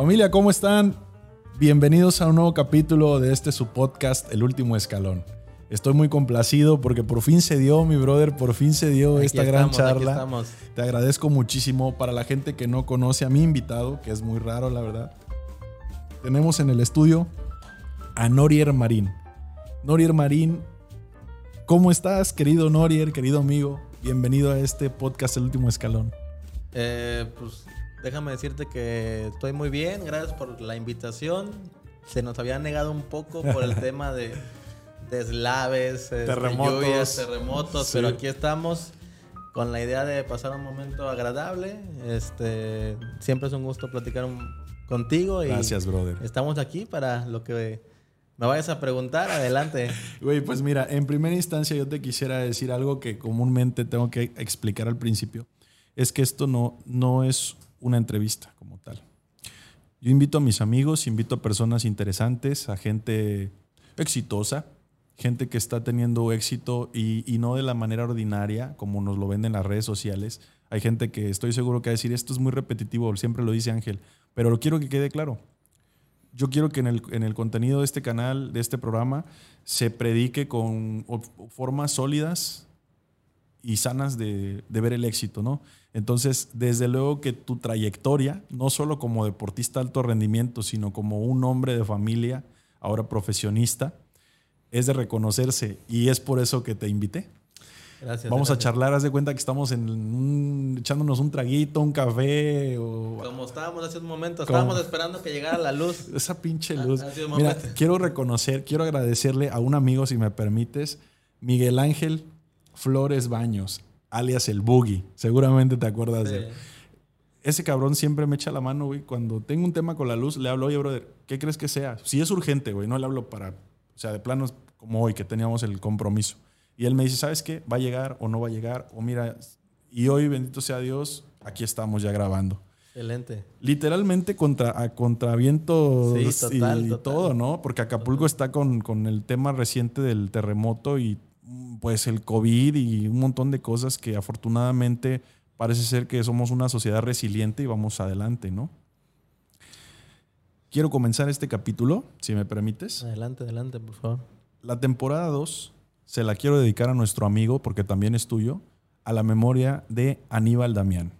Familia, ¿cómo están? Bienvenidos a un nuevo capítulo de este su podcast, El Último Escalón. Estoy muy complacido porque por fin se dio, mi brother, por fin se dio Aquí esta gran estamos, charla. Te agradezco muchísimo. Para la gente que no conoce a mi invitado, que es muy raro, la verdad, tenemos en el estudio a Norier Marín. Norier Marín, ¿cómo estás, querido Norier, querido amigo? Bienvenido a este podcast, El Último Escalón. Eh, pues déjame decirte que estoy muy bien, gracias por la invitación. Se nos había negado un poco por el tema de deslaves, este, Terremotos. lluvias, terremotos, Sí. pero aquí estamos con la idea de pasar un momento agradable. Este, siempre es un gusto platicar un- contigo y Gracias, brother. estamos aquí para lo que me vayas a preguntar. Adelante. Güey, pues mira, en primera instancia yo te quisiera decir algo que comúnmente tengo que explicar al principio. Es que esto no, no es una entrevista como tal. Yo invito a mis amigos, invito a personas interesantes, a gente exitosa, gente que está teniendo éxito y, no de la manera ordinaria como nos lo venden las redes sociales. Hay gente que estoy seguro que va a decir, esto es muy repetitivo, siempre lo dice Ángel, pero lo quiero que quede claro yo quiero que en el, en el contenido de este canal, de este programa, se predique con formas sólidas y sanas de, de ver el éxito, ¿no? Entonces, desde luego que tu trayectoria, no solo como deportista de alto rendimiento, sino como un hombre de familia, ahora profesionista, es de reconocerse y es por eso que te invité. Gracias. Vamos a charlar, haz de cuenta que estamos en un- echándonos un traguito, un café o Como estábamos hace un momento, estábamos esperando que llegara la luz. esa pinche luz. ha Mira, quiero reconocer, quiero agradecerle a un amigo, si me permites, Miguel Ángel Flores Baños, alias el Boogie. Seguramente te acuerdas de él. Ese cabrón siempre me echa la mano, güey. Cuando tengo un tema con la luz, le hablo, oye, brother, ¿qué crees que sea? Si es urgente, güey, no le hablo para, o sea, de planos como hoy, que teníamos el compromiso. Y él me dice, ¿sabes qué? ¿Va a llegar o no va a llegar? O mira, y hoy, bendito sea Dios, aquí estamos ya grabando Excelente. literalmente contra, a contravientos Sí, total, y total. todo, ¿no? Porque Acapulco está con, con el tema reciente del terremoto y pues el COVID y un montón de cosas que afortunadamente parece ser que somos una sociedad resiliente y vamos adelante, ¿no? Quiero comenzar este capítulo, si me permites. Adelante, adelante, por favor. La temporada 2 se la quiero dedicar a nuestro amigo, porque también es tuyo, a la memoria de Aníbal Damián.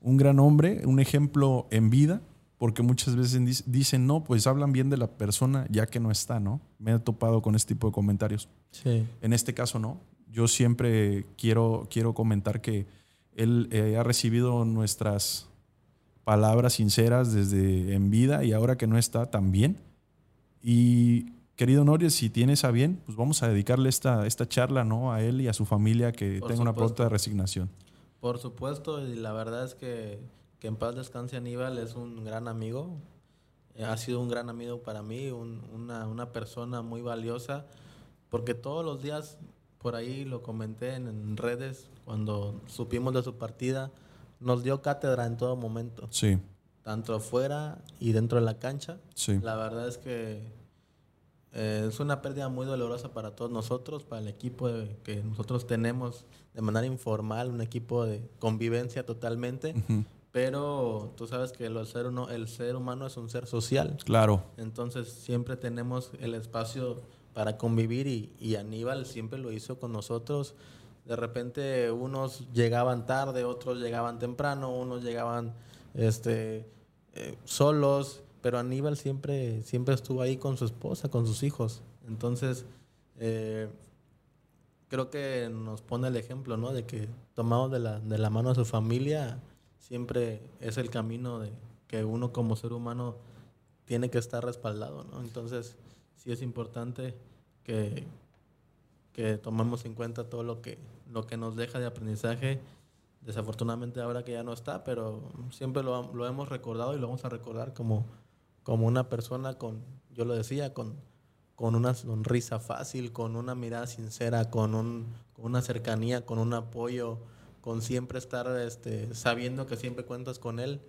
Un gran hombre, un ejemplo en vida, porque muchas veces dic- dicen, no, pues hablan bien de la persona ya que no está, ¿no? Me he topado con este tipo de comentarios. Sí. En este caso, no. Yo siempre quiero, quiero comentar que él eh, ha recibido nuestras palabras sinceras desde en vida y ahora que no está también. Y querido Norio, si tienes a bien, pues vamos a dedicarle esta, esta charla ¿no? a él y a su familia que Por tenga una supuesto. pronta resignación. Por supuesto, y la verdad es que, que en paz descanse Aníbal es un gran amigo. Ha sido un gran amigo para mí, un- una, una persona muy valiosa, porque todos los días, por ahí lo comenté en, en redes, cuando supimos de su partida, nos dio cátedra en todo momento, Sí, tanto afuera y dentro de la cancha. sí. La verdad es que eh, es una pérdida muy dolorosa para todos nosotros, para el equipo de- que nosotros tenemos de manera informal, un equipo de convivencia totalmente. Pero tú sabes que el ser, uno, el ser humano es un ser social, Claro, entonces siempre tenemos el espacio para convivir y, y Aníbal siempre lo hizo con nosotros. De repente unos llegaban tarde, otros llegaban temprano, unos llegaban este, eh, solos, pero Aníbal siempre, siempre estuvo ahí con su esposa, con sus hijos. Entonces, eh, creo que nos pone el ejemplo, ¿no? De que tomado de la, de la mano a su familia, siempre es el camino de que uno como ser humano tiene que estar respaldado, ¿no? Entonces, sí es importante que, que tomemos en cuenta todo lo que, lo que nos deja de aprendizaje. Desafortunadamente ahora que ya no está, pero siempre lo, lo hemos recordado y lo vamos a recordar como, como una persona con, yo lo decía, con, con una sonrisa fácil, con una mirada sincera, con, un, con una cercanía, con un apoyo, con siempre estar este, sabiendo que siempre cuentas con él.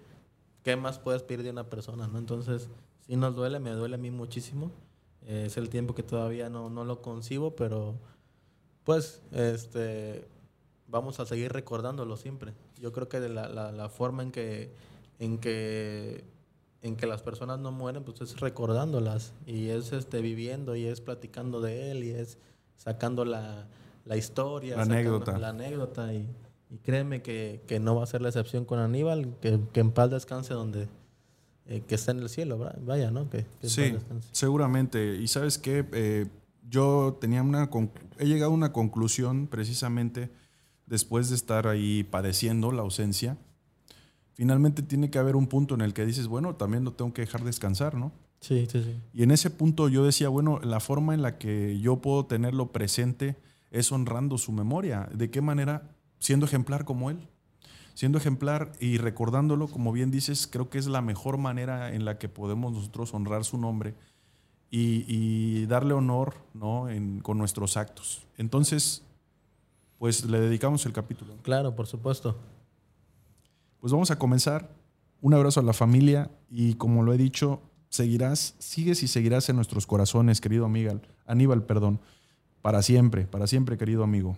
¿Qué más puedes pedir de una persona? ¿no? Entonces, sí nos duele, me duele a mí muchísimo. Eh, es el tiempo que todavía no, no lo concibo, pero pues este, vamos a seguir recordándolo siempre. Yo creo que de la, la, la forma en que, en que en que las personas no mueren, pues es recordándolas y es este, viviendo y es platicando de él y es sacando la, la historia, La anécdota. La anécdota y, y créeme que, que no va a ser la excepción con Aníbal, que, que en paz descanse donde, eh, que está en el cielo, ¿verdad? vaya, ¿no? Que, que Sí, seguramente. Y sabes qué, Eh, yo tenía una, he llegado a una conclusión precisamente después de estar ahí padeciendo la ausencia. Finalmente tiene que haber un punto en el que dices, bueno, también lo tengo que dejar descansar, ¿no? Sí, sí, sí. Y en ese punto yo decía, bueno, la forma en la que yo puedo tenerlo presente es honrando su memoria. ¿De qué manera? Siendo ejemplar como él. Siendo ejemplar y recordándolo, como bien dices, creo que es la mejor manera en la que podemos nosotros honrar su nombre y, y darle honor ¿no? en- con nuestros actos. Entonces, pues le dedicamos el capítulo. Claro, por supuesto. Pues vamos a comenzar. Un abrazo a la familia y como lo he dicho, seguirás, sigues y seguirás en nuestros corazones, querido amigo, Aníbal, perdón, para siempre, para siempre, querido amigo.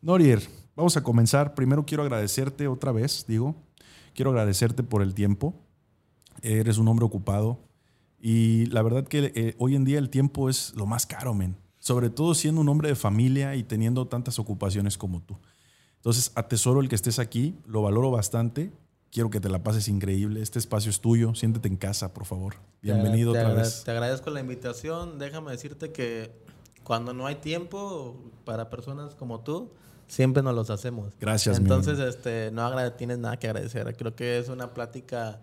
Norier, vamos a comenzar. Primero quiero agradecerte otra vez, digo, quiero agradecerte por el tiempo. Eres un hombre ocupado y la verdad que eh, hoy en día el tiempo es lo más caro, men. Sobre todo siendo un hombre de familia y teniendo tantas ocupaciones como tú. Entonces, atesoro el que estés aquí, lo valoro bastante. Quiero que te la pases increíble. Este espacio es tuyo. Siéntete en casa, por favor. Bienvenido te, otra vez. Te agradezco la invitación. Déjame decirte que cuando no hay tiempo para personas como tú, siempre nos los hacemos. Gracias, mi Entonces, este, no tienes nada que agradecer. Creo que es una plática,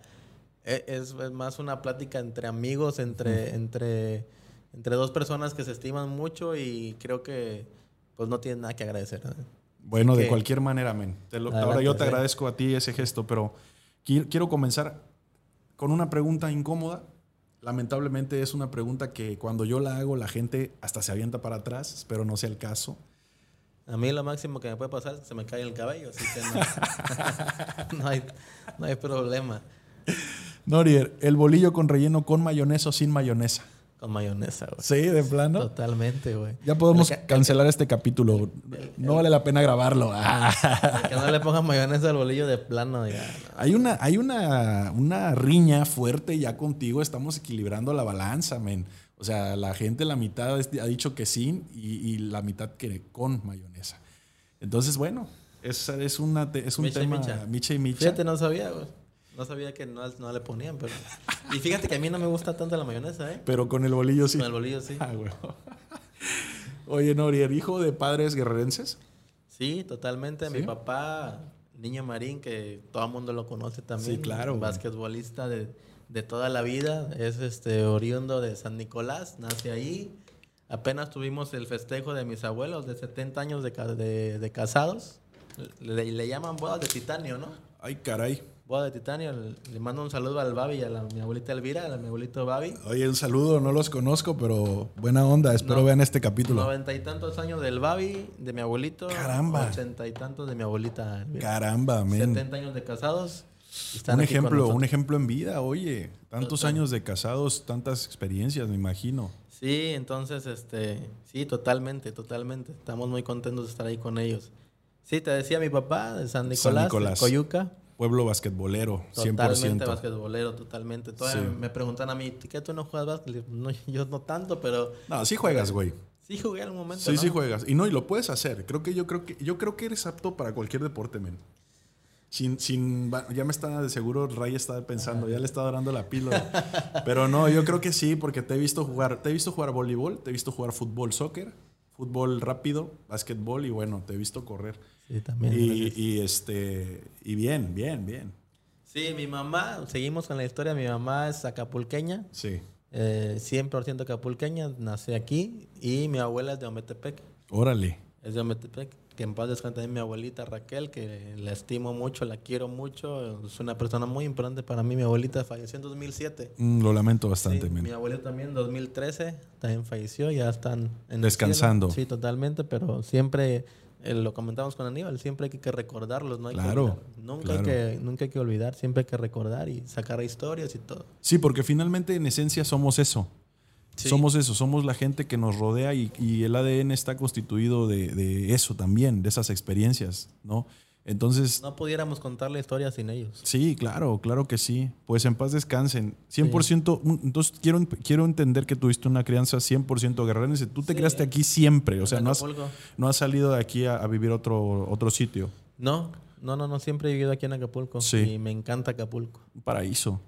e- es, es más una plática entre amigos, entre, entre, entre dos personas que se estiman mucho y creo que pues no tienes nada que agradecer. ¿no? Bueno, de cualquier manera, men. Ahora yo te sí. agradezco a ti ese gesto, pero qui- quiero comenzar con una pregunta incómoda. Lamentablemente es una pregunta que cuando yo la hago la gente hasta se avienta para atrás, espero no sea el caso. A mí lo máximo que me puede pasar es que se me cae el cabello, así que no, no hay, no hay problema. Norier, el bolillo con relleno con mayonesa o sin mayonesa. Con mayonesa, güey. Sí, de plano. Totalmente, güey. Ya podemos cancelar este capítulo. No vale la pena grabarlo. Ah. Que no le pongan mayonesa al bolillo de plano, ya. Hay una, hay una, una riña fuerte ya contigo. Estamos equilibrando la balanza, men. O sea, la gente, la mitad ha dicho que sin y, y la mitad que con mayonesa. Entonces, bueno, es, es, una, es un Micha y tema micha. micha y micha. Fíjate, no sabía, güey. No sabía que no, no le ponían, pero... Y fíjate que a mí no me gusta tanto la mayonesa, ¿eh? Pero con el bolillo sí. Con el bolillo sí. Ah, güey. Oye, Norier, hijo de padres guerrerenses. Sí, totalmente. ¿Sí? Mi papá, Niño Marín, que todo el mundo lo conoce también. Sí, claro. Basquetbolista de, de toda la vida. Es este oriundo de San Nicolás, nace ahí. Apenas tuvimos el festejo de mis abuelos de 70 años de, de- de casados. Le, le llaman bodas de titanio, ¿no? Ay, caray. Boda de titanio. Le, mando un saludo al Babi y a la, mi abuelita Elvira, a mi abuelito Babi. Oye, un saludo, no los conozco, pero buena onda. Espero No. vean este capítulo. Noventa y tantos años del Babi, de mi abuelito. Caramba. Ochenta y tantos de mi abuelita Elvira. Caramba, men. 70 años de casados. Un ejemplo, un ejemplo en vida, oye. Tantos Total. años de casados, tantas experiencias, me imagino. Sí, entonces, este, sí, totalmente, totalmente. Estamos muy contentos de estar ahí con ellos. Sí, te decía mi papá de San Nicolás, Nicolás. de Coyuca. Pueblo basquetbolero, 100%. Totalmente basquetbolero, totalmente. Todavía Sí. me preguntan a mí, ¿qué tú no juegas básquet? No, yo no tanto, pero No, sí juegas, güey. sí jugué algún momento. Sí, ¿no? sí juegas. Y no, y lo puedes hacer. Creo que yo creo que yo creo que eres apto para cualquier deporte, men. Sin, sin, ya me está de seguro, Ray está pensando, ya le está dando la píldora. Pero no, yo creo que sí, porque te he visto jugar, te he visto jugar voleibol, te he visto jugar fútbol, soccer, fútbol rápido, básquetbol y bueno, te he visto correr. Sí, también. Y, este y bien, bien, bien. Sí, mi mamá, seguimos con la historia. Mi mamá es acapulqueña, Sí. eh, 100% acapulqueña, nací aquí. Y mi abuela es de Ometepec. Órale. Es de Ometepec. Que en paz descanse mi abuelita Raquel, que la estimo mucho, la quiero mucho. Es una persona muy importante para mí. Mi abuelita falleció en 2007. Mm, lo lamento bastante, Sí, mi abuelo también en 2013 también falleció, ya están en Descansando. Sí, totalmente, pero siempre eh, lo comentamos con Aníbal, siempre hay que recordarlos, no hay que Claro, olvidar. nunca claro. hay que nunca hay que olvidar, siempre hay que recordar y sacar historias y todo. Sí, porque finalmente en esencia somos eso. Sí. Somos eso, somos la gente que nos rodea y, y el ADN está constituido de, de eso también, de esas experiencias, ¿no? Entonces, No pudiéramos contar la historia sin ellos. sí, claro, claro que sí. Pues en paz descansen. 100%, un- entonces quiero, quiero entender que tuviste una crianza 100% guerrerense. Tú te Sí. criaste aquí siempre, o sea, no has, no has salido de aquí a, a vivir otro, otro sitio. No, no, no, no. Siempre he vivido aquí en Acapulco. Sí. Y me encanta Acapulco. Un paraíso.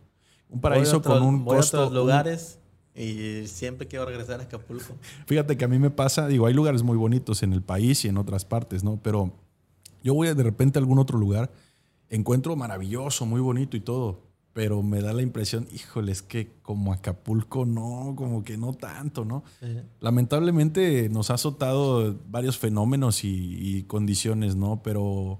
Un paraíso con un voy a otros un- lugares y siempre quiero regresar a Acapulco. Fíjate que a mí me pasa, digo, hay lugares muy bonitos en el país y en otras partes, ¿no? Pero yo voy de repente a algún otro lugar, encuentro maravilloso, muy bonito y todo, pero me da la impresión, híjole, es que como Acapulco no, como que no tanto, ¿no? Lamentablemente nos ha azotado varios fenómenos y, y condiciones, ¿no? Pero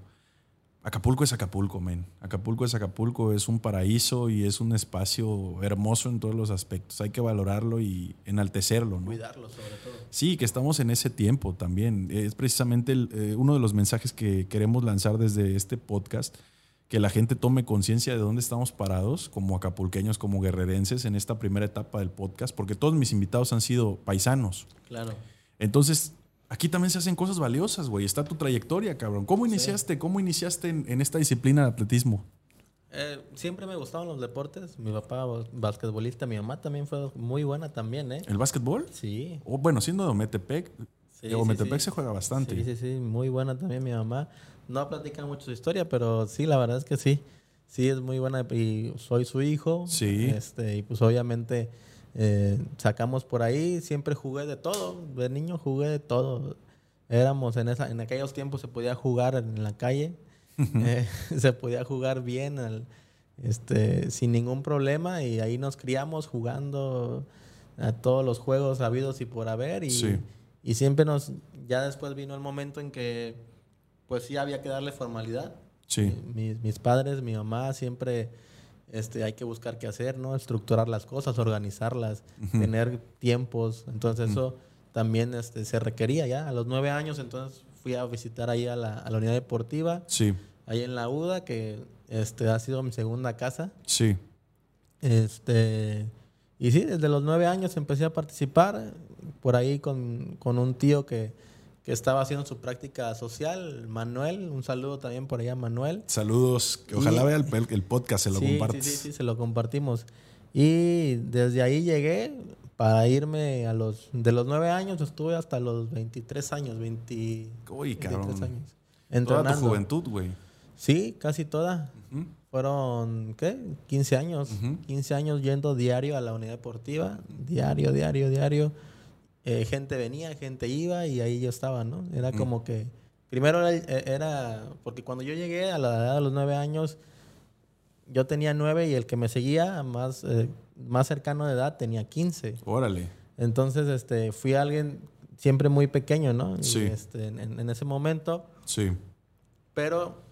Acapulco es Acapulco, men. Acapulco es Acapulco, es un paraíso y es un espacio hermoso en todos los aspectos. Hay que valorarlo y enaltecerlo, ¿no? cuidarlo sobre todo. Sí, que estamos en ese tiempo también. Es precisamente el, eh, uno de los mensajes que queremos lanzar desde este podcast, que la gente tome conciencia de dónde estamos parados como acapulqueños, como guerrerenses en esta primera etapa del podcast, porque todos mis invitados han sido paisanos. Claro. Entonces, aquí también se hacen cosas valiosas, güey. Está tu trayectoria, cabrón. ¿Cómo iniciaste? ¿Cómo iniciaste en, en esta disciplina de atletismo? Eh, siempre me gustaban los deportes. Mi papá ba- basquetbolista, mi mamá también fue muy buena también, ¿eh? ¿El básquetbol? Sí. O bueno, siendo de Ometepec, Sí, de sí, Ometepec sí. se juega bastante. Sí, sí, sí, muy buena también mi mamá. No platica mucho su historia, pero sí, la verdad es que sí. Sí, es muy buena y soy su hijo. Sí. Este, y pues obviamente eh, sacamos por ahí, siempre jugué de todo. De niño jugué de todo. Éramos en, esa, en aquellos tiempos se podía jugar en la calle, eh, se podía jugar bien, al- este, sin ningún problema y ahí nos criamos jugando a todos los juegos habidos y por haber y, Sí. y siempre nos, ya después vino el momento en que pues sí había que darle formalidad. Sí. Mis, mis padres, mi mamá siempre este, hay que buscar qué hacer, ¿no? Estructurar las cosas, organizarlas, tener tiempos. Entonces eso también este, se requería ya. A los nueve años entonces fui a visitar ahí a la, a la unidad deportiva, Sí, ahí en la UDA, que este, ha sido mi segunda casa. sí. Este, y sí, desde los nueve años empecé a participar por ahí con, con un tío que, que estaba haciendo su práctica social, Manuel. Un saludo también por allá Manuel. Saludos. que Ojalá Y- vea el, el podcast, se lo sí, compartes. Sí, sí, sí, se lo compartimos. Y desde ahí llegué para irme a los... De los nueve años estuve hasta los 23 años, 20, Uy, 23 cabrón. años. Toda tu Entrenando. juventud, güey. Sí, casi toda. Ujú. Fueron, ¿qué? 15 años. Ujú. 15 años yendo diario a la unidad deportiva. Diario, diario, diario. Eh, gente venía, gente iba y ahí yo estaba, ¿no? Era como que... Primero era, eh, era- Porque cuando yo llegué a la edad de los 9 años, yo tenía 9 y el que me seguía más, eh, más cercano de edad tenía 15. Órale. Entonces, este, fui alguien siempre muy pequeño, ¿no? Y, Sí. este, en- en- en ese momento Sí. pero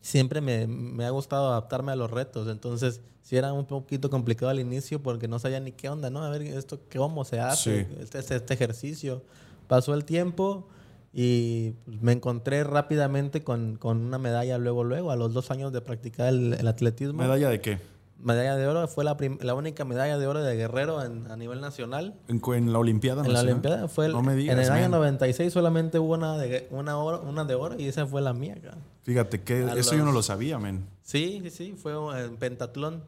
siempre me, me ha gustado adaptarme a los retos. Entonces, sí era un poquito complicado al inicio porque no sabía ni qué onda, ¿no? A ver, esto cómo se hace, Sí. este, este, este ejercicio. Pasó el tiempo y pues, me encontré rápidamente con, con una medalla luego, luego, a los dos años de practicar el, el atletismo. ¿Medalla de qué? Medalla de oro, fue la, la única medalla de oro de guerrero en- a nivel nacional. En, la Olimpiada En la? Olimpiada fue el- No me digas, en el año man. 96 solamente hubo una de, una, oro, una de oro y esa fue la mía. Fíjate que A eso yo no lo sabía, men. Sí, sí, sí, fue en pentatlón.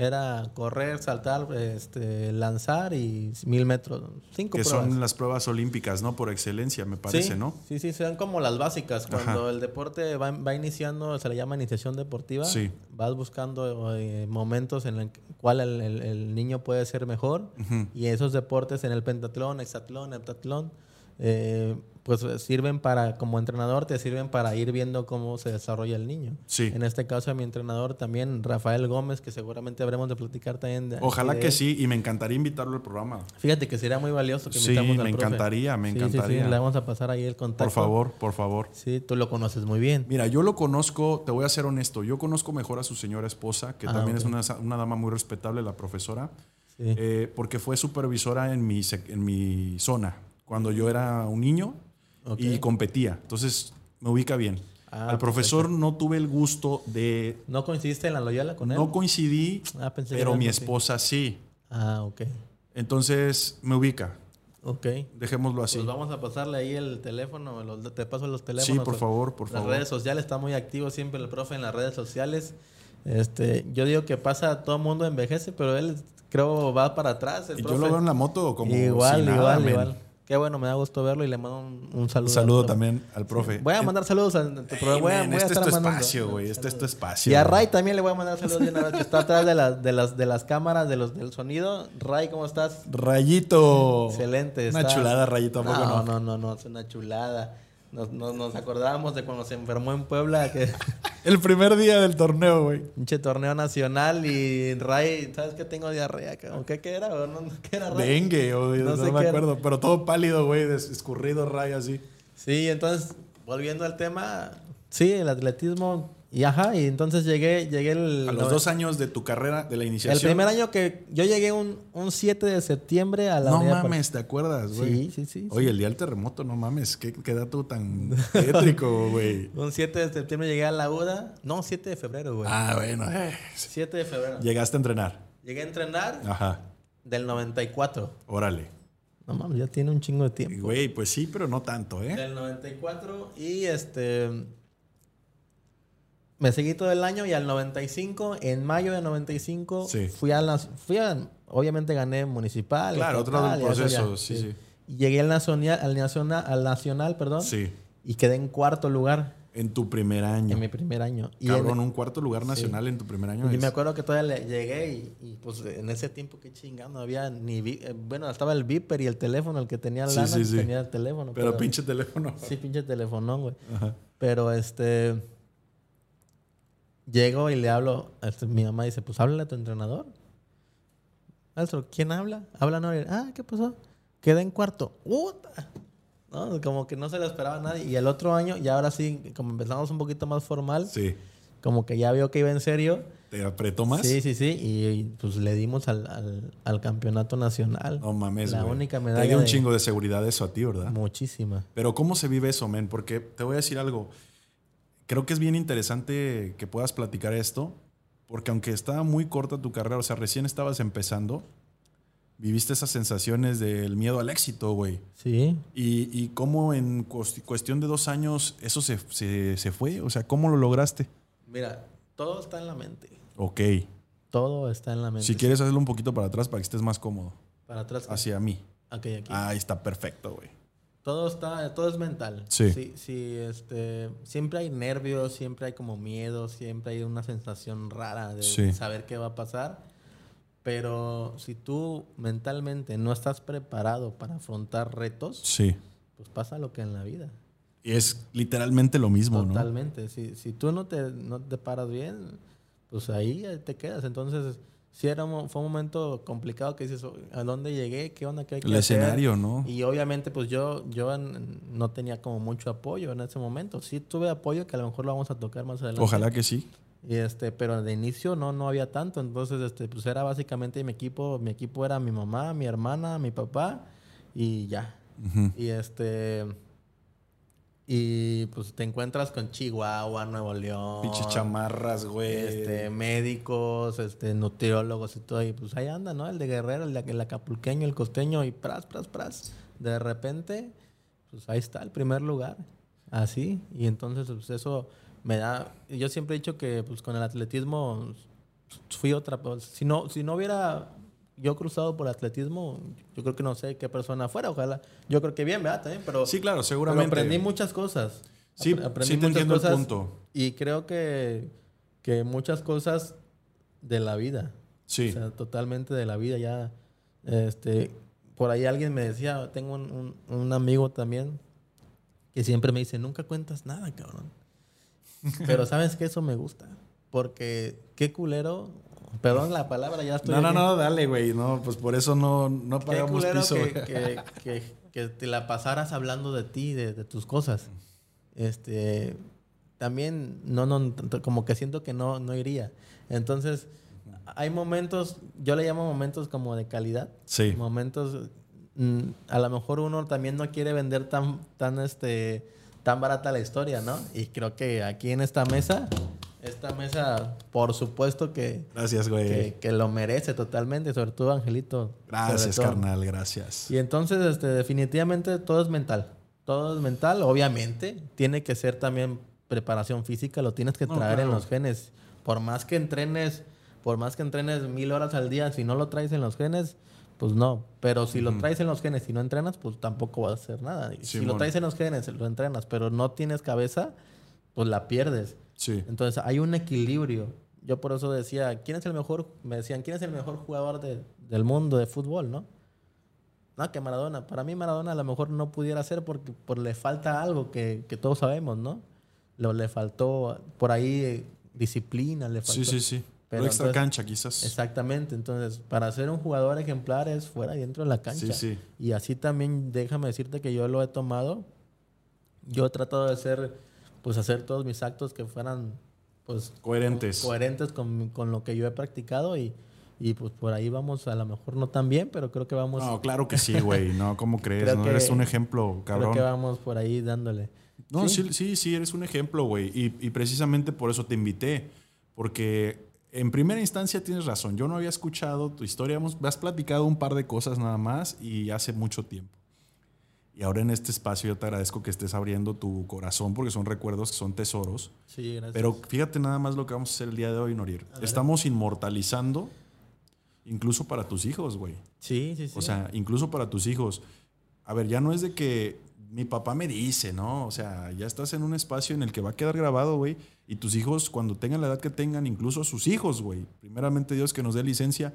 Era correr, saltar, este, lanzar y mil metros. Cinco Que pruebas. son las pruebas olímpicas, ¿no? Por excelencia, me parece, sí, ¿no? Sí, sí, son como las básicas. Cuando Ajá. el deporte va, va iniciando, se le llama iniciación deportiva. Sí. Vas buscando eh, momentos en el cual el, el- el niño puede ser mejor. Y esos deportes en el pentatlón, hexatlón, heptatlón, eh, pues sirven para, como entrenador, te sirven para ir viendo cómo se desarrolla el niño. Sí. En este caso, a mi entrenador también, Rafael Gómez, que seguramente habremos de platicar también. de- Ojalá de que él. sí, y me encantaría invitarlo al programa. Fíjate que sería muy valioso que Sí, invitamos al me profe. encantaría, me Sí, sí, sí, encantaría. le vamos a pasar ahí el contacto. Por favor, por favor. Sí, tú lo conoces muy bien. Mira, yo lo conozco, te voy a ser honesto, yo conozco mejor a su señora esposa, que Ah, también ok. es una, una dama muy respetable, la profesora, Sí. eh, porque fue supervisora en mi, en mi zona, cuando yo era un niño Y competía. Entonces, me ubica bien. Ah, Al profesor no tuve el gusto de... ¿No coincidiste en la Loyola con él? No coincidí, Ah, pensé pero mi esposa sí. Ah, ok. Entonces, me ubica. Ok. Dejémoslo así. Pues vamos a pasarle ahí el teléfono, los- te paso los teléfonos. sí, por favor, por las favor. redes sociales, está muy activo siempre el profe en las redes sociales. Este, yo digo que pasa, todo el mundo envejece, pero él creo va para atrás. El Y yo lo veo en la moto como igual, igual, igual. Qué bueno, me da gusto verlo y le mando un, un saludo. Un saludo también al profe. Voy a mandar saludos a tu programa. Voy a, voy a este es estar tu mandando- espacio, güey. Este es tu espacio. Y a. Ray también le voy a mandar saludos de una vez que está atrás de, las de, las, de las cámaras de los, del sonido. Ray, ¿cómo estás? Rayito. Excelente. Una está- chulada, Rayito, ¿a poco no, no? no, no, no, es una chulada. Nos, nos, nos acordábamos de cuando se enfermó en Puebla, que El primer día del torneo, güey. pinche torneo nacional y Ray, ¿sabes qué tengo diarrea? cabrón? ¿Qué, qué era? ¿O no? ¿Qué era Ray? Dengue, No no, sé me era. acuerdo. Pero todo pálido, güey. Escurrido, Ray, así. Sí, entonces, volviendo al tema, sí, el atletismo, y ajá, y entonces llegué, llegué el... A los no, dos años de tu carrera, de la El iniciación. primer año que yo llegué un, un 7 de septiembre a la No mames, ¿te acuerdas, güey? Sí, sí, sí. Oye, el día del terremoto, no mames. Qué, qué dato tan tétrico, güey. Un 7 de septiembre llegué a la UDA. No, 7 de febrero, güey. Ah, bueno. eh. 7 de febrero. Llegaste a entrenar. Llegué a entrenar Ajá. del 94. Órale. No mames, ya tiene un chingo de tiempo. Güey, pues sí, pero no tanto, ¿eh? Del 94 y este... Me seguí todo el año y al 95, en mayo del 95, Sí. fui a las... Fui a, obviamente gané municipal. Claro, otro y eso proceso, ya, sí, sí. Llegué al nacional, al nacional, al nacional, perdón. Sí. Y quedé en cuarto lugar En tu primer año. en mi primer año. Y Cabrón, en- un cuarto lugar nacional en tu primer año. Y es- me acuerdo que todavía le- llegué y, y, pues en ese tiempo qué chingado, no había ni... vi- eh, bueno, estaba el Viper y el teléfono, el que tenía Sí, lana sí, sí. tenía el teléfono. Pero pinche teléfono. Sí, pinche telefonón, güey. Ajá. Pero este... Llego y le hablo, este, mi mamá dice, pues háblale a tu entrenador. Maestro, ¿quién habla? Habla no. Ah, ¿qué pasó? Quedé en cuarto. ¡Puta! ¿No? Como que no se lo esperaba a nadie. Y el otro año, y ahora sí, como empezamos un poquito más formal, Sí. como que ya vio que iba en serio. ¿Te apretó más? Sí, sí, sí. Y, y, pues le dimos al, al, al campeonato nacional. No mames, La güey. única Te medalla dio un de- chingo de seguridad eso a ti, ¿verdad? Muchísima. Pero ¿cómo se vive eso, men? Porque te voy a decir algo. Creo que es bien interesante que puedas platicar esto, porque aunque estaba muy corta tu carrera, o sea, recién estabas empezando, viviste esas sensaciones del miedo al éxito, güey. Sí. Y, y cómo en cues- cuestión de dos años eso se, se- se fue, o sea, ¿cómo lo lograste? Mira, todo está en la mente. Ok. Todo está en la mente. Si quieres hacerlo un poquito para atrás para que estés más cómodo. Para atrás. Hacia mí. Ok, aquí. Ahí está perfecto, güey. Todo está, todo es mental. Sí. Sí, sí, este, siempre hay nervios, siempre hay como miedo, siempre hay una sensación rara de Sí. saber qué va a pasar. Pero si tú mentalmente no estás preparado para afrontar retos, Sí. pues pasa lo que en la vida. Y es literalmente lo mismo, ¿no? Totalmente. Si, si tú no te, no te paras bien, pues ahí te quedas. Entonces, sí era un, fue un momento complicado que dices, ¿a dónde llegué? ¿Qué onda? ¿Qué hay que El hacer?". escenario, ¿no? Y obviamente, pues yo, yo no tenía como mucho apoyo en ese momento. Sí tuve apoyo que a lo mejor lo vamos a tocar más adelante. Ojalá que sí. Y este, pero de inicio no, no había tanto. Entonces, este, pues era básicamente mi equipo. Mi equipo era mi mamá, mi hermana, mi papá y ya. Y este. Y pues te encuentras con Chihuahua, Nuevo León. Pinches chamarras, güey. Este, médicos, este, nutriólogos y todo. Y pues ahí anda, ¿no? El de Guerrero, el, de, el acapulqueño, el costeño y pras, pras, pras. De repente, pues ahí está el primer lugar. Así. Y entonces, pues eso me da. Yo siempre he dicho que pues con el atletismo fui otra. pues, si, no, si no hubiera yo cruzado por atletismo, yo creo que no sé qué persona fuera. Ojalá. Yo creo que bien, ¿verdad? También, pero. Sí, claro, pero seguramente. aprendí muchas cosas. Sí, Apre- aprendí sí te muchas entiendo el cosas punto. Y creo que, que muchas cosas de la vida. Sí. O sea, totalmente de la vida. Ya, este, por ahí alguien me decía, tengo un, un- un amigo también que siempre me dice, nunca cuentas nada, cabrón. Pero sabes que eso me gusta. Porque qué culero. Perdón la palabra, ya estoy. no, no, aquí. no, dale, güey. No, pues por eso no, no Qué pagamos culero piso. que, que, que, que te la pasaras hablando de ti, de, de tus cosas. Este, también, no, no, como que siento que no, no iría. Entonces, hay momentos, yo le llamo momentos como de calidad. Sí. Momentos, mm, a lo mejor uno también no quiere vender tan, tan, este, tan barata la historia, ¿no? Y creo que aquí en esta mesa esta mesa, por supuesto que, Gracias, güey. que, que lo merece totalmente, sobre todo Angelito. Gracias, todo. carnal, gracias. Y entonces, este, definitivamente todo es mental. Todo es mental, obviamente. Tiene que ser también preparación física, lo tienes que No, traer en los genes. Por más que entrenes, por más que entrenes mil horas al día, si no lo traes en los genes, pues no. Pero si lo traes en los genes y no entrenas, pues tampoco vas a hacer nada. Si lo traes en los genes, lo entrenas, pero no tienes cabeza, pues la pierdes. Sí. Entonces hay un equilibrio. Yo por eso decía, ¿quién es el mejor? Me decían, ¿quién es el mejor jugador de- del mundo de fútbol, no? No, que Maradona. Para mí Maradona a lo mejor no pudiera ser porque por le falta algo que, que todos sabemos, ¿no? Lo, le faltó por ahí eh, disciplina, le faltó. Sí, sí, sí. Pero extra entonces- cancha, quizás. Exactamente. Entonces, para ser un jugador ejemplar es fuera y dentro de la cancha. Sí, sí. Y así también, déjame decirte que yo lo he tomado. Yo he tratado de hacer, pues hacer todos mis actos que fueran, pues, Coherentes. coherentes con, con lo que yo he practicado y, y pues por ahí vamos, a lo mejor no tan bien, pero creo que vamos, No, claro que sí, güey. No, ¿cómo crees? Creo No que- eres un ejemplo, creo cabrón. que vamos por ahí dándole. No, Sí. sí, sí, sí, eres un ejemplo, güey. Y, y precisamente por eso te invité. Porque en primera instancia tienes razón. Yo no había escuchado tu historia. Hemos, has platicado un par de cosas nada más y hace mucho tiempo. Y ahora en este espacio yo te agradezco que estés abriendo tu corazón porque son recuerdos que son tesoros. Sí, gracias. Pero fíjate nada más lo que vamos a hacer el día de hoy, Norier. A ver. Estamos inmortalizando incluso para tus hijos, güey. sí, sí, sí. O sea, incluso para tus hijos. A ver, ya no es de que mi papá me dice, ¿no? O sea, ya estás en un espacio en el que va a quedar grabado, güey. Y tus hijos, cuando tengan la edad que tengan, incluso sus hijos, güey. Primeramente Dios que nos dé licencia,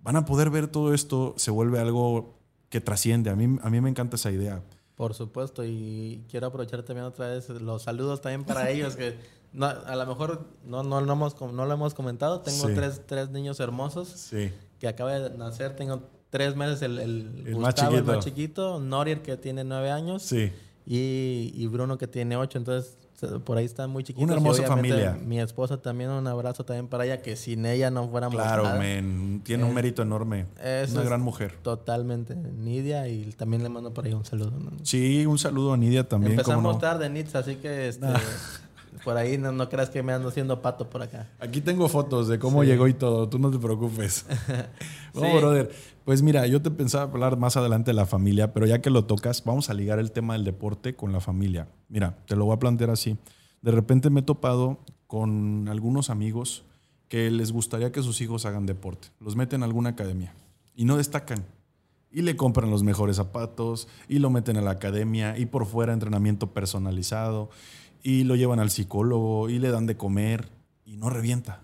van a poder ver todo esto. Se vuelve algo que trasciende. A mí, a mí me encanta esa idea. Por supuesto, y quiero aprovechar también otra vez los saludos también para ellos, que no, a lo mejor no, no, lo hemos, no lo hemos comentado. Tengo Sí. tres, tres niños hermosos Sí. que acaba de nacer. Tengo tres meses el, el, El más Gustavo, el más chiquito. chiquito, Norier que tiene nueve años Sí. y, y Bruno que tiene ocho. Entonces, por ahí están muy chiquitos. Una hermosa familia. Mi esposa también, un abrazo también para ella, que sin ella no fuéramos Claro, nada. men. Tiene un mérito enorme. eso Una es- gran mujer. Totalmente, Nidia, y también le mando por ahí un saludo. Sí, un saludo a Nidia también. Empezamos tarde, Nitz, así que este, por ahí no, no creas que me ando haciendo pato por acá. Aquí tengo fotos de cómo Sí. llegó y todo, tú no te preocupes. no, Sí. brother. Pues mira, yo te pensaba hablar más adelante de la familia, pero ya que lo tocas, vamos a ligar el tema del deporte con la familia. Mira, te lo voy a plantear así. De repente me he topado con algunos amigos que les gustaría que sus hijos hagan deporte. Los meten a alguna academia y no destacan. Y le compran los mejores zapatos y lo meten a la academia y por fuera entrenamiento personalizado y lo llevan al psicólogo y le dan de comer y no revienta.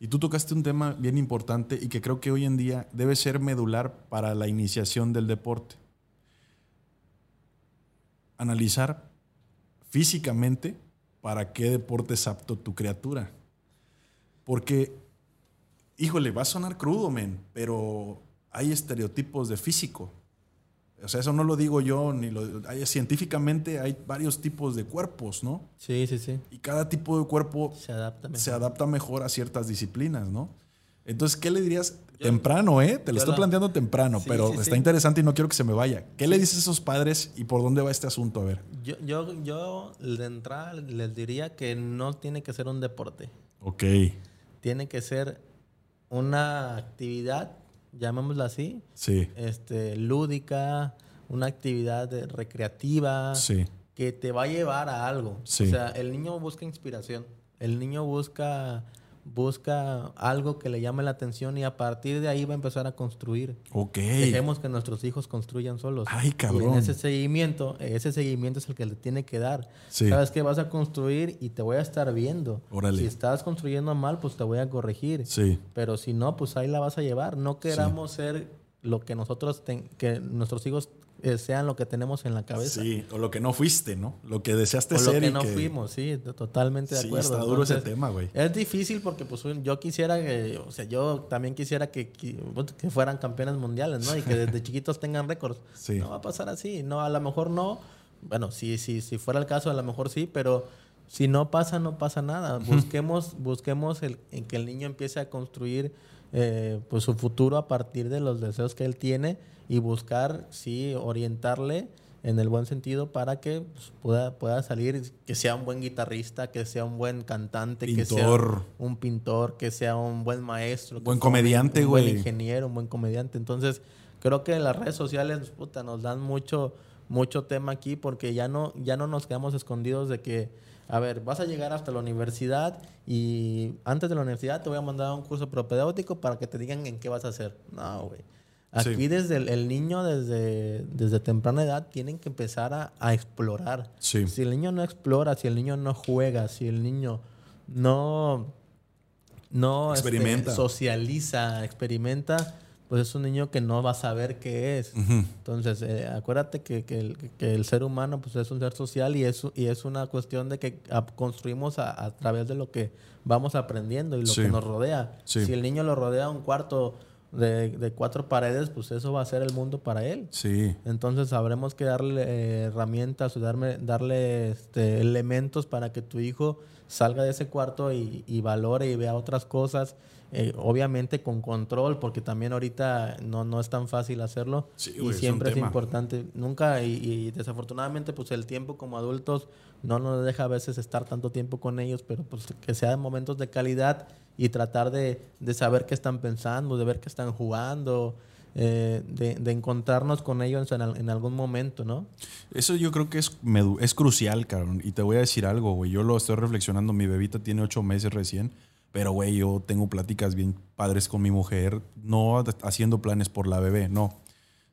Y tú tocaste un tema bien importante y que creo que hoy en día debe ser medular para la iniciación del deporte. Analizar físicamente para qué deporte es apto tu criatura. Porque, híjole, va a sonar crudo, men, pero hay estereotipos de físico. O sea, eso no lo digo yo, ni lo, hay- científicamente hay varios tipos de cuerpos, ¿no? Sí, sí, sí. Y cada tipo de cuerpo Se adapta mejor. se adapta mejor a ciertas disciplinas, ¿no? Entonces, ¿qué le dirías? temprano, ¿eh? Te lo estoy la- planteando temprano, Sí, pero sí, está sí. interesante y no quiero que se me vaya. ¿Qué le dices a esos padres y por dónde va este asunto? A ver. Yo, yo, yo de entrada les diría que no tiene que ser un deporte. Ok. Tiene que ser una actividad, llamémosla así, Sí. este, lúdica, una actividad recreativa. Sí. que te va a llevar a algo. Sí. O sea, el niño busca inspiración. El niño busca, busca algo que le llame la atención y a partir de ahí va a empezar a construir. Ok. Dejemos que nuestros hijos construyan solos. Ay, Y cabrón. en ese seguimiento, ese seguimiento es el que le tiene que dar. Sí. Sabes que vas a construir y te voy a estar viendo. Órale. Si estás construyendo mal, pues te voy a corregir. Sí. Pero si no, pues ahí la vas a llevar. No queramos ser lo que nosotros, ten- que nuestros hijos sean lo que tenemos en la cabeza. Sí. O lo que no fuiste, ¿no? Lo que deseaste O lo ser que y no que... fuimos, sí, totalmente de Sí, acuerdo. está duro ese Entonces, tema, güey. Es difícil porque pues yo quisiera que, o sea, yo también quisiera que, que, que fueran campeones mundiales, ¿no? Y que desde chiquitos tengan récords. Sí. No va a pasar así, no, a lo mejor no. Bueno, sí, sí, si fuera el caso, a lo mejor sí, pero si no pasa, no pasa nada. Busquemos, busquemos el, en que el niño empiece a construir eh, pues su futuro a partir de los deseos que él tiene y buscar, sí, orientarle en el buen sentido para que pues, pueda, pueda salir, que sea un buen guitarrista, que sea un buen cantante, que sea Pintor. un pintor, que sea un buen maestro, Buen comediante, un buen ingeniero, un buen comediante. Entonces, creo que las redes sociales, puta, nos dan mucho, mucho tema aquí porque ya no, ya no nos quedamos escondidos de que, a ver, vas a llegar hasta la universidad y antes de la universidad te voy a mandar a un curso propedéutico para que te digan en qué vas a hacer. No, güey. Aquí Sí. desde el, el niño, desde, desde temprana edad, tienen que empezar a, a explorar. Sí. Si el niño no explora, si el niño no juega, si el niño no, no este, Experimenta. socializa, experimenta, pues es un niño que no va a saber qué es. Entonces, eh, acuérdate que, que el, que el ser humano pues, es un ser social y es, y es una cuestión de que construimos a, a través de lo que vamos aprendiendo y lo Sí. que nos rodea. Si el niño lo rodea un cuarto de, de cuatro paredes, pues eso va a ser el mundo para él. Sí. Entonces sabremos que darle eh, herramientas o darme, darle este, elementos para que tu hijo salga de ese cuarto y, y valore y vea otras cosas. eh, obviamente con control, porque también ahorita no, no es tan fácil hacerlo. Sí, y güey, es siempre es, tema. importante. Nunca, y, y desafortunadamente, pues el tiempo como adultos no nos deja a veces estar tanto tiempo con ellos, pero pues que sean momentos de calidad y tratar de, de saber qué están pensando, de ver qué están jugando, eh, de, de encontrarnos con ellos en, al- en algún momento, ¿no? Eso yo creo que es, es crucial, cabrón. Y te voy a decir algo, güey. Yo lo estoy reflexionando. Mi bebita tiene ocho meses recién. Pero, güey, yo tengo pláticas bien padres con mi mujer. No haciendo planes por la bebé, no.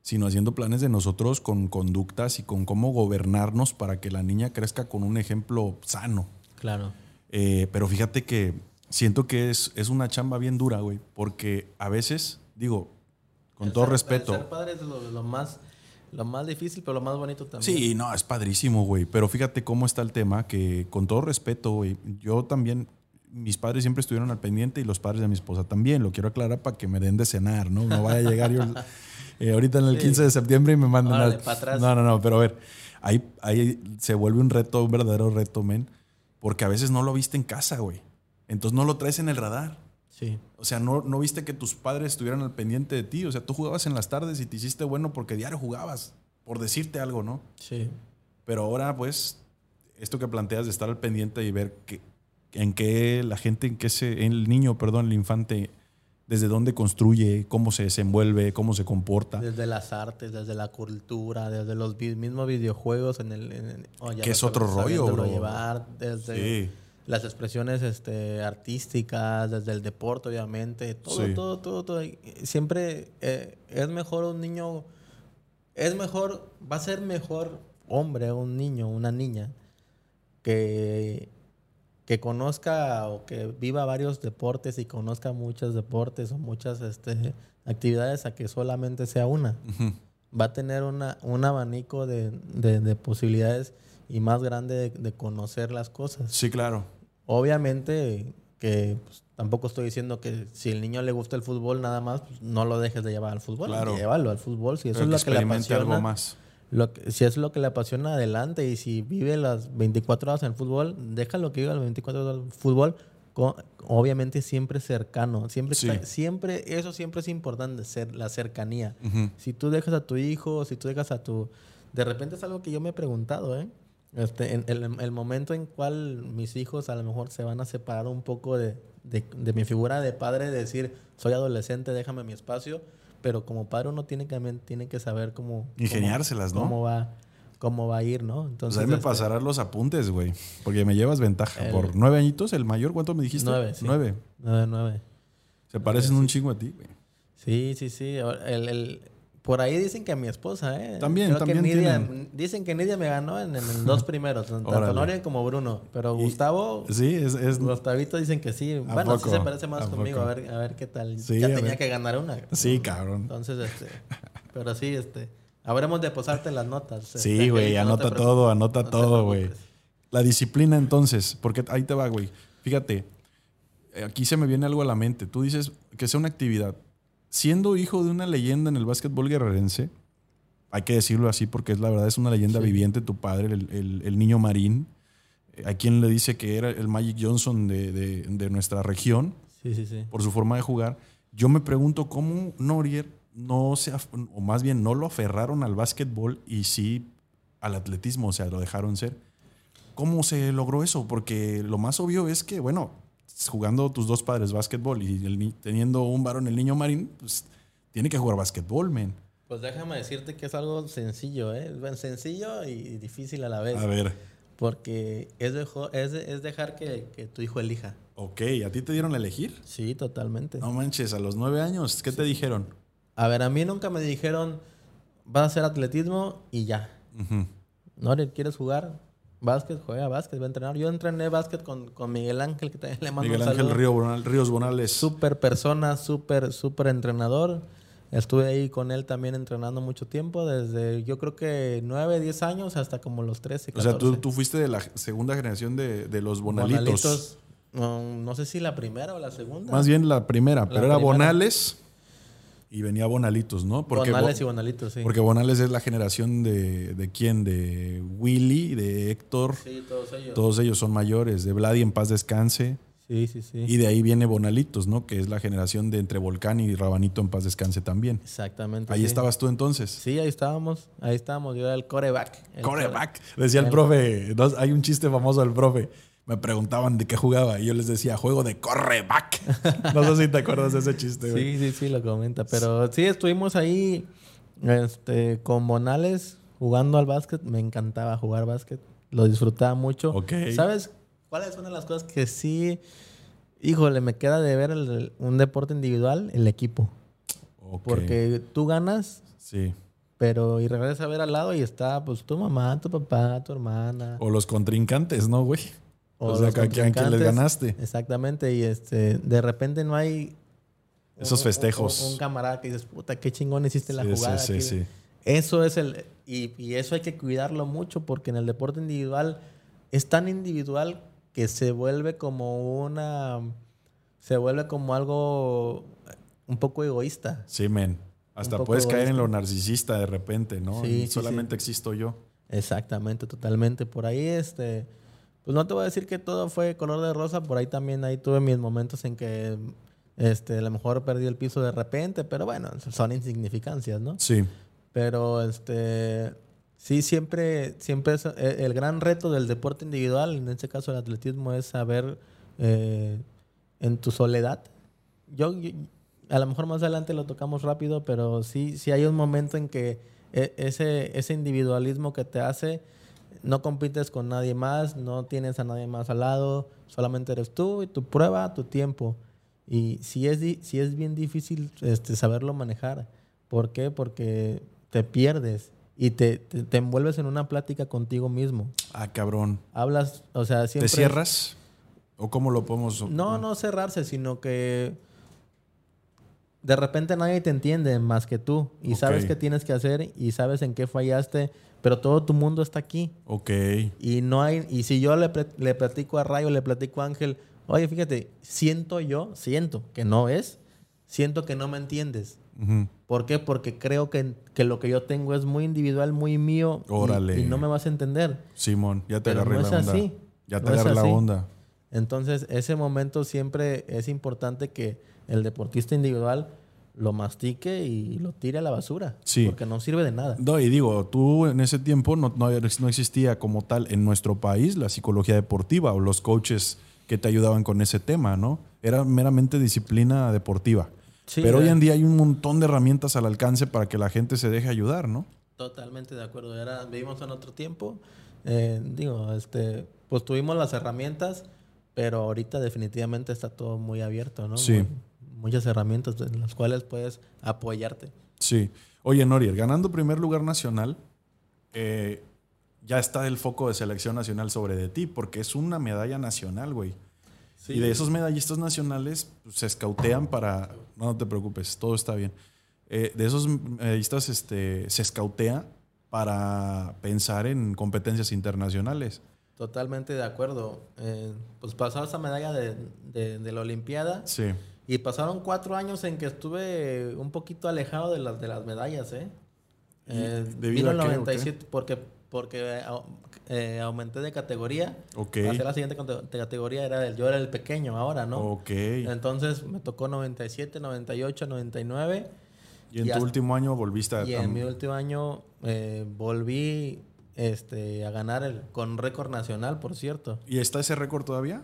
Sino haciendo planes de nosotros con conductas y con cómo gobernarnos para que la niña crezca con un ejemplo sano. Claro. Eh, pero fíjate que siento que es, es una chamba bien dura, güey. Porque a veces, digo, con El todo ser- el respeto. Ser padre es lo, lo más, lo más difícil, pero lo más bonito también. Sí, no, es padrísimo, güey. Pero fíjate cómo está el tema, que con todo respeto, güey, yo también, mis padres siempre estuvieron al pendiente y los padres de mi esposa también. Lo quiero aclarar para que me den de cenar, ¿no? No vaya a llegar yo eh, ahorita en el Sí. 15 de septiembre y me manden Órale, al- atrás. No, no, no, pero a ver, ahí, ahí se vuelve un reto, un verdadero reto, men, porque a veces no lo viste en casa, güey. Entonces no lo traes en el radar. Sí. O sea, no, no viste que tus padres estuvieran al pendiente de ti. O sea, tú jugabas en las tardes y te hiciste bueno porque diario jugabas, por decirte algo, ¿no? Sí. Pero ahora, pues, esto que planteas de estar al pendiente y ver que, en qué la gente, en qué se, el niño, perdón, el infante, desde dónde construye, cómo se desenvuelve, cómo se comporta. Desde las artes, desde la cultura, desde los mismos videojuegos en el... en el- oh, Que es otro rollo, bro. llevar, desde Sí. Las expresiones este, artísticas, desde el deporte, obviamente. Todo, Sí. todo, todo, todo. Siempre eh, es mejor un niño... Es mejor... Va a ser mejor hombre un niño, una niña, que que conozca o que viva varios deportes y conozca muchos deportes o muchas este, actividades a que solamente sea una. Va a tener una, un abanico de, de- de posibilidades y más grande de, de conocer las cosas. Sí, claro. Obviamente que pues, tampoco estoy diciendo que si el niño le gusta el fútbol nada más, pues, no lo dejes de llevar al fútbol. Claro. Llévalo al fútbol. Si eso Pero es lo que le apasiona. algo más. Lo que- si es lo que le apasiona, adelante. Y si vive las 24 horas en el fútbol, déjalo que viva las 24 horas en el fútbol. obviamente siempre cercano. Siempre, Sí. siempre, eso siempre es importante, ser, la cercanía. Si tú dejas a tu hijo, si tú dejas a tu... De repente es algo que yo me he preguntado, ¿eh? Este, en el, el momento en cual mis hijos a lo mejor se van a separar un poco de, de- de mi figura de padre, de decir, soy adolescente, déjame mi espacio, pero como padre uno tiene que, también tiene que saber cómo... Ingeniárselas, cómo, ¿no? Cómo va, cómo va a ir, ¿no? Pues Entonces, ahí me este, pasarás los apuntes, güey. Porque me llevas ventaja. El- Por nueve añitos, el mayor, ¿cuánto me dijiste? Nueve, sí. Nueve. Nueve, nueve. Se parecen un chingo a ti, güey. Sí, sí, sí. El, el- por ahí dicen que a mi esposa, ¿eh? También, Creo también que Nidia- tienen. Dicen que Nidia me ganó en, en los dos primeros, tanto Órale. Noria como Bruno. Pero Y- Gustavo, Sí, es, es- Gustavito dicen que sí. Bueno, sí poco? se parece más ¿A conmigo. A ver, a ver qué tal. Sí, ya tenía ver. que ganar una. Sí, cabrón. Entonces, este... Pero sí, este... Habremos de posarte las notas. Sí, este, güey, no te anota todo, anota No todo, güey. La disciplina entonces, porque ahí te va, güey. Fíjate, eh, aquí se me viene algo a la mente. Tú dices que sea una actividad. Siendo hijo de una leyenda en el básquetbol guerrerense, hay que decirlo así porque es la verdad, es una leyenda Sí. viviente tu padre, el, el- el niño marín. Eh, Hay quien le dice que era el Magic Johnson de, de- de nuestra región Sí, sí, sí. por su forma de jugar. Yo me pregunto cómo Norier no se, o más bien no lo aferraron al básquetbol y sí al atletismo, o sea, lo dejaron ser. ¿Cómo se logró eso? Porque lo más obvio es que, bueno, jugando tus dos padres básquetbol y el ni- teniendo un varón, el niño marín, pues tiene que jugar básquetbol, men. Pues déjame decirte que es algo sencillo, ¿eh? Bueno, sencillo y difícil a la vez. A ver, Porque es, dejo- es, es dejar que, que tu hijo elija. ok, ¿a ti te dieron a elegir? Sí, totalmente. No manches, a los nueve años, ¿qué te dijeron? A ver, a mí nunca me dijeron, vas a hacer atletismo y ya. Ujú. Nori, ¿quieres jugar? Básquet, juega básquet, va a entrenar. Yo entrené básquet con, con Miguel Ángel, que también le mando Miguel un Ángel. Río Bonal- Ríos Bonales. Súper persona, súper, súper entrenador. Estuve ahí con él también entrenando mucho tiempo, desde yo creo que 9, 10 años hasta como los 13, O 14. sea, tú, tú fuiste de la segunda generación de, de los Bonalitos. Bonalitos, no, no sé si la primera o la segunda. Más bien la primera, pero era. Bonales y venía Bonalitos, ¿no? Porque, Bonales Bo- y Bonalitos, sí. porque Bonales es la generación de, de quién? De Willy, de Héctor. Sí, todos ellos. Todos ellos son mayores. De Vladi en paz descanse. Sí, sí, sí. Y de ahí viene Bonalitos, ¿no? Que es la generación de entre Volcán y Rabanito en paz descanse también. Exactamente. Ahí sí. estabas tú entonces. Sí, ahí estábamos. Ahí estábamos. Yo era el coreback. El Coreback. Decía el el- profe, hay un chiste famoso del profe. Me preguntaban de qué jugaba y yo les decía, juego de correback. no sé si te acuerdas de ese chiste, güey. Sí, sí, sí, lo comenta. Pero sí, estuvimos ahí este, con Bonales jugando al básquet. Me encantaba jugar básquet. Lo disfrutaba mucho. ¿Sabes cuáles son de las cosas que sí, híjole, me queda de ver el- un deporte individual? El equipo. Porque tú ganas, Sí. pero y regresas a ver al lado y está pues tu mamá, tu papá, tu hermana. O los contrincantes, ¿no, güey? O, sea, a quién les ganaste. Exactamente. Y este, de repente no hay... Esos un- festejos. Un, un camarada que dices, puta, qué chingón hiciste la Sí, jugada. sí, sí, sí. Eso es el... Y, y eso hay que cuidarlo mucho porque en el deporte individual es tan individual que se vuelve como una... Se vuelve como algo un poco egoísta. Sí, men. Hasta puedes caer en lo narcisista de repente, ¿no? Sí, Y sí, Solamente existo yo. Exactamente, totalmente. Por ahí, este, pues no te voy a decir que todo fue color de rosa, por ahí también ahí tuve mis momentos en que, este, a lo mejor perdí el piso de repente, pero bueno, son insignificancias, ¿no? Sí. Pero, este, sí, siempre, siempre es, eh, el gran reto del deporte individual, en este caso el atletismo, es saber eh, en tu soledad. Yo, yo- a lo mejor más adelante lo tocamos rápido, pero sí, sí hay un momento en que e- ese, ese individualismo que te hace, no compites con nadie más, no tienes a nadie más al lado, solamente eres tú y tu prueba, tu tiempo. Y sí es, sí es bien difícil este, saberlo manejar. ¿Por qué? Porque te pierdes y te, te, te envuelves en una plática contigo mismo. Ah, cabrón. Hablas, o sea, siempre... ¿Te cierras? ¿O cómo lo podemos...? No, no cerrarse, sino que de repente nadie te entiende más que tú y sabes qué tienes que hacer y sabes en qué fallaste, pero todo tu mundo está aquí Ok. y no hay y si yo le, le platico a Rayo, le platico a Ángel, oye, fíjate, siento yo, siento que no es, siento que no me entiendes. ¿Por qué? Porque creo que, que lo que yo tengo es muy individual, muy mío y- Órale. Y, no me vas a entender. Simón, ya te Pero agarré no la es onda. así. Ya te No agarré la onda. Entonces, ese momento siempre es importante que el deportista individual lo mastique y lo tire a la basura. Sí. Porque no sirve de nada. No, y digo, tú en ese tiempo no, no, no existía como tal en nuestro país la psicología deportiva o los coaches que te ayudaban con ese tema, ¿no? Era meramente disciplina deportiva. Sí, Pero hoy era- en día hay un montón de herramientas al alcance para que la gente se deje ayudar, ¿no? Totalmente de acuerdo. Era, vivimos en otro tiempo. Eh, digo, este, pues tuvimos las herramientas, pero ahorita definitivamente está todo muy abierto, ¿no? Sí. Muchas herramientas en las cuales puedes apoyarte. Sí. Oye, Noriel, ganando primer lugar nacional, eh, ya está el foco de selección nacional sobre de ti, porque es una medalla nacional, güey. Y de esos medallistas nacionales pues, se escautean para. No, no te preocupes, todo está bien. Eh, de esos medallistas este, se escautea para pensar en competencias internacionales. Totalmente de acuerdo. Eh, pues pasó esa medalla de, de- de la Olimpiada Sí. Y pasaron cuatro años en que estuve un poquito alejado de las, de las medallas, ¿eh? Eh, debido vino el a qué, o qué? 97 porque, porque eh, aumenté de categoría. Ok. Hacia la siguiente cate- categoría era el, yo era el pequeño ahora, ¿no? Ok. Entonces me tocó 97, 98, 99. Y en y tu hasta- último año volviste a. Y en mi último año eh, volví este, a ganar el, con récord nacional, por cierto. ¿Y está ese récord todavía?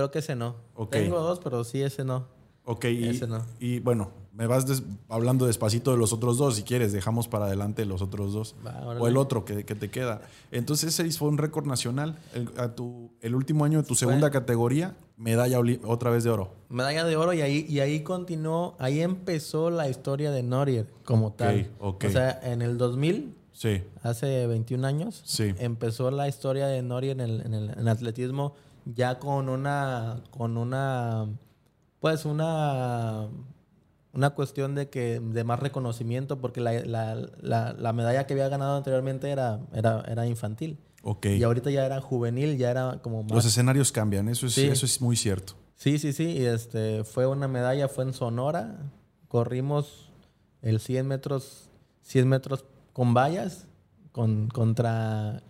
Creo que ese no. Tengo dos, pero sí ese no. Ok, y, Ese no. y bueno, me vas des- hablando despacito de los otros dos, si quieres, dejamos para adelante los otros dos. Va, o el otro que, que te queda. Entonces ese fue un récord nacional. El, a tu, el último año de tu segunda categoría, medalla otra vez de oro. Medalla de oro y ahí, y ahí continuó, ahí empezó la historia de Norier como tal. ok. O sea, en el 2000, Sí, hace 21 años, Sí. empezó la historia de Norier en el, en el- en atletismo ya con una, con una, pues una, una cuestión de que de más reconocimiento porque la, la- la- la medalla que había ganado anteriormente era, era, era infantil. ok. Y ahorita ya era juvenil, ya era como más... Los escenarios cambian, eso es, Sí. eso es muy cierto. Sí, sí, sí. Y este, fue una medalla, fue en Sonora. Corrimos el 100 metros, 100 metros con vallas con, contra,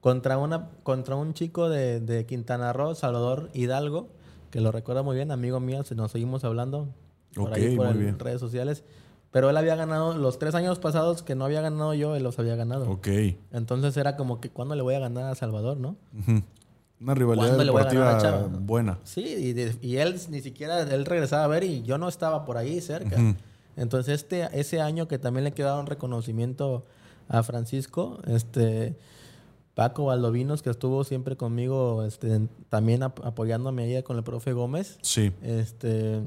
contra, una, contra un chico de, de Quintana Roo, Salvador Hidalgo, que lo recuerdo muy bien, amigo mío, nos seguimos hablando por ahí por muy el- bien. redes sociales. Pero él había ganado los tres años pasados que no había ganado yo, él los había ganado. Ok. Entonces era como que, ¿cuándo le voy a ganar a Salvador, no? Una rivalidad ¿Cuándo le voy a a deportiva Chava? buena. Sí, y, de- y él ni siquiera, él regresaba a ver y yo no estaba por ahí cerca. Entonces, este, ese año que también le quedaba un reconocimiento a Francisco, este, Paco Valdovinos, que estuvo siempre conmigo, este, también ap- apoyándome ahí con el profe Gómez, Sí. este,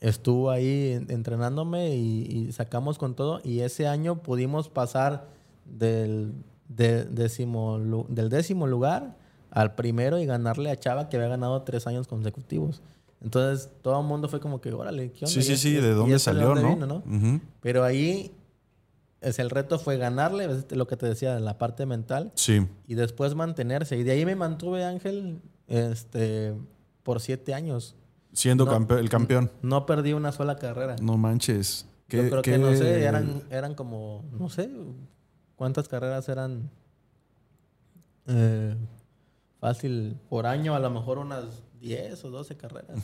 estuvo ahí en- entrenándome y, y sacamos con todo. Y ese año pudimos pasar del, de- décimo, lu- del décimo lugar al primero y ganarle a Chava que había ganado tres años consecutivos. Entonces todo el mundo fue como que, órale, ¿qué onda? Sí, sí, ¿Y sí, ¿de dónde salió, no? vino, Ujú. Pero ahí es el reto fue ganarle, es lo que te decía, la parte mental Sí. y después mantenerse. Y de ahí me mantuve, Ángel, este, por siete años. Siendo No. campe- el campeón. No perdí una sola carrera. No manches. Yo ¿Qué- creo qué- que, no sé, eran, eran como, no sé, cuántas carreras eran eh, fácil por año, a lo mejor unas 10 o 12 carreras.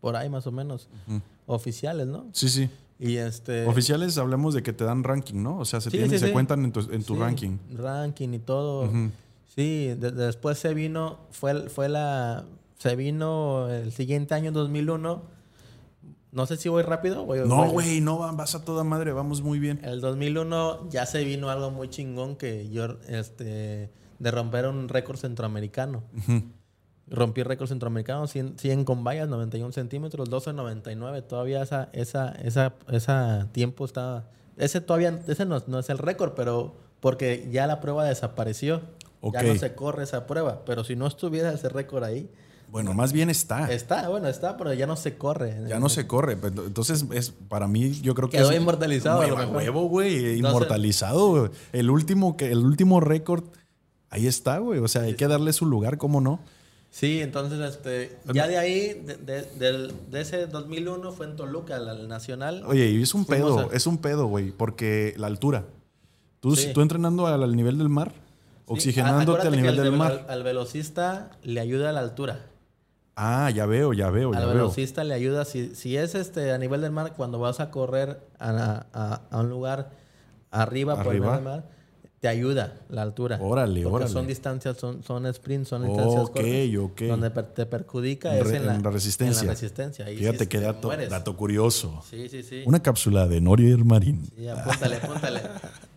Por ahí más o menos. Oficiales, ¿no? Sí, sí. Y este... Oficiales hablamos de que te dan ranking, ¿no? O sea, se, Sí, tienen- sí, se sí. cuentan en tu, en tu ranking. Ranking y todo. Sí, de- después se vino, fue, fue la, se vino el siguiente año, 2001. No sé si voy rápido. voy- No, güey, no, va- vas a toda madre, vamos muy bien. El 2001 ya se vino algo muy chingón que yo, este, de romper un récord centroamericano. Ujú. Rompí récord centroamericano, 100, 100 con vallas, 91 centímetros, 12.99. Todavía esa, esa, esa, esa tiempo está... Ese todavía, ese no, no es el récord, pero porque ya la prueba desapareció. Ya Ok. no se corre esa prueba. Pero si no estuviera ese récord ahí, Bueno, más bien está. está, bueno, está, pero ya no se corre. Ya no se corre. pero Entonces, es para mí, yo creo que Quedó es inmortalizado, a lo Huevo, huevo, güey. Inmortalizado. güey. El último, el último récord, ahí está, güey. O sea, hay que darle su lugar, ¿cómo no? Sí, entonces, este, ya de ahí, de, de- del- de ese 2001 fue en Toluca, al, al Nacional. Oye, y es un pedo, a- es un pedo, güey, porque la altura. Tú, Sí. tú entrenando al, al nivel del mar, oxigenándote al nivel del mar. Al, al velocista le ayuda a la altura. Ah, ya veo, ya veo, ya al veo. velocista le ayuda. Si, si es este a nivel del mar, cuando vas a correr a, a- a un lugar arriba, por el Arriba. nivel del mar, te ayuda la altura. Órale, Porque órale. son distancias, son, son sprints, son distancias Ok, cortas. ok. Donde per- te perjudica es en la, en la resistencia. En la resistencia. Ahí Fíjate sí qué te dato, dato curioso. Sí, sí, sí. Una cápsula de Norier Marín. Sí, apúntale, apúntale.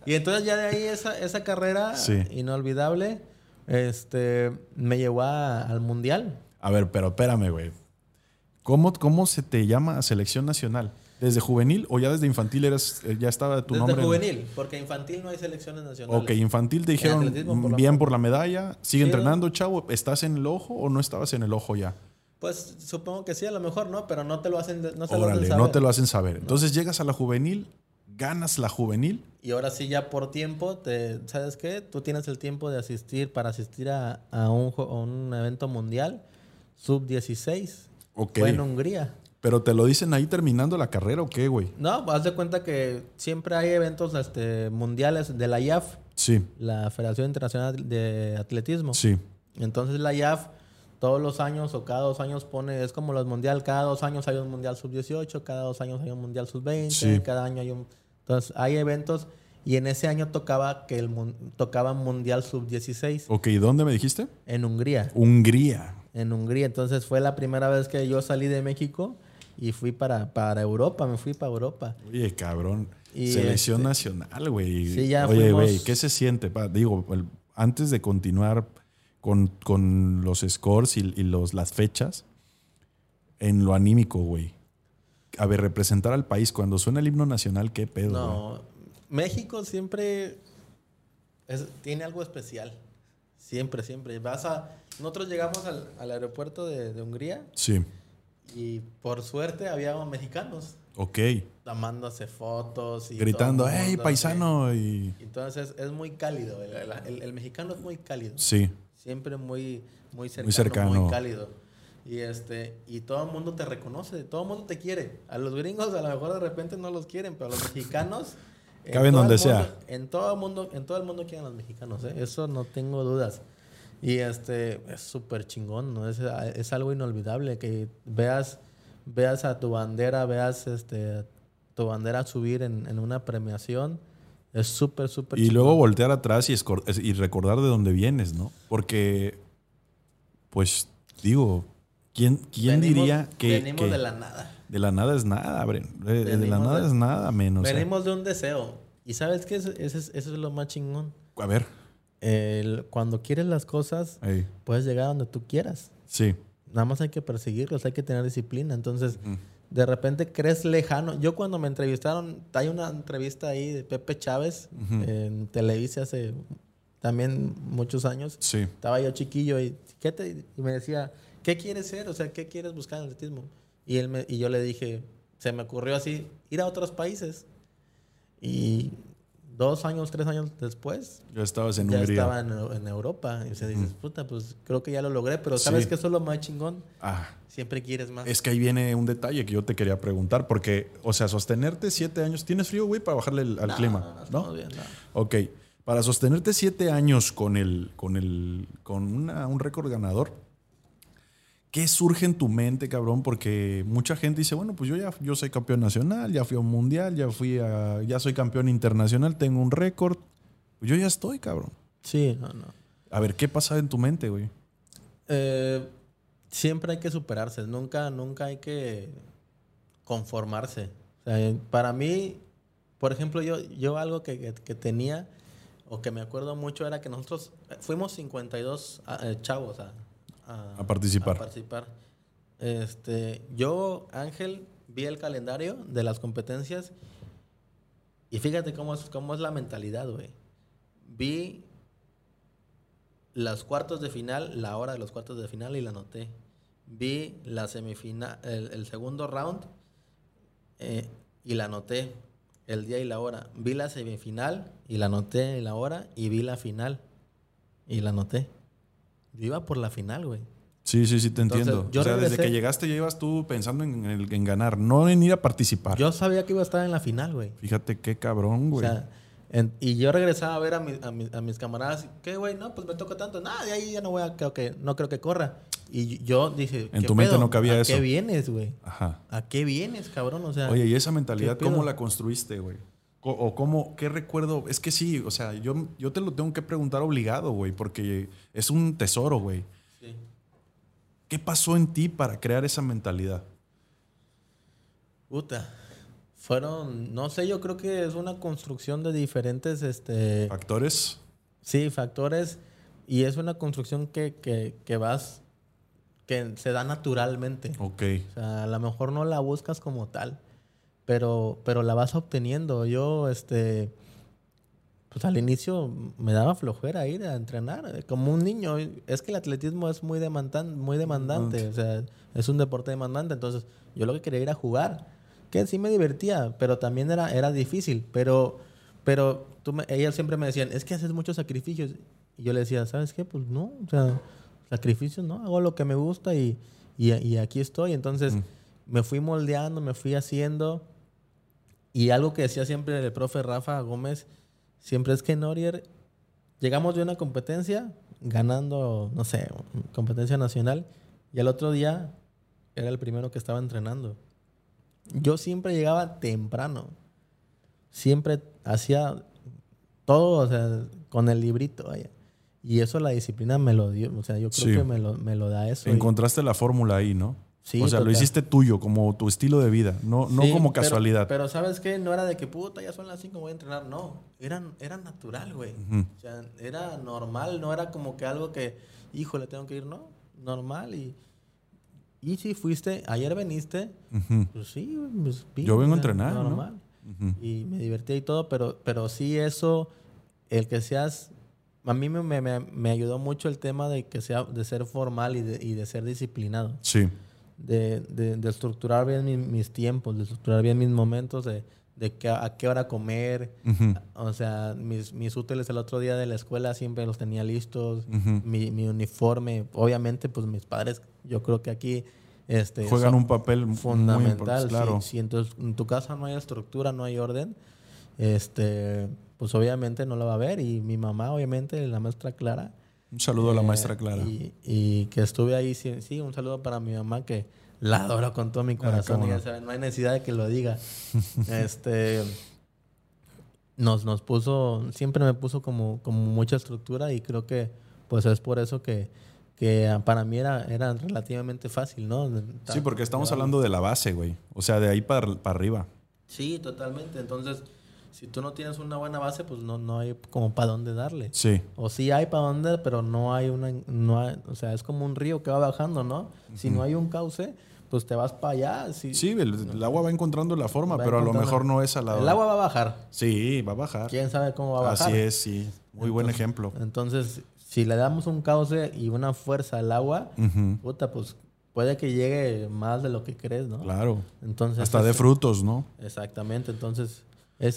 Y entonces ya de ahí esa, esa carrera Sí. inolvidable este, me llevó a- al Mundial. A ver, pero espérame, güey. ¿Cómo, ¿Cómo se te llama a selección nacional? ¿Desde juvenil o ya desde infantil eras, eh, ya estaba tu Desde nombre? en- juvenil, porque infantil no hay selecciones nacionales. Ok, infantil te dijeron atletismo, por "Mm, lo bien menos". por la medalla, sigue Sí, entrenando, chavo. ¿Estás en el ojo o no estabas en el ojo ya? Pues supongo que sí, a lo mejor no, pero no te lo hacen, no lo Órale, hacen no saber. te lo hacen saber. Entonces llegas a la juvenil, ganas la juvenil. Y ahora sí ya por tiempo, te, ¿sabes qué? Tú tienes el tiempo de asistir, para asistir a, a un, a un evento mundial, sub-16. Ok. Fue en Hungría. Pero te lo dicen ahí terminando la carrera o qué, güey. No, haz de cuenta que siempre hay eventos este, mundiales de la IAF, Sí, la Federación Internacional de Atletismo. sí. Entonces la IAF todos los años o cada dos años pone, es como los mundial, cada dos años hay un mundial sub-18, cada dos años hay un mundial sub-20, Sí. cada año hay un... Entonces hay eventos Y en ese año tocaba que el tocaba Mundial Sub-16 Ok, ¿dónónde me dijiste? en Hungría. Hungría. En Hungría. Entonces fue la primera vez que yo salí de México y fui para, para Europa. Me fui para Europa. Oye, cabrón. Y Selección este- nacional, güey. Sí, ya Oye, fuimos- güey, ¿qué se siente? Pa? Digo, el- antes de continuar con, con los scores y, y los, las fechas, en lo anímico, güey. A ver, representar al país cuando suena el himno nacional, ¿qué pedo? güey? No, México siempre es- tiene algo especial. Siempre, siempre. Vas a, nosotros llegamos al, al aeropuerto de, de Hungría Sí, y por suerte había mexicanos ok. tomándose fotos y Gritando, ¡hey, paisano! Y... Entonces es muy cálido. El, el- el mexicano es muy cálido. Sí, Siempre muy, muy cercano, Muy cercano. muy cálido. Y este, y todo el mundo te reconoce, todo el mundo te quiere. A los gringos a lo mejor de repente no los quieren, pero a los mexicanos en Caben donde mundo- sea. En todo el mundo, en todo el mundo quieren a los mexicanos, ¿eh? eso no tengo dudas. Y este es súper chingón, ¿no? Es, es algo inolvidable que veas, veas a tu bandera, veas este tu bandera subir en, en una premiación. Es súper, súper Y chingón. luego voltear atrás y, y recordar de dónde vienes, ¿no? Porque, pues, digo, ¿quién, quién Venimos- diría que, Venimos que de la nada. de la nada es nada, Bren? De, de la nada de- es nada menos. Venimos de un deseo. ¿Y sabes qué? Eso es, eso es lo más chingón. A ver, El- cuando quieres las cosas, puedes llegar a donde tú quieras. sí. Nada más hay que perseguirlos, hay que tener disciplina. Entonces, de repente crees lejano. Yo cuando me entrevistaron, hay una entrevista ahí de Pepe Chávez Ujú. en Televisa hace también muchos años. Sí. Estaba yo chiquillo y, ¿qué te- y me decía, ¿qué quieres ser? O sea, ¿qué quieres buscar en el atletismo? Y, él me- y yo le dije, se me ocurrió así, ir a otros países. Y dos años, tres años después, Ya estabas en ya Hungría. estaba en, en Europa. Y se dices, puta, pues creo que ya lo logré. Pero ¿sabes Sí. qué? Eso es lo más chingón. Ah, Siempre quieres más. es que ahí viene un detalle que yo te quería preguntar, porque, o sea, sostenerte siete años. ¿Tienes frío, güey, para bajarle el- al No, clima? no, no, bien, no. Ok. Para sostenerte siete años con el, con el, con una- un récord ganador, ¿qué surge en tu mente, cabrón? Porque mucha gente dice, bueno, pues yo ya yo soy campeón nacional, ya fui a un mundial, ya fui a, ya soy campeón internacional, tengo un récord. Pues yo ya estoy, cabrón. Sí, no, no. A ver, ¿qué pasa en tu mente, güey? Eh, siempre hay que superarse. Nunca, nunca hay que conformarse. O sea, para mí, por ejemplo, yo, yo algo que, que- que tenía o que me acuerdo mucho era que nosotros fuimos 52 ah, eh, chavos a, A participar. a participar. Este, yo, Ángel, vi el calendario de las competencias y fíjate cómo es, cómo es la mentalidad, güey. Vi los cuartos de final, la hora de los cuartos de final y la anoté. Vi la semifinal, el, el segundo round eh, y la anoté. El día y la hora. Vi la semifinal y la anoté y la hora y vi la final y la anoté. Yo iba por la final, güey. Sí, sí, sí, te Entonces, entiendo. yo o sea, desde que llegaste ya ibas tú pensando en, ganar, no en ir a participar. Yo sabía que iba a estar en la final, güey. Fíjate qué cabrón, O güey. sea, en- y yo regresaba a ver a, mi- a, mi- a mis camaradas. ¿Qué, güey? No, pues me toca tanto. Nada, de ahí ya no voy a... Creo que, no creo que corra. Y yo dije... En ¿qué tu mente no cabía ¿A eso. qué vienes, güey? Ajá. ¿A qué vienes, cabrón? O sea... Oye, ¿y esa mentalidad ¿qué cómo la construiste, güey? ¿O cómo, qué recuerdo? Es que sí, o sea, yo, yo te lo tengo que preguntar obligado, güey, porque es un tesoro, güey. sí. ¿Qué pasó en ti para crear esa mentalidad? Puta. Fueron... No sé, yo creo que es una construcción de diferentes... Este, ¿Factores? Sí, factores. Y es una construcción que, que, que vas, que se da naturalmente. Ok. O sea, a lo mejor no la buscas como tal, pero, pero la vas obteniendo. Yo, este, pues al inicio me daba flojera ir a entrenar, eh, como un niño. Es que el atletismo es muy, demandan, muy demandante, o sea, es un deporte demandante. Entonces, yo lo que quería era jugar, que sí me divertía, pero también era, era difícil. Pero, pero tú me- ellas siempre me decían, es que haces muchos sacrificios. Y yo le decía, ¿sabes qué? Pues no, o sea, sacrificios no, hago lo que me gusta y, y, y aquí estoy. Entonces, Mm. me fui moldeando, me fui haciendo. Y algo que decía siempre el profe Rafa Gómez, siempre es que Norier, llegamos de una competencia, ganando, no sé, competencia nacional, y al otro día era el primero que estaba entrenando. Yo siempre llegaba temprano. Siempre hacía todo, o sea, con el librito, vaya. Y eso la disciplina me lo dio, o sea, yo creo Sí. que me lo, me lo da eso. y- Encontraste la fórmula ahí, ¿no? Sí, o sea, lo hiciste tuyo, como tu estilo de vida, no, no como casualidad. Pero, ¿sabes qué? No era de que, puta, ya son las 5, voy a entrenar. No, era, era natural, güey. O sea, era normal, no era como que algo que, híjole, tengo que ir, no. Normal y... Y si fuiste, ayer veniste, Ujú. pues sí, pues, Yo vengo a entrenar, ¿no? Normal. Y me divertí y todo, pero, pero sí eso, el que seas... A mí me, me, me- me ayudó mucho el tema de que sea de ser formal y de, y de ser disciplinado Sí, de, de- de estructurar bien mi- mis tiempos, de estructurar bien mis momentos, de, de qué- a qué hora comer. O sea, mis, mis útiles el otro día de la escuela siempre los tenía listos. Mi, mi uniforme. Obviamente, pues mis padres, yo creo que aquí este, juegan un papel fundamental. claro. Si, si en, tu, en tu casa no hay estructura, no hay orden, este, pues obviamente no lo va a haber. Y mi mamá, obviamente, la maestra Clara, Un saludo a la eh, maestra Clara. Y, y que estuve ahí, sí, sí, un saludo para mi mamá que la adoro con todo mi corazón. Ah, ella no. hay necesidad de que lo diga. este nos, nos puso, siempre me puso como, como mucha estructura y creo que pues es por eso que, que para mí era, era relativamente fácil, ¿no? Sí, porque estamos hablando de la base, güey. O sea, de ahí para, para arriba. Sí, totalmente. Entonces, si tú no tienes una buena base, pues no, no hay como para dónde darle. Sí. O sí hay para dónde, pero no hay una, no hay- o sea, es como un río que va bajando, ¿no? Si no hay un cauce, pues te vas para allá. Si, Sí, el, el agua va encontrando la forma, pero a lo mejor no es a la... el agua va a bajar. Sí, va a bajar. ¿Quién sabe cómo va a bajar? Así es, sí. Muy buen ejemplo. Entonces, si le damos un cauce y una fuerza al agua, puta, pues puede que llegue más de lo que crees, ¿no? Claro. Entonces, Hasta de frutos, ¿no? Exactamente, entonces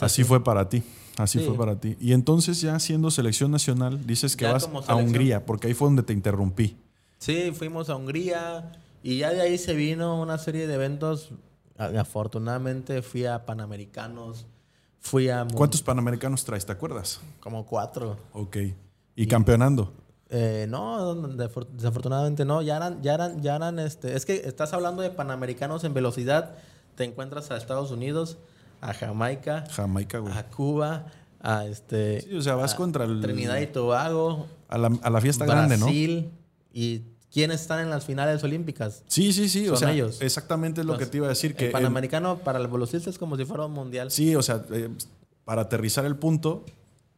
Así fue para ti. Así Sí. fue para ti. Y entonces ya siendo selección nacional, dices que Ya vas a. Hungría, porque ahí fue donde te interrumpí. Sí, fuimos a Hungría y ya de ahí se vino una serie de eventos. Afortunadamente fui a Panamericanos, fui a... ¿Cuántos panamericanos traes? ¿Te acuerdas? Como cuatro. Ok. Y, campeonando. Eh, no, desafortunadamente no. Ya eran, ya eran, ya eran, este... Es que estás hablando de Panamericanos en velocidad. Te encuentras a Estados Unidos, a Jamaica, Jamaica, güey. a Cuba, a este... Sí, o sea, vas a contra el- Trinidad y Tobago, A la, a la fiesta grande, ¿no? Brasil. ¿Y quiénes están en las finales olímpicas? Sí, sí, sí. o Son sea, ellos. exactamente es lo Los- que te iba a decir. Que el el- Panamericano para el velocista es como si fuera un mundial. sí, o sea, eh, para aterrizar el punto,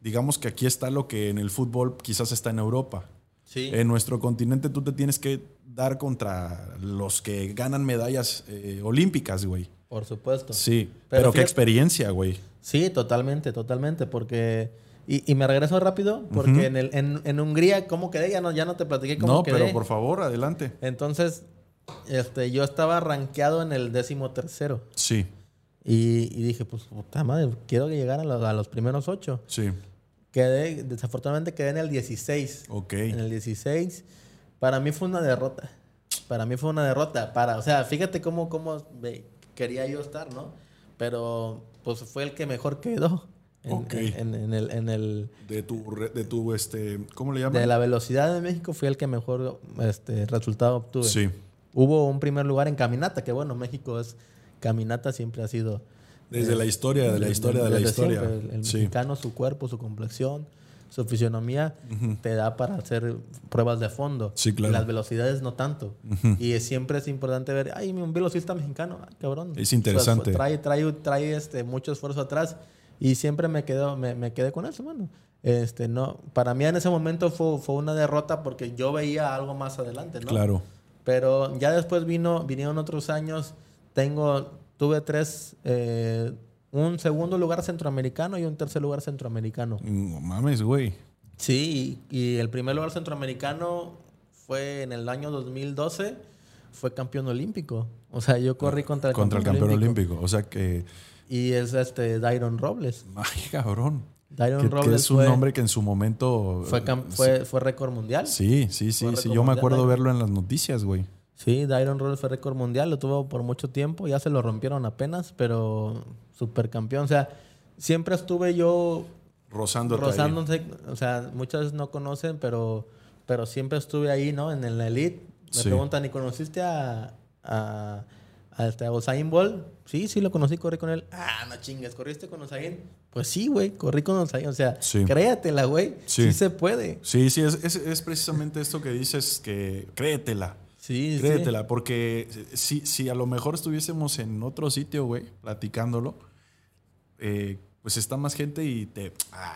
digamos que aquí está lo que en el fútbol quizás está en Europa. Sí. En nuestro continente tú te tienes que dar contra los que ganan medallas eh, olímpicas, güey. Por supuesto. Sí, Pero pero, qué experiencia, güey. Sí, totalmente, totalmente. Porque. Y, y me regreso rápido, porque en, el, en, en Hungría, ¿cómo quedé? Ya no, ya no te platiqué cómo No, quedé. pero por favor, adelante. Entonces, este, yo estaba rankeado en el décimo tercero. Sí, Y, y dije, pues, puta madre, quiero llegar a los, a los primeros ocho. sí, Quedé, desafortunadamente quedé en el 16. ok. En el 16. Para mí fue una derrota. Para mí fue una derrota. Para, o sea, fíjate cómo, cómo quería yo estar, ¿no? Pero pues fue el que mejor quedó. En, en- en el, en el- De tu, de tu, este, ¿cómo le llaman? de la velocidad de México fue el que mejor este, resultado obtuve. Sí, Hubo un primer lugar en caminata, que bueno, México es caminata siempre ha sido desde la historia, de la historia, de la historia. siempre. El, el sí, mexicano, su cuerpo, su complexión, su fisionomía, te da para hacer pruebas de fondo. Sí, claro. Las velocidades no tanto. Y es- siempre es importante ver, ay, un velocista mexicano, ay, cabrón. Es interesante. O sea, trae trae, trae este, mucho esfuerzo atrás. Y siempre me, quedo, me, me quedé con eso, bueno. Este, no, para mí en ese momento fue, fue una derrota porque yo veía algo más adelante, ¿no? claro. Pero ya después vino, vinieron otros años. Tengo, tuve tres, eh, un segundo lugar centroamericano y un tercer lugar centroamericano. No mames, güey. Sí, y, el primer lugar centroamericano fue en el año 2012, fue campeón olímpico. O sea, yo corrí contra el Contra el campeón olímpico. O sea que, Y es este Dairon Robles. ay, cabrón. Dairon Que, que Robles es un fue, hombre que en su momento... fue, fue récord mundial. Sí, sí, sí, sí. Yo me acuerdo Dairon. verlo en las noticias, güey. Sí, Dairon Robles fue récord mundial, lo tuvo por mucho tiempo, ya se lo rompieron apenas, pero supercampeón. O sea, siempre estuve yo Rozándote ahí. rozándose, o sea, muchas no conocen, pero, pero siempre estuve ahí, ¿no? En la elite. Me Sí. preguntan, ¿y conociste a, a, Hasta este, Usain Bolt, sí, sí lo conocí, corrí con él. Ah, no chingues, ¿corriste con Usain? Pues sí, güey, corrí con Usain. O sea, créatela, güey. Sí. se puede. Sí, sí, es, es, precisamente esto que dices, que créetela. Sí, Créetela, porque si, si a lo mejor estuviésemos en otro sitio, güey, platicándolo, eh, pues está más gente y te... Ah.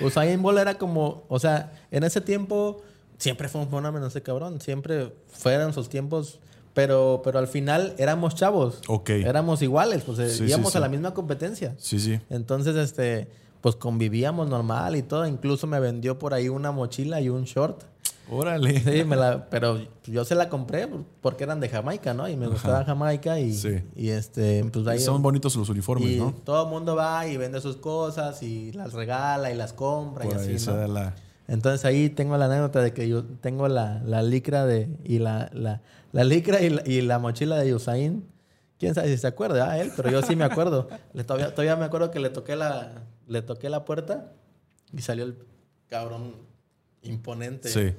Usain Bolt era como, o sea, en ese tiempo siempre fue un fenómeno ese cabrón. Siempre fueron sus tiempos pero, pero al final éramos chavos. Ok. Éramos iguales, pues íbamos a la misma competencia. Sí, sí. Entonces, este, pues convivíamos normal y todo. Incluso me vendió por ahí una mochila y un short. Órale. Sí, me la, pero yo se la compré porque eran de Jamaica, ¿no? Y me gustaba Jamaica y, y este, pues ahí... Son bonitos los uniformes, y ¿no? Todo el mundo va y vende sus cosas y las regala y las compra y así, ¿no? la... Entonces ahí tengo la anécdota de que yo tengo la, la licra de, y la, la, la licra y la, y la, mochila de Usain. Quién sabe si se acuerda a él, pero yo sí me acuerdo. le, todavía, todavía me acuerdo que le toqué la, le toqué la puerta y salió el cabrón imponente. Sí.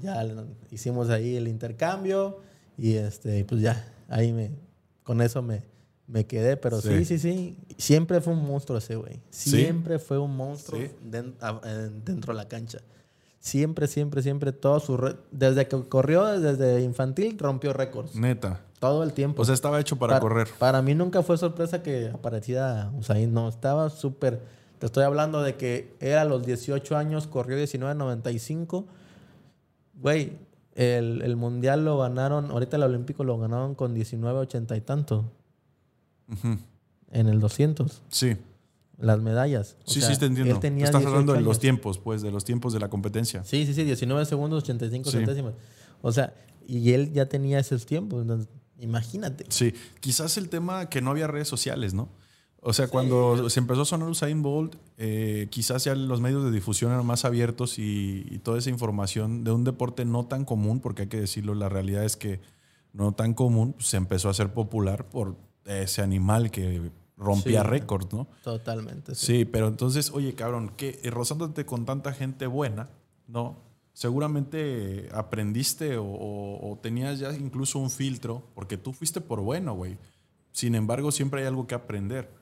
Ya hicimos ahí el intercambio y este, pues ya, ahí me, con eso me, me quedé, pero sí. sí, sí, Siempre fue un monstruo ese güey. Siempre fue un monstruo dentro de la cancha. Siempre, siempre, siempre, todo su... Desde que corrió, desde infantil, rompió récords. Neta. Todo el tiempo. O sea, estaba hecho para, correr. Para mí nunca fue sorpresa que apareciera Usain. No, estaba súper... Te estoy hablando de que era a los 18 años, corrió 19.95. Güey, el, el mundial lo ganaron, ahorita el olímpico lo ganaron con 19.80 y tanto. En el 200. Sí. Las medallas. sí, sí, te entiendo. Estás hablando de los tiempos, pues, de los tiempos de la competencia. Sí, sí, sí, 19 segundos, 85 centésimos. O sea, y él ya tenía esos tiempos. imagínate. Sí, quizás el tema que no había redes sociales, ¿no? O sea, cuando se empezó a sonar Usain Bolt, eh, quizás ya los medios de difusión eran más abiertos y, toda esa información de un deporte no tan común, porque hay que decirlo, la realidad es que no tan común, pues, se empezó a hacer popular por ese animal que rompía récords, ¿no? Totalmente. Sí. pero entonces, oye, cabrón, que rozándote con tanta gente buena, ¿no? Seguramente aprendiste o, tenías ya incluso un filtro, porque tú fuiste por bueno, güey. Sin embargo, siempre hay algo que aprender.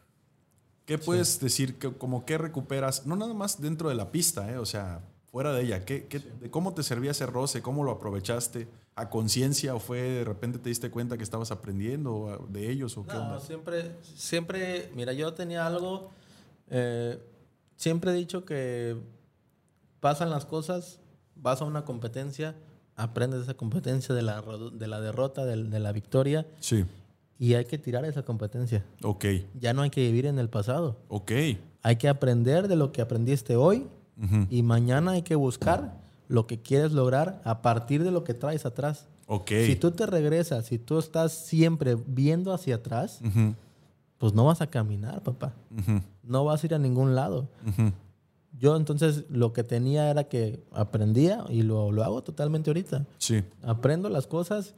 ¿Qué puedes decir? Que, como que recuperas, no nada más dentro de la pista, ¿eh? o sea, fuera de ella? ¿Qué, de ¿Cómo te servía ese roce? ¿Cómo lo aprovechaste? ¿A conciencia o fue de repente te diste cuenta que estabas aprendiendo de ellos o qué no, siempre, siempre, mira, yo tenía algo, eh, siempre he dicho que pasan las cosas, vas a una competencia, aprendes esa competencia de la, de la derrota, de, de la victoria. Sí. Y hay que tirar esa competencia. Ok. Ya no hay que vivir en el pasado. Ok. Hay que aprender de lo que aprendiste hoy y mañana hay que buscar lo que quieres lograr a partir de lo que traes atrás. Okay. Si tú te regresas, si tú estás siempre viendo hacia atrás, pues no vas a caminar, papá. No vas a ir a ningún lado. Yo entonces lo que tenía era que aprendía y lo, lo hago totalmente ahorita. Sí. Aprendo las cosas,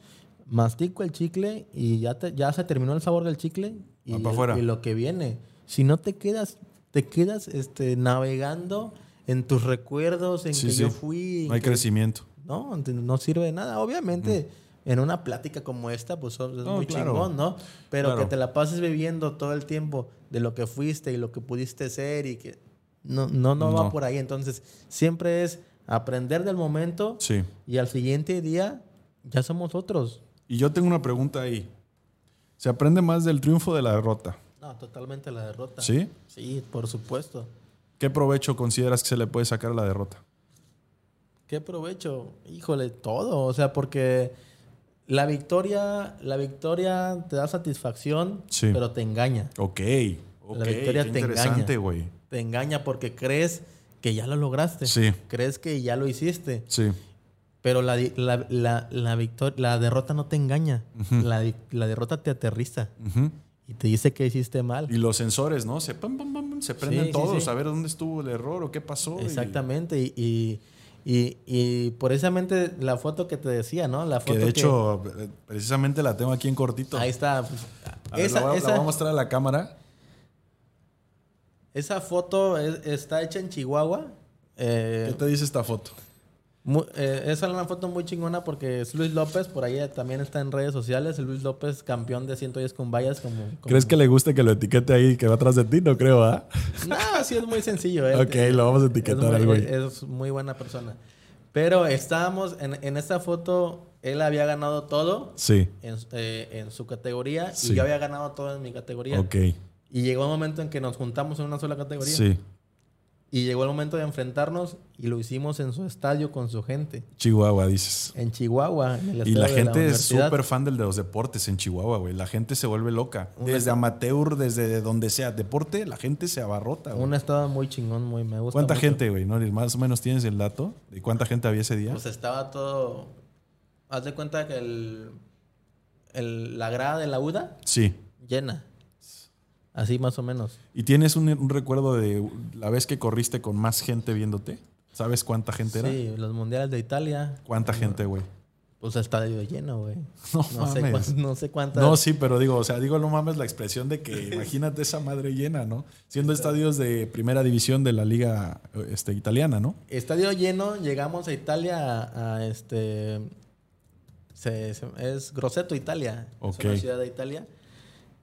mastico el chicle y ya, ya se terminó el sabor del chicle y, y lo que viene. Si no te quedas, te quedas este, navegando en tus recuerdos, en que yo fui. No hay crecimiento. No, no sirve de nada. Obviamente, en una plática como esta, pues es muy chingón, ¿no? Pero que te la pases viviendo todo el tiempo de lo que fuiste y lo que pudiste ser y que no, no, no, va por ahí. Entonces, siempre es aprender del momento sí. y al siguiente día ya somos otros. Y yo tengo una pregunta ahí. ¿Se aprende más del triunfo de la derrota? No, totalmente la derrota. ¿Sí? Sí, por supuesto. ¿Qué provecho consideras que se le puede sacar a la derrota? ¿Qué provecho? Híjole, todo. O sea, porque la victoria, la victoria te da satisfacción, pero te engaña. Ok. la victoria te engaña. güey. Te engaña porque crees que ya lo lograste. Sí. Crees que ya lo hiciste. Sí. Pero la, la, la, la derrota no te engaña. la, derrota te aterriza y te dice que hiciste mal. Y los sensores, ¿no? Se, se prenden todos a ver dónde estuvo el error o qué pasó. Exactamente. Y, y, y, precisamente la foto que te decía, ¿no? La foto que de hecho, precisamente la tengo aquí en cortito. Ahí está. esa, la, voy, a mostrar a la cámara. Esa foto está hecha en Chihuahua. Eh, ¿Qué te dice esta foto? Eh, esa es una foto muy chingona porque es Luis López, por ahí también está en redes sociales. Luis López, campeón de 110 con vallas. Como, como- ¿Crees que le guste que lo etiquete ahí que va atrás de ti? No creo, ¿ah? No, sí es muy sencillo. eh. Ok, lo vamos a etiquetar al güey. es muy buena persona. Pero estábamos en, en esta foto, él había ganado todo Sí. en, eh, en su categoría Sí. y yo había ganado todo en mi categoría. Ok. Y llegó un momento en que nos juntamos en una sola categoría. Sí. Y llegó el momento de enfrentarnos y lo hicimos en su estadio con su gente. Chihuahua, dices. En Chihuahua. en el Y estadio la de gente es súper fan del de los deportes en Chihuahua, güey. La gente se vuelve loca. Desde amateur, desde donde sea deporte, la gente se abarrota, güey. Un estado muy chingón, muy me gusta. ¿Cuánta mucho. gente, güey? ¿No? Más o menos tienes el dato de cuánta gente había ese día. Pues estaba todo. Haz de cuenta que el, el- la grada de la UDA Sí. llena. Así más o menos. ¿Y tienes un, un recuerdo de la vez que corriste con más gente viéndote? ¿Sabes cuánta gente era? Sí, los mundiales de Italia. ¿Cuánta gente, güey? Pues estadio lleno, güey. No, No, sé mames. no sé cuántas. No, sí, pero digo, o sea, digo, no mames la expresión de que imagínate esa madre llena, ¿no? Siendo estadios de primera división de la liga este, italiana, ¿no? Estadio lleno, llegamos a Italia a, a este. se- se- es Grosseto, Italia. Ok. Es una ciudad de Italia.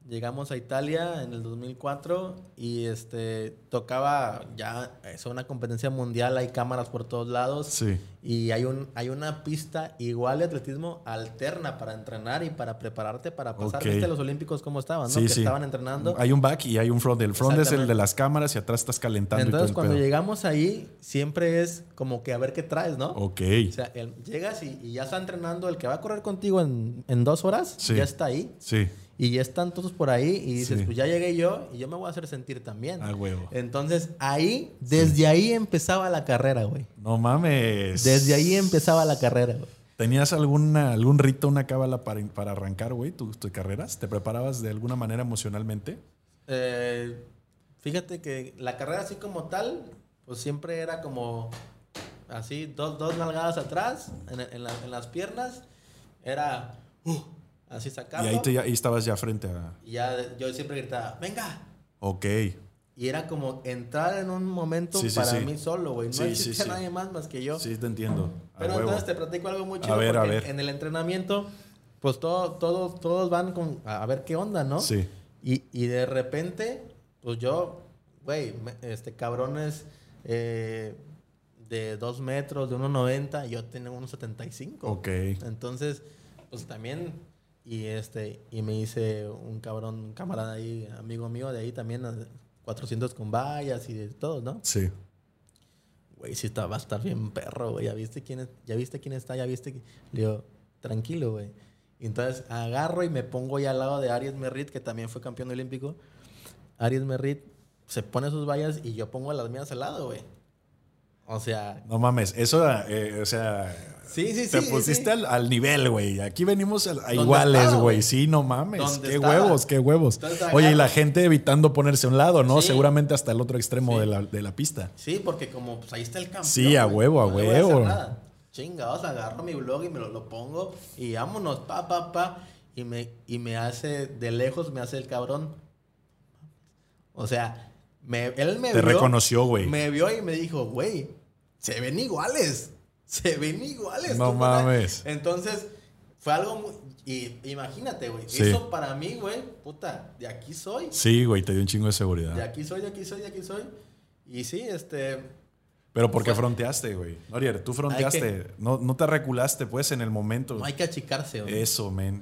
Llegamos a Italia en el 2004 y este tocaba ya es una competencia mundial, hay cámaras por todos lados Sí. y hay un hay una pista igual de atletismo alterna para entrenar y para prepararte para pasar. Ok. ¿Viste los olímpicos cómo estaban, no? Sí, que sí. estaban entrenando. Hay un back y hay un front. El front es el de las cámaras y atrás estás calentando Entonces y cuando pedo. llegamos ahí siempre es como que a ver qué traes, ¿no? Ok. O sea, el- llegas y, y ya está entrenando el que va a correr contigo en, en dos horas, Sí. ya está ahí. Sí. Y ya están todos por ahí y dices, Sí. pues ya llegué yo y yo me voy a hacer sentir también. A huevo. Entonces ahí, desde ahí empezaba la carrera, güey. No mames. Desde ahí empezaba la carrera, güey. ¿Tenías alguna, algún rito, una cábala para, para arrancar, güey, tus, tus carreras? ¿Te preparabas de alguna manera emocionalmente? Eh, fíjate que la carrera así como tal, pues siempre era como así, dos, dos nalgadas atrás, en, en la- en las piernas. Era uh, así Y sacarlo. ahí, te, ahí estabas ya frente a... Y ya yo siempre gritaba, venga. Ok. Y era como entrar en un momento Sí, sí, para sí. mí solo, güey. No existía nadie más más que yo. Sí, te entiendo. A Pero huevo. entonces te platico algo muy A chido. ver, a porque ver. En el entrenamiento, pues todo, todo- todos van con, a a ver qué onda, ¿no? Sí. Y, y de repente, pues yo, güey, este cabrones eh, de dos metros, de 1,90, yo tenía 1,75. Ok. Entonces, pues también, y este, y me hice un cabrón, un camarada ahí, amigo mío de ahí también, a 400 con vallas y de todo, ¿no? Sí. Güey, sí está, va a estar bien perro, güey. ¿Ya viste quién, es- ya viste quién está? ¿Ya viste? qui-?" Le digo, tranquilo, güey. Y entonces agarro y me pongo ya al lado de Aries Merrit, que también fue campeón olímpico. Aries Merrit se pone sus vallas y yo pongo las mías al lado, güey. O sea, No mames. Eso, eh, o sea... sí, sí, sí. Te sí. pusiste al, al nivel, güey. Aquí venimos a ¿Dónde iguales, estaba, güey. Sí, no mames. ¿Dónde Qué estaba? huevos, qué huevos. Entonces, Oye, y la gente evitando ponerse a un lado, ¿no? Sí. Seguramente hasta el otro extremo Sí. de, la, de la pista. Sí, porque como pues ahí está el campeón. Sí, a güey. huevo, a No huevo. nada. Chingados, agarro mi blog y me lo, lo pongo y vámonos, pa, pa, pa. Y me, y me hace, de lejos me hace el cabrón. O sea, me, él me Te vio. reconoció, güey. Me vio y me dijo, güey, se ven iguales. Se ven iguales. No ¿cómo da?" mames. Entonces, fue algo muy... Y imagínate, güey. Sí. Eso para mí, güey, puta, de aquí soy. Sí, güey, te dio un chingo de De seguridad. aquí soy, de aquí soy, de aquí soy. Y sí, este... Pero porque Fue- fronteaste, güey. Norier, tú fronteaste. No, no te reculaste, pues, en el momento. No hay que achicarse, güey. Eso, men.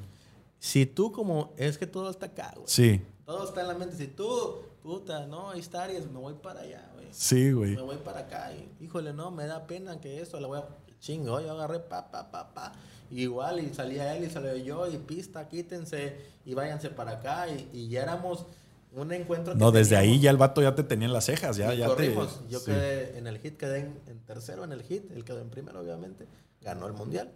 Si tú como... Es que todo está acá, güey. Sí, Todo está en la mente. Si tú, puta, no, ahí está Aries, me voy para allá, güey. sí, güey. Me voy para acá y, híjole, no, me da pena que esto, le voy a... Chingo, yo agarré pa, pa, pa, pa. Igual, y salía él y salía yo, y pista, quítense, y váyanse para acá. Y, y ya éramos un encuentro que No, desde ahí ya el vato ya te tenía en las cejas. Ya, Y ya te. corrimos. Yo sí. quedé en el hit, quedé en, en tercero en el hit, él quedó en primero, obviamente. Ganó el mundial.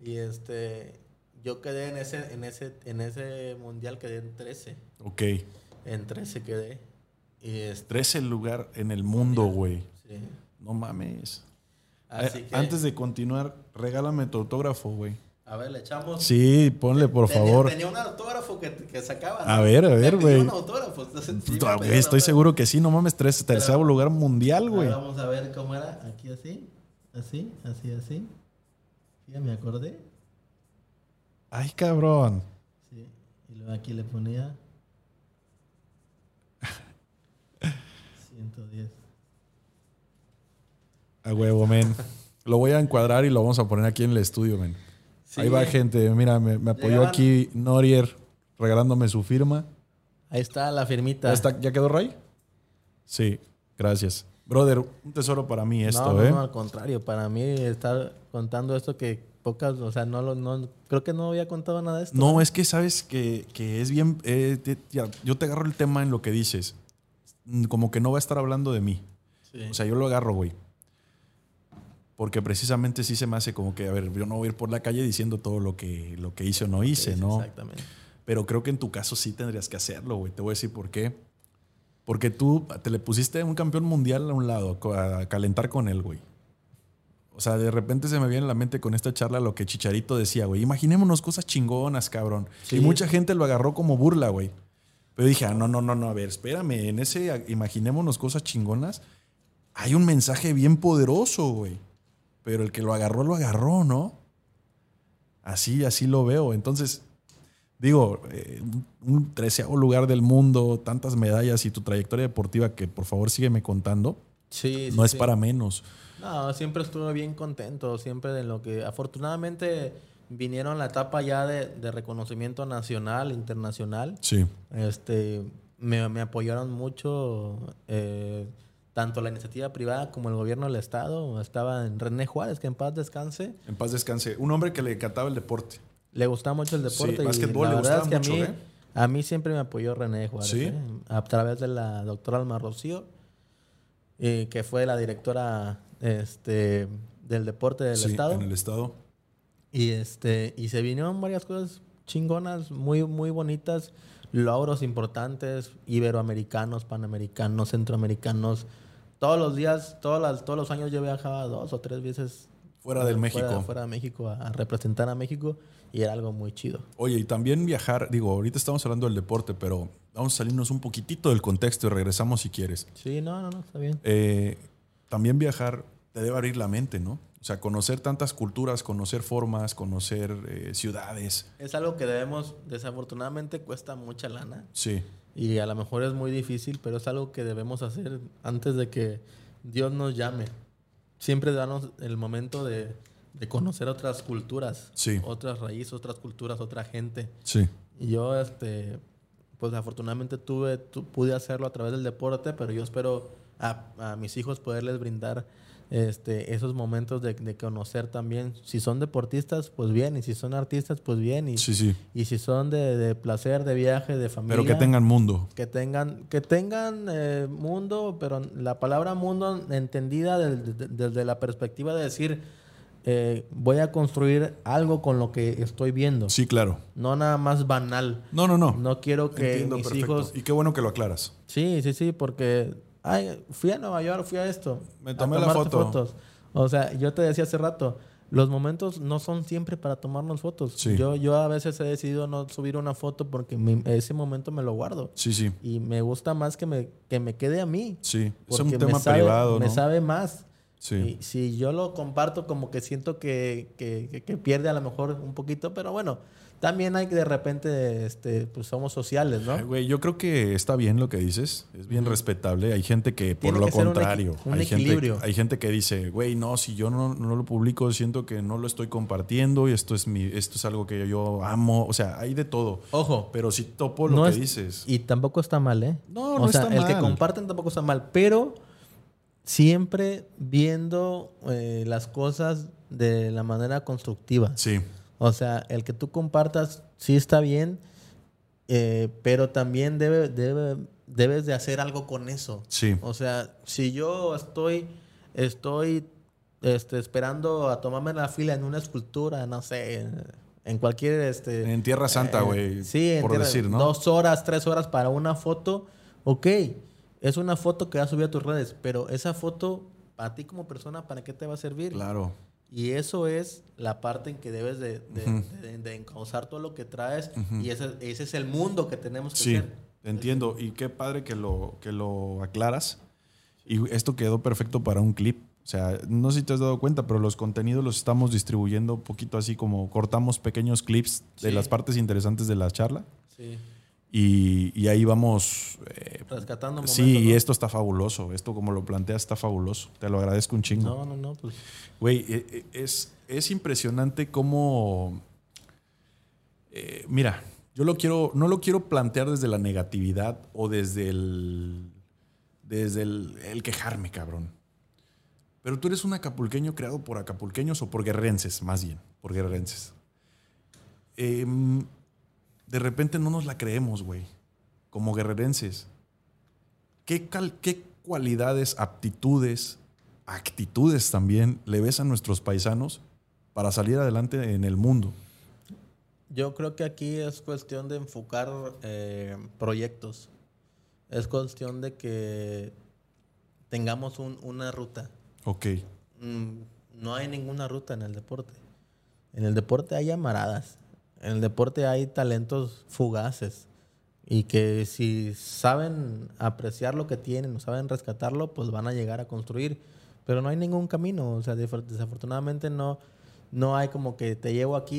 Y este, yo quedé en ese, en ese, en ese mundial, quedé en 13. Ok. En 13 quedé. Y este, 13 lugar en el mundo, güey. sí. No mames. Así Eh, que, Antes de continuar, regálame tu autógrafo, güey. a ver, le echamos. Sí, ponle, por Tenía- favor. Tenía un autógrafo que, que sacaba. A ver, a ver, güey. un autógrafo. entonces, sí un Estoy autógrafo. seguro que sí, no mames, tres, tercer lugar mundial, güey. Vamos a ver cómo era. Aquí así. Así, así, así. Ya me acordé. Ay, cabrón. Sí. Y luego aquí le ponía 110. A huevo, men. Lo voy a encuadrar y lo vamos a poner aquí en el estudio, men. Sí. Ahí va gente. Mira, me, me apoyó Llegaban- aquí Norier regalándome su firma. Ahí está la firmita. ¿Ya, está- ¿Ya quedó Ray? Sí, gracias. Brother, un tesoro para mí esto, no, no, ¿eh? no, al contrario. Para mí estar contando esto que pocas, o sea, no lo, no, creo que no había contado nada de esto. No, es que sabes que, que es bien. eh, te- yo te agarro el tema en lo que dices. Mm, Como que no va a estar hablando de mí. Sí. O sea, yo lo agarro, güey. Porque precisamente sí se me hace como que, a ver, yo no voy a ir por la calle diciendo todo lo que, lo que hice o no hice, ¿no? Exactamente. Pero creo que en tu caso sí tendrías que hacerlo, güey. Te voy a decir por qué. Porque tú te le pusiste a un campeón mundial a un lado, a calentar con él, güey. O sea, de repente se me viene a la mente con esta charla lo que Chicharito decía, güey. Imaginémonos cosas chingonas, cabrón. Sí. Y mucha gente lo agarró como burla, güey. Pero dije, ah, no, no, no, no, a ver, espérame. En ese imaginémonos cosas chingonas, hay un mensaje bien poderoso, güey. Pero el que lo agarró, lo agarró, ¿no? Así, así lo veo. Entonces, digo, eh, un treceavo lugar del mundo, tantas medallas y tu trayectoria deportiva que por favor sígueme contando, Sí, sí, no es sí. para menos. No, siempre estuve bien contento, siempre de lo que afortunadamente vinieron la etapa ya de, de reconocimiento nacional, internacional. Sí, Este, me, me apoyaron mucho eh, tanto la iniciativa privada como el gobierno del estado. Estaba en René Juárez, que en paz descanse. en paz descanse. Un hombre que le encantaba el deporte. Le gustaba mucho el Sí, deporte. y básquetbol la le verdad gustaba es que mucho, a mí, ¿eh? a mí siempre me apoyó René Juárez. Sí. ¿eh? A través de la doctora Alma Rocío, que fue la directora este, del deporte del Sí, estado. En el estado. Y este, y se vinieron varias cosas chingonas, muy, muy bonitas, logros importantes, iberoamericanos, panamericanos, centroamericanos. Todos los días, todas las, todos los años yo viajaba dos o tres veces Fuera del México. Fuera, fuera de México a, a representar a México y era algo muy chido. Oye, y también viajar, digo, ahorita estamos hablando del deporte, pero vamos a salirnos un poquitito del contexto y regresamos si quieres. Sí, no, no, no, está bien. Eh, también viajar te debe abrir la mente, ¿no? O sea, conocer tantas culturas, conocer formas, conocer eh, ciudades. Es algo que debemos, desafortunadamente cuesta mucha lana Sí, y a lo mejor es muy difícil, pero es algo que debemos hacer antes de que Dios nos llame. Siempre darnos el momento de, de conocer otras culturas, Sí. otras raíces, otras culturas, otra gente. sí. Y yo, este, pues afortunadamente tuve, tu- pude hacerlo a través del deporte, pero yo espero a, a mis hijos poderles brindar este, esos momentos de, de conocer también. Si son deportistas, pues bien, y si son artistas, pues bien, y, Sí, sí. y si son de, de placer, de viaje, de familia. Pero que tengan mundo. Que tengan, que tengan eh, mundo, pero la palabra mundo entendida desde la perspectiva de decir, eh, voy a construir algo con lo que estoy viendo. Sí, claro. No nada más banal. No, no, no. No quiero que Entiendo mis perfecto. hijos... Y qué bueno que lo aclaras. Sí, sí, sí, porque... Ay, fui a Nueva York, fui a esto. Me tomé la foto. fotos. O sea, yo te decía hace rato, los momentos no son siempre para tomarnos fotos. Sí. Yo, yo a veces he decidido no subir una foto porque mi- ese momento me lo guardo. Sí, sí. Y me gusta más que me, que me quede a mí. Sí. Es un me tema sabe- privado, Me ¿no? sabe más. Sí. Y si yo lo comparto, como que siento que, que- que- que pierde a lo mejor un poquito, pero bueno, también hay que de repente, este, pues somos sociales, ¿no? Ay, Güey, yo creo que está bien lo que dices, es bien respetable. Hay gente que, por Tiene lo que ser un contrario, un hay, gente, equilibrio. hay gente que dice, güey, no, si yo no, no lo publico, siento que no lo estoy compartiendo y esto es, mi, esto es algo que yo amo. O sea, hay de todo. Ojo, Pero si topo lo no que es- dices. Y tampoco está mal, ¿eh? No, o no sea, está el que mal. comparten tampoco está mal, pero siempre viendo eh, las cosas de la manera constructiva. Sí, O sea, el que tú compartas sí está bien, eh, pero también debe, debe, debes de hacer algo con eso. sí. O sea, si yo estoy, estoy este, esperando a tomarme la fila en una escultura, no sé, en, cualquier... Este, En Tierra Santa, eh, güey. sí, en por tierra- decir, ¿no? Dos horas, tres horas para una foto, ok. Es una foto que vas a subir a tus redes, pero esa foto, para ti como persona, ¿para qué te va a servir? Claro. Y eso es la parte en que debes de, de, Ujú. de- de encauzar todo lo que traes. Ujú. Y ese, ese es el mundo que tenemos que Sí, ser. entiendo. Y qué padre que lo, que lo aclaras. Y esto quedó perfecto para un clip. O sea, no sé si te has dado cuenta, pero los contenidos los estamos distribuyendo un poquito así como cortamos pequeños clips de Sí. las partes interesantes de la charla Sí. Y, y ahí vamos. eh, Rescatando sí, momentos, y ¿no? esto está fabuloso. Esto como lo planteas está fabuloso. Te lo agradezco un chingo. No, no, no, pues Güey, eh, eh, es, es impresionante cómo. eh, mira, yo lo quiero. No lo quiero plantear desde la negatividad o desde el. Desde el, el quejarme, cabrón. Pero tú eres un acapulqueño creado por acapulqueños o por guerrenses, más bien, por guerrenses. Em, de repente no nos la creemos, güey. Como guerrerenses. ¿Qué, cal- ¿Qué cualidades, aptitudes, actitudes también le ves a nuestros paisanos para salir adelante en el mundo? Yo creo que aquí es cuestión de enfocar eh, proyectos. Es cuestión de que tengamos un- una ruta. Ok. Mm, no hay ninguna ruta en el deporte. En el deporte hay amaradas. En el deporte hay talentos fugaces. Y que si saben apreciar lo que tienen saben rescatarlo, pues van a llegar a construir. Pero no hay ningún camino. O sea, desafortunadamente no, no hay como que te llevo aquí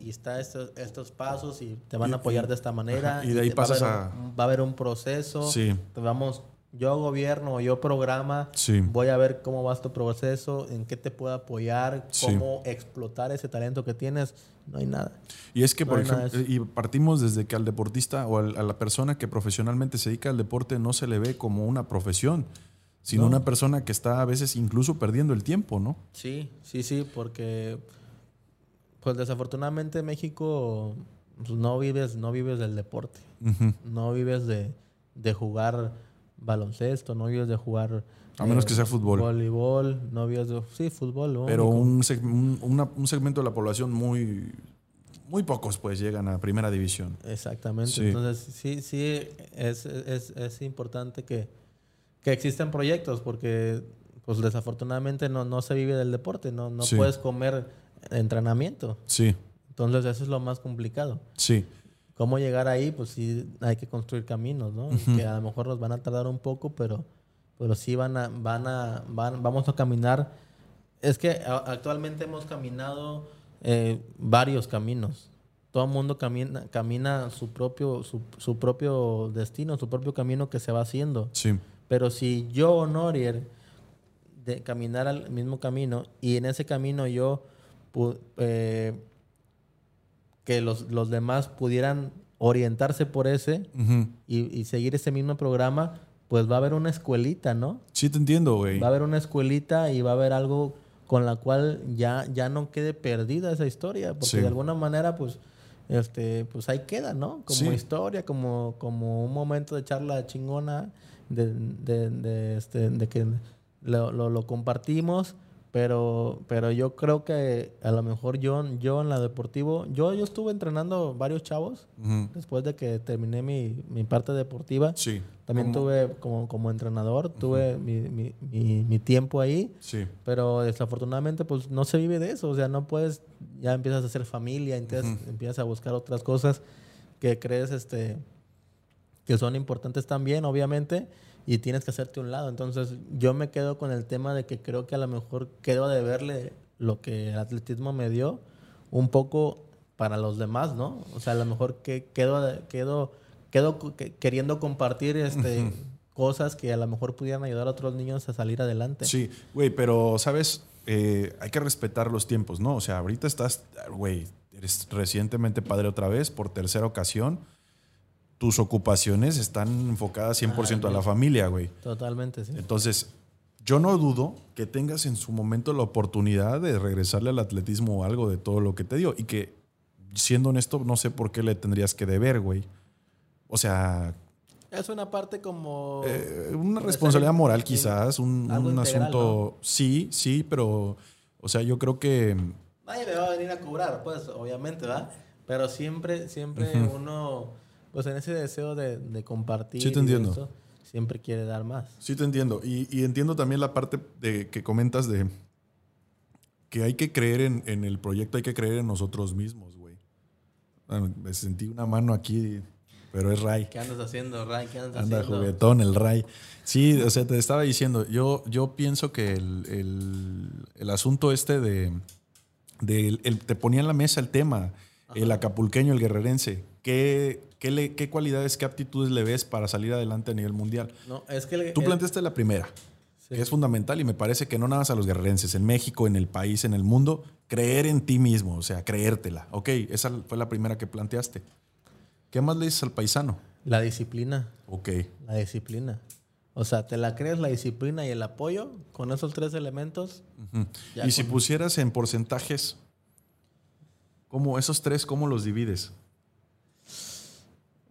y, y está estos, estos pasos y te van Y- a apoyar y- de esta manera. ajá, y de ahí te va pasas haber a- va a haber un proceso. Sí. Te vamos, yo gobierno, yo programa, Sí. voy a ver cómo va tu proceso, en qué te puedo apoyar, Sí. cómo explotar ese talento que tienes. No hay nada. Y es que, No por ejemplo, y partimos desde que al deportista o al- a la persona que profesionalmente se dedica al deporte no se le ve como una profesión, sino No. una persona que está a veces incluso perdiendo el tiempo, ¿no? Sí, sí, sí, porque pues desafortunadamente en México pues, no vives, no vives del deporte, no vives de, de jugar baloncesto, no vives de jugar eh, A menos que sea fútbol. voleibol, no vives de sí fútbol, Pero un, seg- un- una- un segmento de la población muy, muy pocos pues llegan a primera división. Exactamente. Sí. Entonces, sí, sí, es, es, es importante que, que existan proyectos porque, pues desafortunadamente no, no se vive del deporte, no, no Sí. puedes comer entrenamiento. Sí, Entonces, eso es lo más complicado. sí, ¿Cómo llegar ahí? Pues sí, hay que construir caminos, ¿no? Que a lo mejor nos van a tardar un poco, pero, pero sí van a, van a, van, vamos a caminar. Es que actualmente hemos caminado eh, varios caminos. Todo el mundo camina, camina su propio, su, su propio destino, su propio camino que se va haciendo. sí, Pero si yo, Norier, de caminar al mismo camino y en ese camino yo eh, que los, los demás pudieran orientarse por ese y, y seguir ese mismo programa, pues va a haber una escuelita, ¿no? Sí te entiendo, güey. Va a haber una escuelita y va a haber algo con la cual ya, ya no quede perdida esa historia, porque Sí. de alguna manera, pues, este, pues ahí queda, ¿no? Como Sí. historia, como, como un momento de charla chingona, de, de, de, este, de que lo, lo, lo compartimos, pero, pero yo creo que a lo mejor yo, yo en la deportivo, yo, yo estuve entrenando varios chavos después de que terminé mi, mi parte deportiva. Sí. También Como- tuve como, como entrenador, tuve mi, mi, mi, mi tiempo ahí, Sí, pero desafortunadamente pues no se vive de eso, o sea, no puedes, ya empiezas a hacer familia, entonces empiezas a buscar otras cosas que crees este, que son importantes también, obviamente, y tienes que hacerte un lado. Entonces yo me quedo con el tema de que creo que a lo mejor quedo de verle lo que el atletismo me dio un poco para los demás, ¿no? O sea, a lo mejor que quedo, quedo, quedo que- queriendo compartir este, cosas que a lo mejor pudieran ayudar a otros niños a salir adelante. sí, güey, pero, ¿sabes? Eh, hay que respetar los tiempos, ¿no? O sea, ahorita estás, güey, eres recientemente padre otra vez por tercera ocasión. Tus ocupaciones están enfocadas 100% a la familia, güey. Totalmente, sí. Entonces, yo no dudo que tengas en su momento la oportunidad de regresarle al atletismo o algo de todo lo que te dio. Y que, siendo honesto, no sé por qué le tendrías que deber, güey. O sea, Es una parte como... eh, una responsabilidad moral quizás, un, algo un integral, asunto... Sí, sí, pero... O sea, yo creo que... Nadie me va a venir a cobrar, pues, obviamente, ¿verdad? Pero siempre, siempre uno, pues en ese deseo de, de compartir, Sí, te entiendo. eso, siempre quiere dar más. Sí, te entiendo. Y, y entiendo también la parte de que comentas de que hay que creer en, en el proyecto, hay que creer en nosotros mismos, güey. Bueno, me sentí una mano aquí, pero es Ray. ¿Qué andas haciendo, Ray? ¿Qué andas Anda haciendo? juguetón el Ray. Sí, o sea, te estaba diciendo, yo, yo pienso que el, el- el asunto este de, de el- el- te ponía en la mesa el tema, el acapulqueño, el guerrerense. ¿Qué, qué, le- qué cualidades, qué aptitudes le ves para salir adelante a nivel mundial? No, es que... Tú el- planteaste la primera, Sí. que es fundamental y me parece que no nada más a los guerrerenses, en México, en el país, en el mundo, creer en ti mismo, o sea, creértela. Ok, esa fue la primera que planteaste. ¿Qué más le dices al paisano? La disciplina. Ok, La disciplina. O sea, te la crees la disciplina y el apoyo con esos tres elementos. Y si pusieras en porcentajes, ¿cómo esos tres, cómo los divides?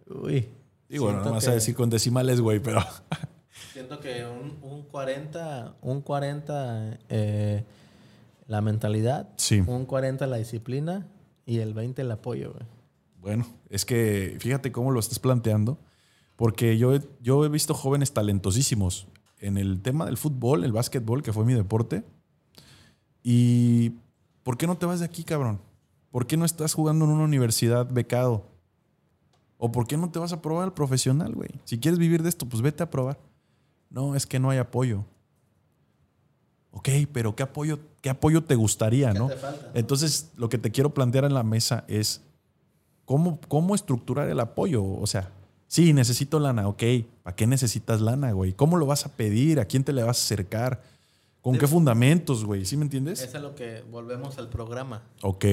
Uy. Digo, no siento vas que- a decir con decimales, güey, pero Siento que un, un 40, un 40 eh, la mentalidad, Sí. un 40 la disciplina y el 20 el apoyo. güey. bueno, es que fíjate cómo lo estás planteando, porque yo, he- yo he visto jóvenes talentosísimos en el tema del fútbol, el básquetbol, que fue mi deporte. ¿Y por qué no te vas de aquí, cabrón? ¿Por qué no estás jugando en una universidad becado? ¿O por qué no te vas a probar al profesional, güey? Si quieres vivir de esto, pues vete a probar. No, es que no hay apoyo. Ok, pero ¿qué apoyo, qué apoyo te gustaría, ¿Qué no? te falta? Entonces, lo que te quiero plantear en la mesa es cómo, cómo estructurar el apoyo. O sea, sí, necesito lana, ok. ¿Para qué necesitas lana, güey? ¿Cómo lo vas a pedir? ¿A quién te le vas a acercar? ¿Con qué fundamentos, güey? ¿Sí me entiendes? Es a lo que volvemos al programa. Ok,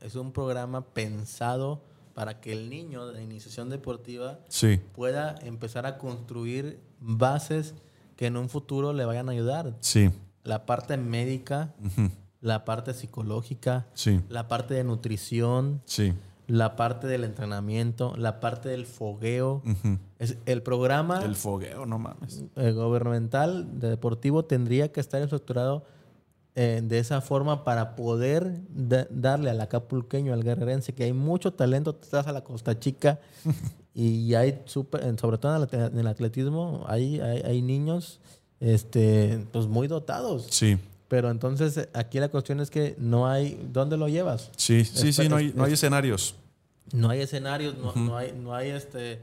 Es un programa pensado para que el niño de iniciación deportiva sí, pueda empezar a construir bases que en un futuro le vayan a ayudar. sí, La parte médica, la parte psicológica, sí, la parte de nutrición, sí, la parte del entrenamiento, la parte del fogueo. Es, el programa El fogueo, no mames. eh, gubernamental de deportivo tendría que estar estructurado eh, de esa forma para poder da- darle al acapulqueño, al guerrerense, que hay mucho talento, te das a la Costa Chica y hay en- sobre todo en el, atletismo, hay, hay, hay niños este, pues muy dotados. Sí, Pero entonces aquí la cuestión es que no hay, ¿dónde lo llevas? sí, sí, sí, no hay, no hay es- escenarios. No hay escenarios, no, no hay, no hay este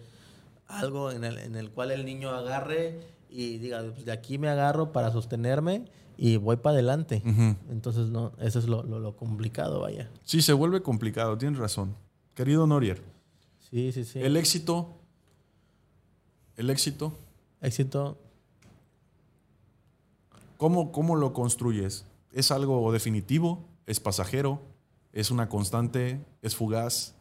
algo en el, en el cual el niño agarre y diga, "Pues, de aquí me agarro para sostenerme y voy para adelante. Entonces, no, eso es lo, lo- lo complicado, vaya. Sí, se vuelve complicado, tienes razón. Querido Norier, Sí, sí, sí. el éxito, el éxito, éxito, ¿cómo, ¿cómo lo construyes? ¿Es algo definitivo? ¿Es pasajero? ¿Es una constante? ¿Es fugaz?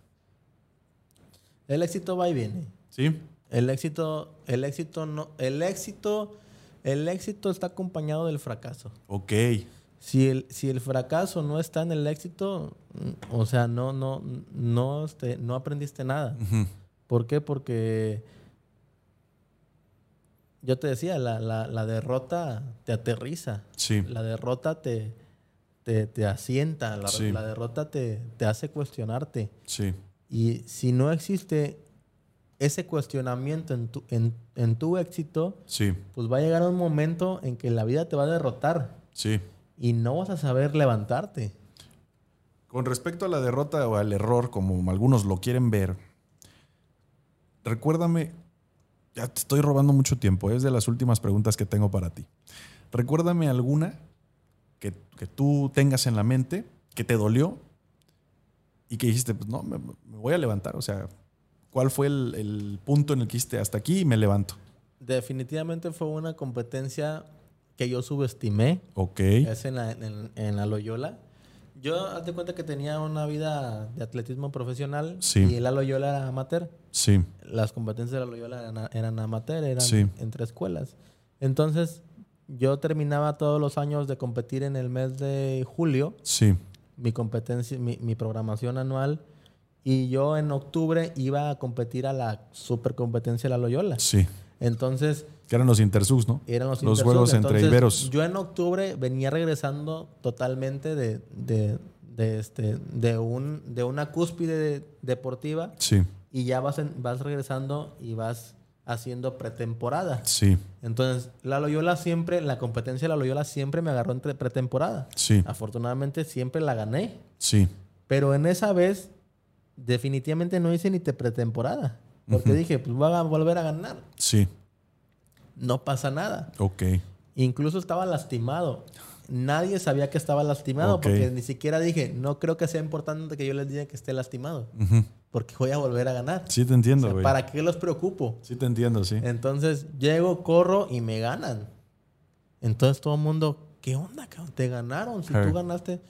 el éxito va y viene. ¿Sí? El éxito, el éxito no, el éxito, el éxito está acompañado del fracaso. Ok. Si el, si el fracaso no está en el éxito, mm, o sea, no, no, no, este, no aprendiste nada. ¿Por qué? Porque yo te decía, la, la- la derrota te aterriza. Sí. La derrota te, te, te asienta. La, Sí. la derrota te, te hace cuestionarte. Sí. Y si no existe ese cuestionamiento en tu, en, en tu éxito, Sí. pues va a llegar un momento en que la vida te va a derrotar Sí. y no vas a saber levantarte. Con respecto a la derrota o al error, como algunos lo quieren ver, recuérdame, ya te estoy robando mucho tiempo, es de las últimas preguntas que tengo para ti. Recuérdame alguna que, que tú tengas en la mente, que te dolió y que dijiste, pues no, me, me voy a levantar. O sea, ¿cuál fue el, el punto en el que dijiste hasta aquí y me levanto? Definitivamente fue una competencia que yo subestimé. Ok. Es en la, en, en la Loyola. Yo, hazte cuenta que tenía una vida de atletismo profesional Sí. y la Loyola era amateur. Sí. Las competencias de la Loyola eran, eran amateur, eran Sí. entre escuelas. Entonces, yo terminaba todos los años de competir en el mes de julio, Sí. mi competencia, mi, mi programación anual, y yo en octubre iba a competir a la super competencia de la Loyola. Sí. Entonces, Que eran los intersubs, ¿no? eran los, Los juegos entre Entonces, iberos. Yo en octubre venía regresando totalmente de, de, de este, de, un, de una cúspide de- deportiva Sí. y ya vas, en- vas regresando y vas haciendo pretemporada. Sí. Entonces, la Loyola siempre, la competencia de la Loyola siempre me agarró entre pretemporada. Sí. Afortunadamente siempre la gané. Sí. Pero en esa vez, definitivamente no hice ni te pretemporada. Porque dije, pues voy a volver a ganar. Sí, No pasa nada. ok. Incluso estaba lastimado. Nadie sabía que estaba lastimado porque ni siquiera dije, no creo que sea importante que yo les diga que esté lastimado. Porque voy a volver a ganar. Sí te O entiendo, sea. ¿Para qué los preocupo? Sí te entiendo, sí. Entonces llego, corro y me ganan. Entonces todo el mundo, ¿qué onda, cabrón? Te ganaron. Si tú ganaste.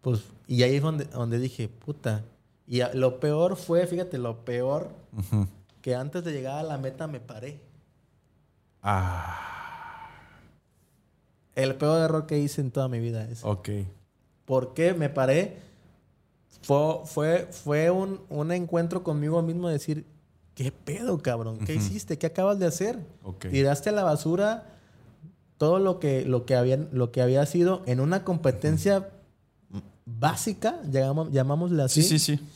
Pues, y ahí es donde, donde dije, puta. Y lo peor fue, fíjate, lo peor que antes de llegar a la meta me paré. Ah, El peor error que hice en toda mi vida es. ok. ¿Por qué me paré? Fue, fue, fue un, un encuentro conmigo mismo de decir, ¿qué pedo, cabrón? ¿Qué hiciste? ¿Qué acabas de hacer? Ok. Tiraste a la basura todo lo que, lo que, había, lo que había sido en una competencia básica, llamamos, llamámosle así, Sí, sí, sí.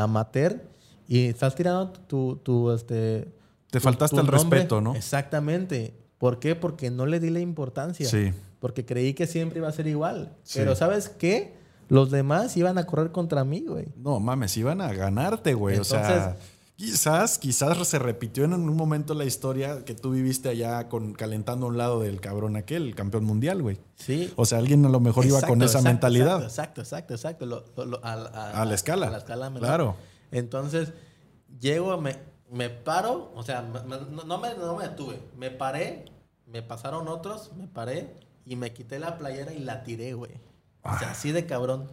Amateur, y estás tirando tu... tu, este, Te tu- faltaste tu el nombre. respeto, ¿no? Exactamente. ¿Por qué? Porque no le di la importancia. Sí. Porque creí que siempre iba a ser igual. Sí. Pero ¿sabes qué? Los demás iban a correr contra mí, güey. No, mames, iban a ganarte, güey. o sea, quizás, quizás se repitió en un momento la historia que tú viviste allá con calentando a un lado del cabrón aquel, el campeón mundial, güey. Sí. O sea, alguien a lo mejor iba con esa exacto, mentalidad. Exacto, exacto, exacto. Lo- lo- lo- a, a- A la escala. A la escala menor. Claro. Entonces, llego, me, me paro, o sea, me- no, no me, no me detuve. Me paré, me pasaron otros, me paré y me quité la playera y la tiré, güey. O Ah. sea, así de cabrón.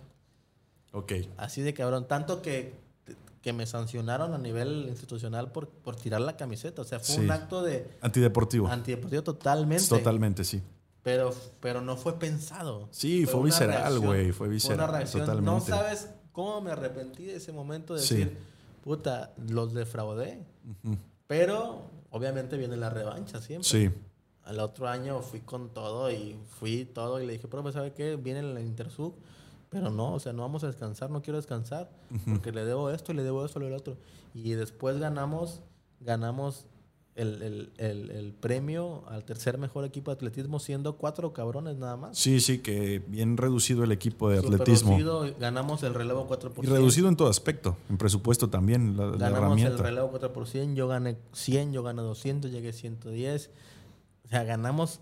Ok. Así de cabrón. Tanto que, que me sancionaron a nivel institucional por, por tirar la camiseta. O sea, fue Sí. un acto de Antideportivo. antideportivo totalmente. Totalmente, sí. Pero, pero no fue pensado. Sí, fue una visceral, güey, fue visceral, una reacción. No totalmente. sabes cómo me arrepentí de ese momento de Sí. decir, puta, los defraudé. Ujú. Pero obviamente viene la revancha siempre. Sí. Al otro año fui con todo y fui todo y le dije, profe, ¿sabe qué? Viene el Intersub, pero no, o sea, no vamos a descansar, no quiero descansar, porque le debo esto y le debo esto y lo otro. Y después ganamos, ganamos el, el- el- el premio al tercer mejor equipo de atletismo, siendo cuatro cabrones nada más. Sí, sí, que bien reducido el equipo de Súper atletismo. reducido, ganamos el relevo 4%. Y reducido en todo aspecto. En presupuesto también, la, la Ganamos el herramienta. relevo 4%, yo gané 100, yo gané 200, llegué a 110. O sea, ganamos.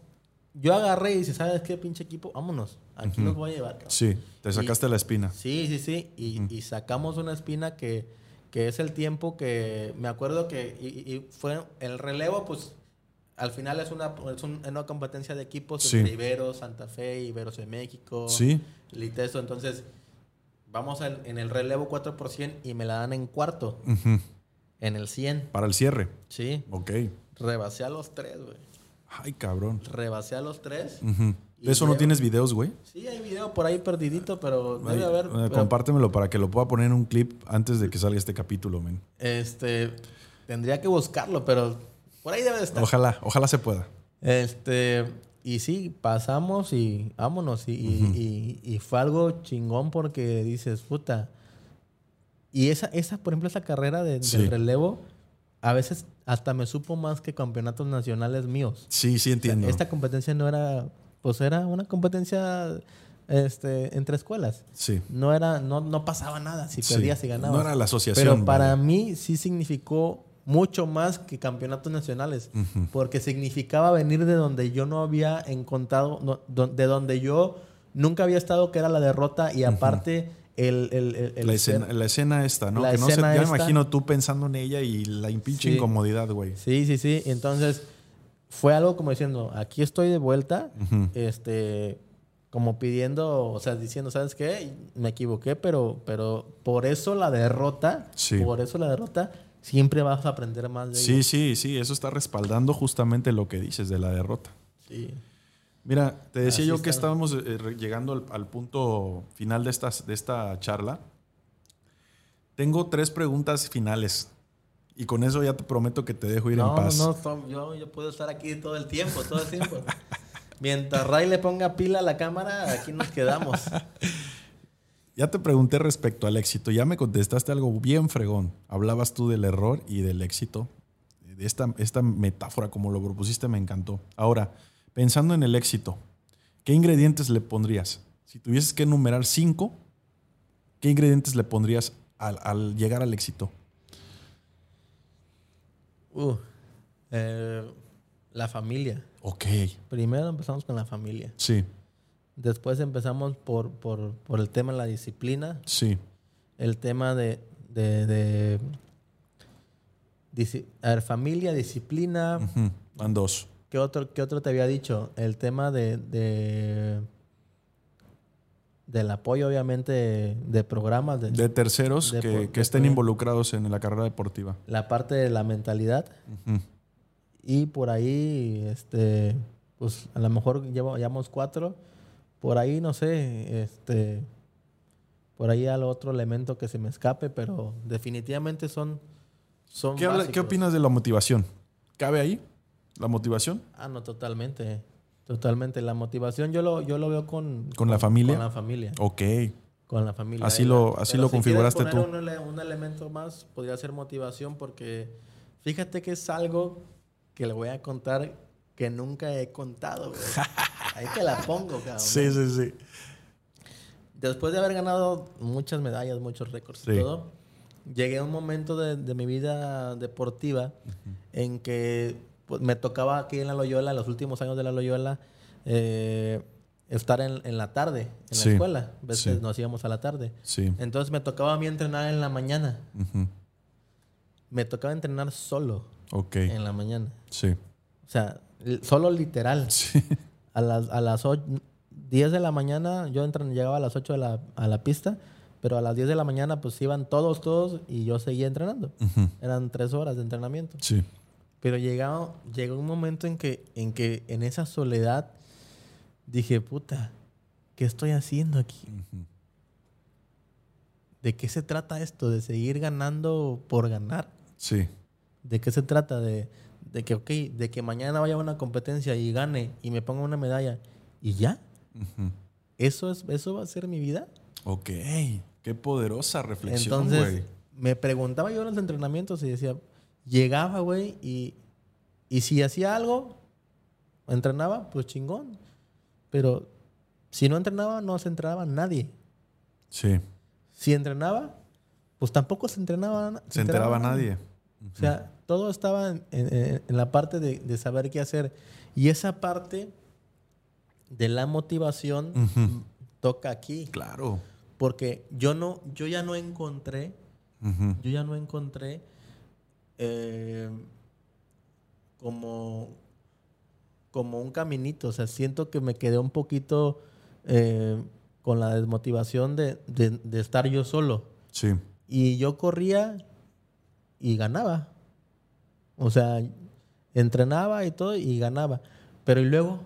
Yo agarré y dije, ¿sabes qué, pinche equipo? Vámonos. Aquí los voy a llevar. cabrón". Sí, te sacaste la espina. Sí, sí, sí. Y, y sacamos una espina que, que es el tiempo que me acuerdo que y, y fue el relevo, pues al final es una, es un- una competencia de equipos Sí. entre Ibero, Santa Fe, Iberos de México, Sí. Liteso. Entonces, vamos en el relevo 4% y me la dan en cuarto, en el 100. Para el cierre. Sí. Ok. Rebasé a los tres, güey. Ay, cabrón. Rebasé a los tres. Ujú. Y ¿De eso no tienes videos, güey? Sí, hay video por ahí perdidito, pero Ay, debe haber. eh, pero, compártemelo para que lo pueda poner en un clip antes de que salga este capítulo, men. este, tendría que buscarlo, pero por ahí debe de estar. Ojalá, ojalá se pueda. Este, y sí, pasamos y vámonos. Y, y- y- y fue algo chingón porque dices, puta. Y esa, esa por ejemplo, esa carrera de- Sí. del relevo, a veces hasta me supo más que campeonatos nacionales míos. Sí, sí entiendo. Esta competencia no era, pues era una competencia este, entre escuelas. Sí. No era, no, no pasaba nada si Sí. perdías y ganabas. No era la asociación. Pero para vaya. mí sí significó mucho más que campeonatos nacionales, porque significaba venir de donde yo no había encontrado, no- de donde yo nunca había estado, que era la derrota, y aparte. El- el- el la, escena, la escena esta, ¿no? La que no me esta. imagino tú pensando en ella y la pinche Sí. incomodidad, güey. Sí, sí, sí. Entonces fue algo como diciendo, aquí estoy de vuelta, este, como pidiendo, o sea, diciendo, ¿sabes qué? Me equivoqué, pero, pero por eso la derrota, Sí. por eso la derrota, siempre vas a aprender más de Sí, ella. sí, sí, eso está respaldando justamente lo que dices de la derrota. Sí. Mira, te decía Así yo que está. estábamos eh, llegando al, al punto final de, estas, de esta charla. Tengo tres preguntas finales y con eso ya te prometo que te dejo ir No, en paz. no, no, yo, yo puedo estar aquí todo el tiempo, todo el tiempo. Mientras Ray le ponga pila a la cámara, aquí nos quedamos. Ya te pregunté respecto al éxito, ya me contestaste algo bien fregón. Hablabas tú del error y del éxito. De esta, esta metáfora, como lo propusiste, me encantó. Ahora, pensando en el éxito, ¿qué ingredientes le pondrías? Si tuvieses que enumerar cinco, ¿qué ingredientes le pondrías al, al llegar al éxito? Uh, eh, la familia. Ok. Primero empezamos con la familia. Sí, Después empezamos por, por, por el tema de la disciplina, sí. el tema de, de, de a ver, familia, disciplina. Van dos. ¿Qué otro, qué otro te había dicho? El tema de, de del apoyo, obviamente, de, de programas, de, De terceros De que, que estén involucrados en la carrera deportiva. la parte de la mentalidad. Ujú. Y por ahí, este, pues a lo mejor llevo- llevamos cuatro. Por ahí, no sé, este, por ahí al otro elemento que se me escape, pero definitivamente son, son ¿Qué, habla- ¿Qué opinas de la motivación? ¿Cabe ahí la motivación? Ah, no, totalmente, totalmente. La motivación yo lo, yo lo veo con, ¿Con la familia? Con la familia. Ok. Con la familia. Así lo- así pero lo si configuraste poner tú. Un, ele- un elemento más podría ser motivación porque fíjate que es algo que le voy a contar que nunca he contado. güey. Ahí te la pongo, cabrón. Sí, sí, sí. Después de haber ganado muchas medallas, muchos récords Sí. y todo, llegué a un momento de, de mi vida deportiva en que pues, me tocaba aquí en la Loyola, los últimos años de la Loyola, eh, estar en, en la tarde, en Sí. la escuela. A veces Sí. nos íbamos a la tarde. Sí. Entonces me tocaba a mí entrenar en la mañana. Me tocaba entrenar solo en la mañana. Sí. O sea, solo literal. Sí. A las, a las o- 10 de la mañana, yo entran- llegaba a las 8 de la, a la pista, pero a las 10 de la mañana pues iban todos, todos y yo seguía entrenando. Eran tres horas de entrenamiento. Sí. Pero llegaba, llegó un momento en que, en que en esa soledad dije, puta, ¿qué estoy haciendo aquí? ¿De qué se trata esto? ¿De seguir ganando por ganar? Sí. ¿De qué se trata? De, de que, ok, de que mañana vaya a una competencia y gane y me ponga una medalla y ya. ¿Eso, es, ¿Eso va a ser mi vida? Ok. Qué poderosa reflexión, Entonces, me preguntaba yo en los entrenamientos y decía, llegaba, güey, y, y si hacía algo, entrenaba, pues chingón. Pero si no entrenaba, no se entrenaba nadie. Sí. Si entrenaba, pues tampoco se entrenaba. Se enteraba nadie. O sea, todo estaba en, en- en la parte de, de saber qué hacer. Y esa parte de la motivación toca aquí. Claro. Porque yo no, yo ya no encontré, yo ya no encontré eh, como, como un caminito. O sea, siento que me quedé un poquito eh, con la desmotivación de, de- de estar yo solo. Sí. Y yo corría y ganaba. O sea, entrenaba y todo y ganaba. Pero y luego.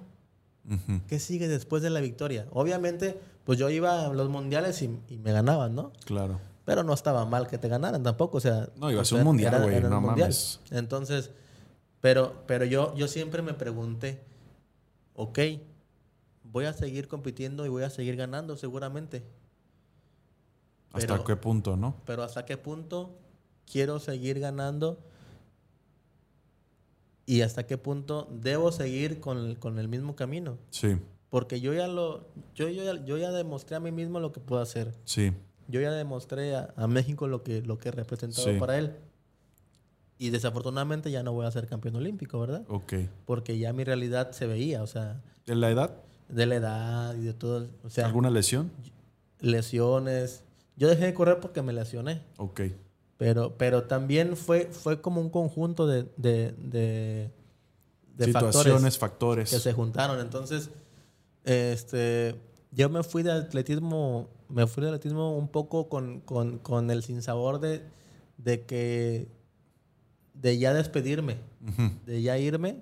¿qué sigue después de la victoria? Obviamente, pues yo iba a los mundiales y, y me ganaban, ¿no? Claro. Pero no estaba mal que te ganaran tampoco. O sea, No, iba a ser un mundial, güey, no mundial. mames. Entonces, pero, pero yo, yo siempre me pregunté, ok, voy a seguir compitiendo y voy a seguir ganando seguramente. ¿Hasta qué punto, no? pero hasta qué punto quiero seguir ganando y hasta qué punto debo seguir con el, con el mismo camino. Sí. Porque yo ya lo, yo, yo, ya, yo ya demostré a mí mismo lo que puedo hacer. Sí. Yo ya demostré a, a México lo que, lo que Sí. para él. Y desafortunadamente ya no voy a ser campeón olímpico, ¿verdad? Ok. Porque ya mi realidad se veía, o sea, ¿De la edad? de la edad y de todo. O sea, ¿Alguna lesión? lesiones. Yo dejé de correr porque me lesioné. Ok. Pero, pero también fue, fue como un conjunto de, de, de, de Situaciones, factores factores. que se juntaron. Entonces, este, yo me fui de atletismo, me fui de atletismo un poco con, con, con el sinsabor de, de que, de ya despedirme, de ya irme,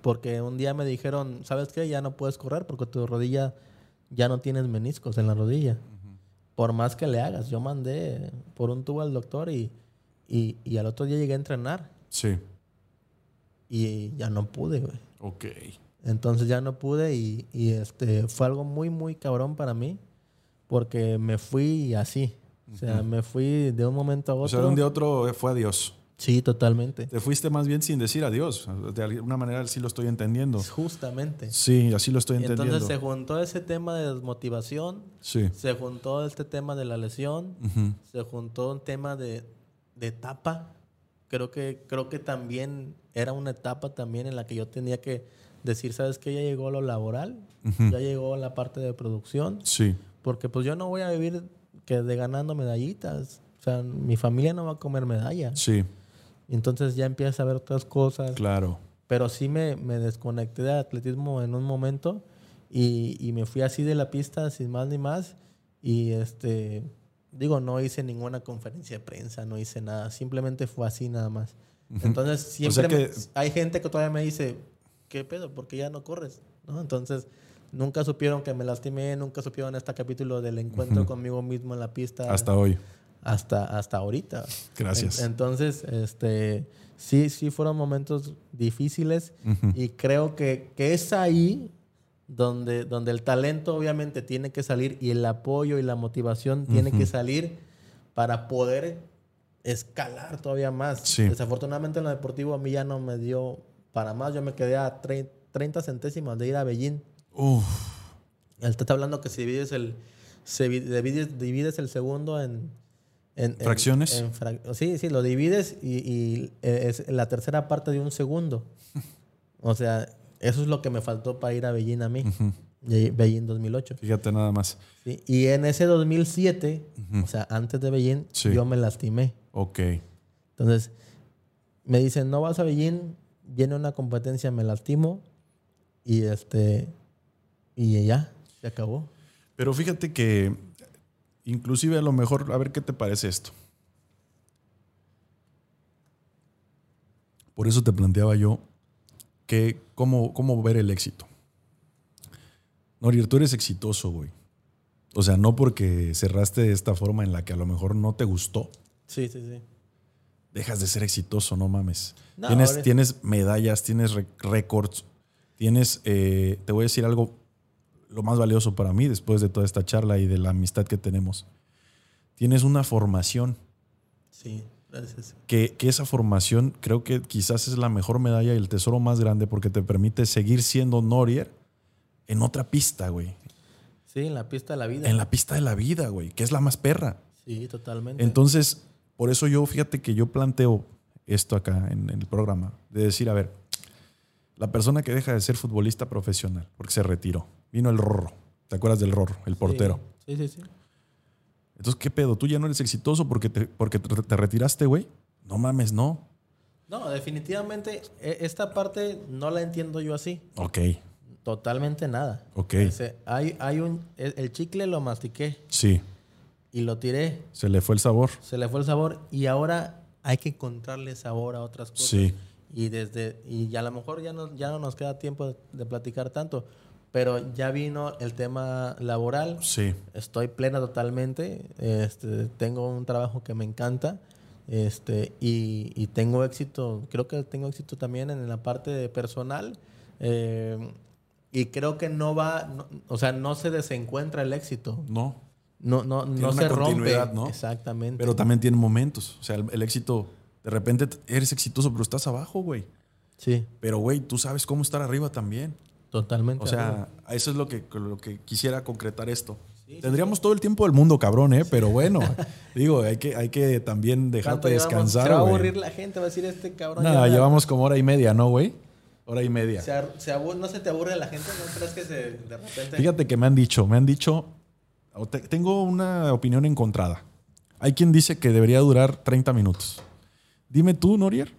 porque un día me dijeron, ¿sabes qué? Ya no puedes correr porque tu rodilla, ya no tienes meniscos en la rodilla por más que le hagas. Yo mandé por un tubo al doctor y, y, y al otro día llegué a entrenar Sí. y ya no pude, güey. Ok. Entonces ya no pude y, y, este, fue algo muy, muy cabrón para mí porque me fui así. O sea, me fui de un momento a otro. O sea, de un día a otro fue adiós. Sí, totalmente. Te fuiste más bien sin decir adiós. De alguna manera sí lo estoy entendiendo. Justamente. Sí, así lo estoy entendiendo. entonces se juntó ese tema de desmotivación, Sí. se juntó este tema de la lesión, Ujú. se juntó un tema de, de etapa, creo que, creo que también era una etapa también en la que yo tenía que decir, ¿sabes qué? Ya llegó lo laboral, ya llegó la parte de producción. Sí. Porque pues yo no voy a vivir que de ganando medallitas. O sea, mi familia no va a comer medallas. Sí. Entonces ya empiezas a ver otras cosas. Claro. Pero sí me, me desconecté de atletismo en un momento y, y, me fui así de la pista sin más ni más. Y este, digo, no hice ninguna conferencia de prensa, no hice nada. Simplemente fue así nada más. Entonces siempre hay gente que todavía me dice, ¿qué pedo? ¿Por qué ya no corres? ¿No? Entonces nunca supieron que me lastimé, nunca supieron este capítulo del encuentro conmigo mismo en la pista. Hasta hoy. Hasta, hasta ahorita. Gracias. entonces, este, sí, sí fueron momentos difíciles y creo que, que, es ahí donde, donde el talento obviamente tiene que salir y el apoyo y la motivación tiene que salir para poder escalar todavía más. Desafortunadamente en lo deportivo a mí ya no me dio para más. Yo me quedé a 30 centésimos de ir a Beijing. Uf. Él está hablando que si divides el, se divides, el segundo en, en ¿Fracciones? sí, sí, lo divides y, es la tercera parte de un segundo. o sea, eso es lo que me faltó para ir a Beijing a mí. Beijing 2008. Fíjate nada más. y en ese 2007, o sea, antes de Beijing, yo me lastimé. Ok. Entonces, me dicen, no vas a Beijing, viene una competencia, me lastimo y este y ya, se acabó. Pero fíjate que inclusive a lo mejor, a ver qué te parece esto. Por eso te planteaba yo que cómo, cómo ver el éxito. Norier, tú eres exitoso, güey. O sea, no porque cerraste de esta forma en la que a lo mejor no te gustó. Sí, sí, sí dejas de ser exitoso, no mames. tienes, tienes medallas, tienes récords, tienes, eh, te voy a decir algo, lo más valioso para mí después de toda esta charla y de la amistad que tenemos. Tienes una formación. Sí, gracias. Que, que esa formación creo que quizás es la mejor medalla y el tesoro más grande porque te permite seguir siendo Norier en otra pista, güey. Sí, en la pista de la vida. En la pista de la vida, güey, que es la más perra. Sí, totalmente. Entonces, por eso yo, fíjate que yo planteo esto acá en, el programa, de decir, a ver, la persona que deja de ser futbolista profesional, porque se retiró, vino el Rorro, ¿te acuerdas del Rorro, el portero? Sí, sí, sí. Entonces, ¿qué pedo? ¿Tú ya no eres exitoso porque te, porque te, retiraste, güey? No mames, no. No, definitivamente e, esta parte no la entiendo yo así. Ok. Totalmente nada. Ok. hay, hay un, el chicle lo mastiqué. Sí y lo tiré. Se le fue el sabor. Se le fue el sabor y ahora hay que encontrarle sabor a otras cosas. Sí. Y desde y a lo mejor ya no, ya no nos queda tiempo de, platicar tanto, pero ya vino el tema laboral. Sí. Estoy plena totalmente. Este, tengo un trabajo que me encanta. Este, y, y, tengo éxito, creo que tengo éxito también en la parte personal. Eh, y creo que no va, o sea, no se desencuentra el éxito. No no, no, no se rompe. ¿no? Exactamente. Pero también tiene momentos. O sea, el, éxito, de repente eres exitoso, pero estás abajo, güey. Sí. Pero, güey, tú sabes cómo estar arriba también. Totalmente. O sea, eso es lo que, lo que quisiera concretar esto. Tendríamos todo el tiempo del mundo, cabrón, ¿eh? Pero bueno, digo, hay que, hay que también dejarte descansar. Se va a aburrir la gente, va a decir este cabrón. Nada, llevamos como hora y media, ¿no, güey? Hora y media. no se te aburre la gente, ¿no crees que se, de repente... Fíjate que me han dicho, me han dicho tengo una opinión encontrada. Hay quien dice que debería durar 30 minutos. Dime tú, Norier,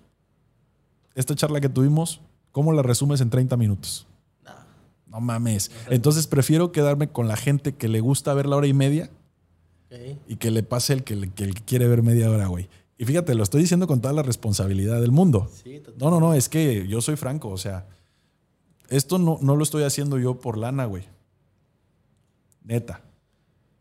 esta charla que tuvimos, ¿cómo la resumes en 30 minutos? No, mames. Entonces prefiero quedarme con la gente que le gusta ver la hora y media y que le pase el que, quiere ver media hora, güey. Y fíjate, lo estoy diciendo con toda la responsabilidad del mundo. no, no, no, es que yo soy franco, o sea, esto no, no lo estoy haciendo yo por lana, güey. Neta.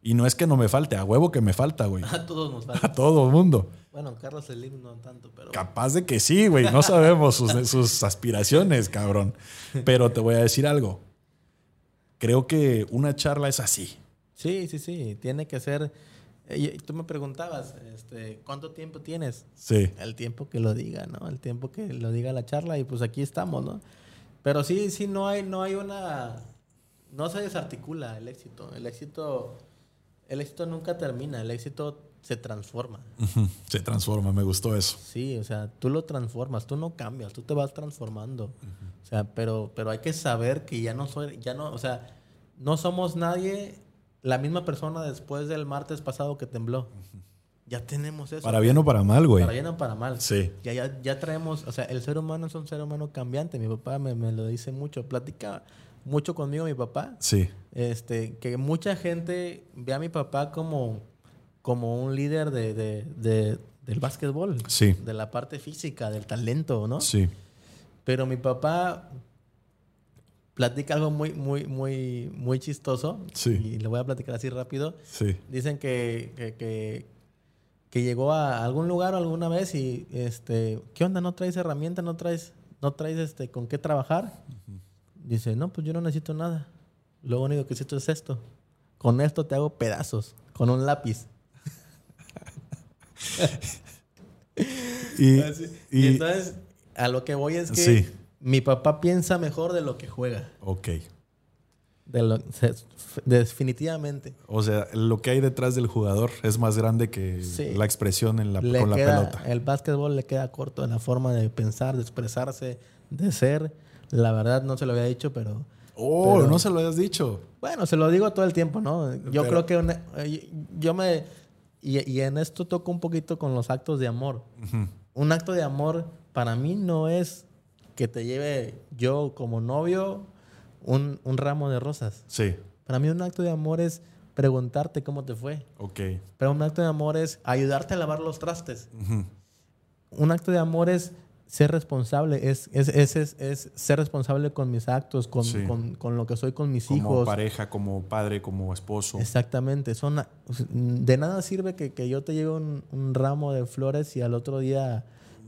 Y no es que no me falte, a huevo que me falta, güey. A todos nos falta. A todo el mundo. Bueno, Carlos Slim no tanto, pero. Capaz de que sí, güey. No sabemos sus, sus aspiraciones, cabrón. Pero te voy a decir algo. Creo que una charla es así. Sí, sí, sí. Tiene que ser. Eh, tú me preguntabas, este, ¿cuánto tiempo tienes? Sí. El tiempo que lo diga, ¿no? El tiempo que lo diga la charla y pues aquí estamos, ¿no? Pero sí, sí, no hay, no hay una... No se desarticula el éxito. El éxito el éxito nunca termina. El éxito se transforma. Se transforma, me gustó eso. Sí, o sea, tú lo transformas, tú no cambias, tú te vas transformando. O sea, pero, pero hay que saber que ya no soy, ya no, o sea, no somos nadie la misma persona después del martes pasado que tembló. Ya tenemos eso. Para bien o para mal, güey. Para bien o para mal. Sí. Ya, ya, ya traemos, o sea, el ser humano es un ser humano cambiante. Mi papá me, me lo dice mucho, platica mucho conmigo mi papá. Sí. Este, que mucha gente ve a mi papá como, como un líder de, de- de- del básquetbol. Sí. De la parte física, del talento, ¿no? Sí. Pero mi papá platica algo muy, muy, muy, muy chistoso. Sí. Y le voy a platicar así rápido. Sí. Dicen que, que, que- que llegó a algún lugar alguna vez y, este, ¿qué onda? ¿No traes herramientas? ¿No traes, no traes este, con qué trabajar? Dice, no, pues yo no necesito nada. Lo único que necesito es esto. Con esto te hago pedazos, con un lápiz. Y, Así. y- Y entonces, a lo que voy es que Sí. mi papá piensa mejor de lo que juega. ok. De lo- se- definitivamente. O sea, lo que hay detrás del jugador es más grande que Sí. la expresión en la, Le con la pelota. El básquetbol le queda corto en la forma de pensar, de expresarse, de ser. La verdad no se lo había dicho, pero Oh, pero- no se lo hayas dicho. bueno, se lo digo todo el tiempo, ¿no? Yo Pero- creo que una- eh, yo me... Y, y en esto toco un poquito con los actos de amor. Un acto de amor para mí no es que te lleve yo como novio un, un ramo de rosas. Sí. Para mí un acto de amor es preguntarte cómo te fue. Ok. Pero un acto de amor es ayudarte a lavar los trastes. Un acto de amor es ser responsable, es, es, es, es- es ser responsable con mis actos, con, Sí. con- con lo que soy con mis Como hijos. pareja, como padre, como esposo. Exactamente. Son, de nada sirve que, que yo te lleve un, un ramo de flores y al otro día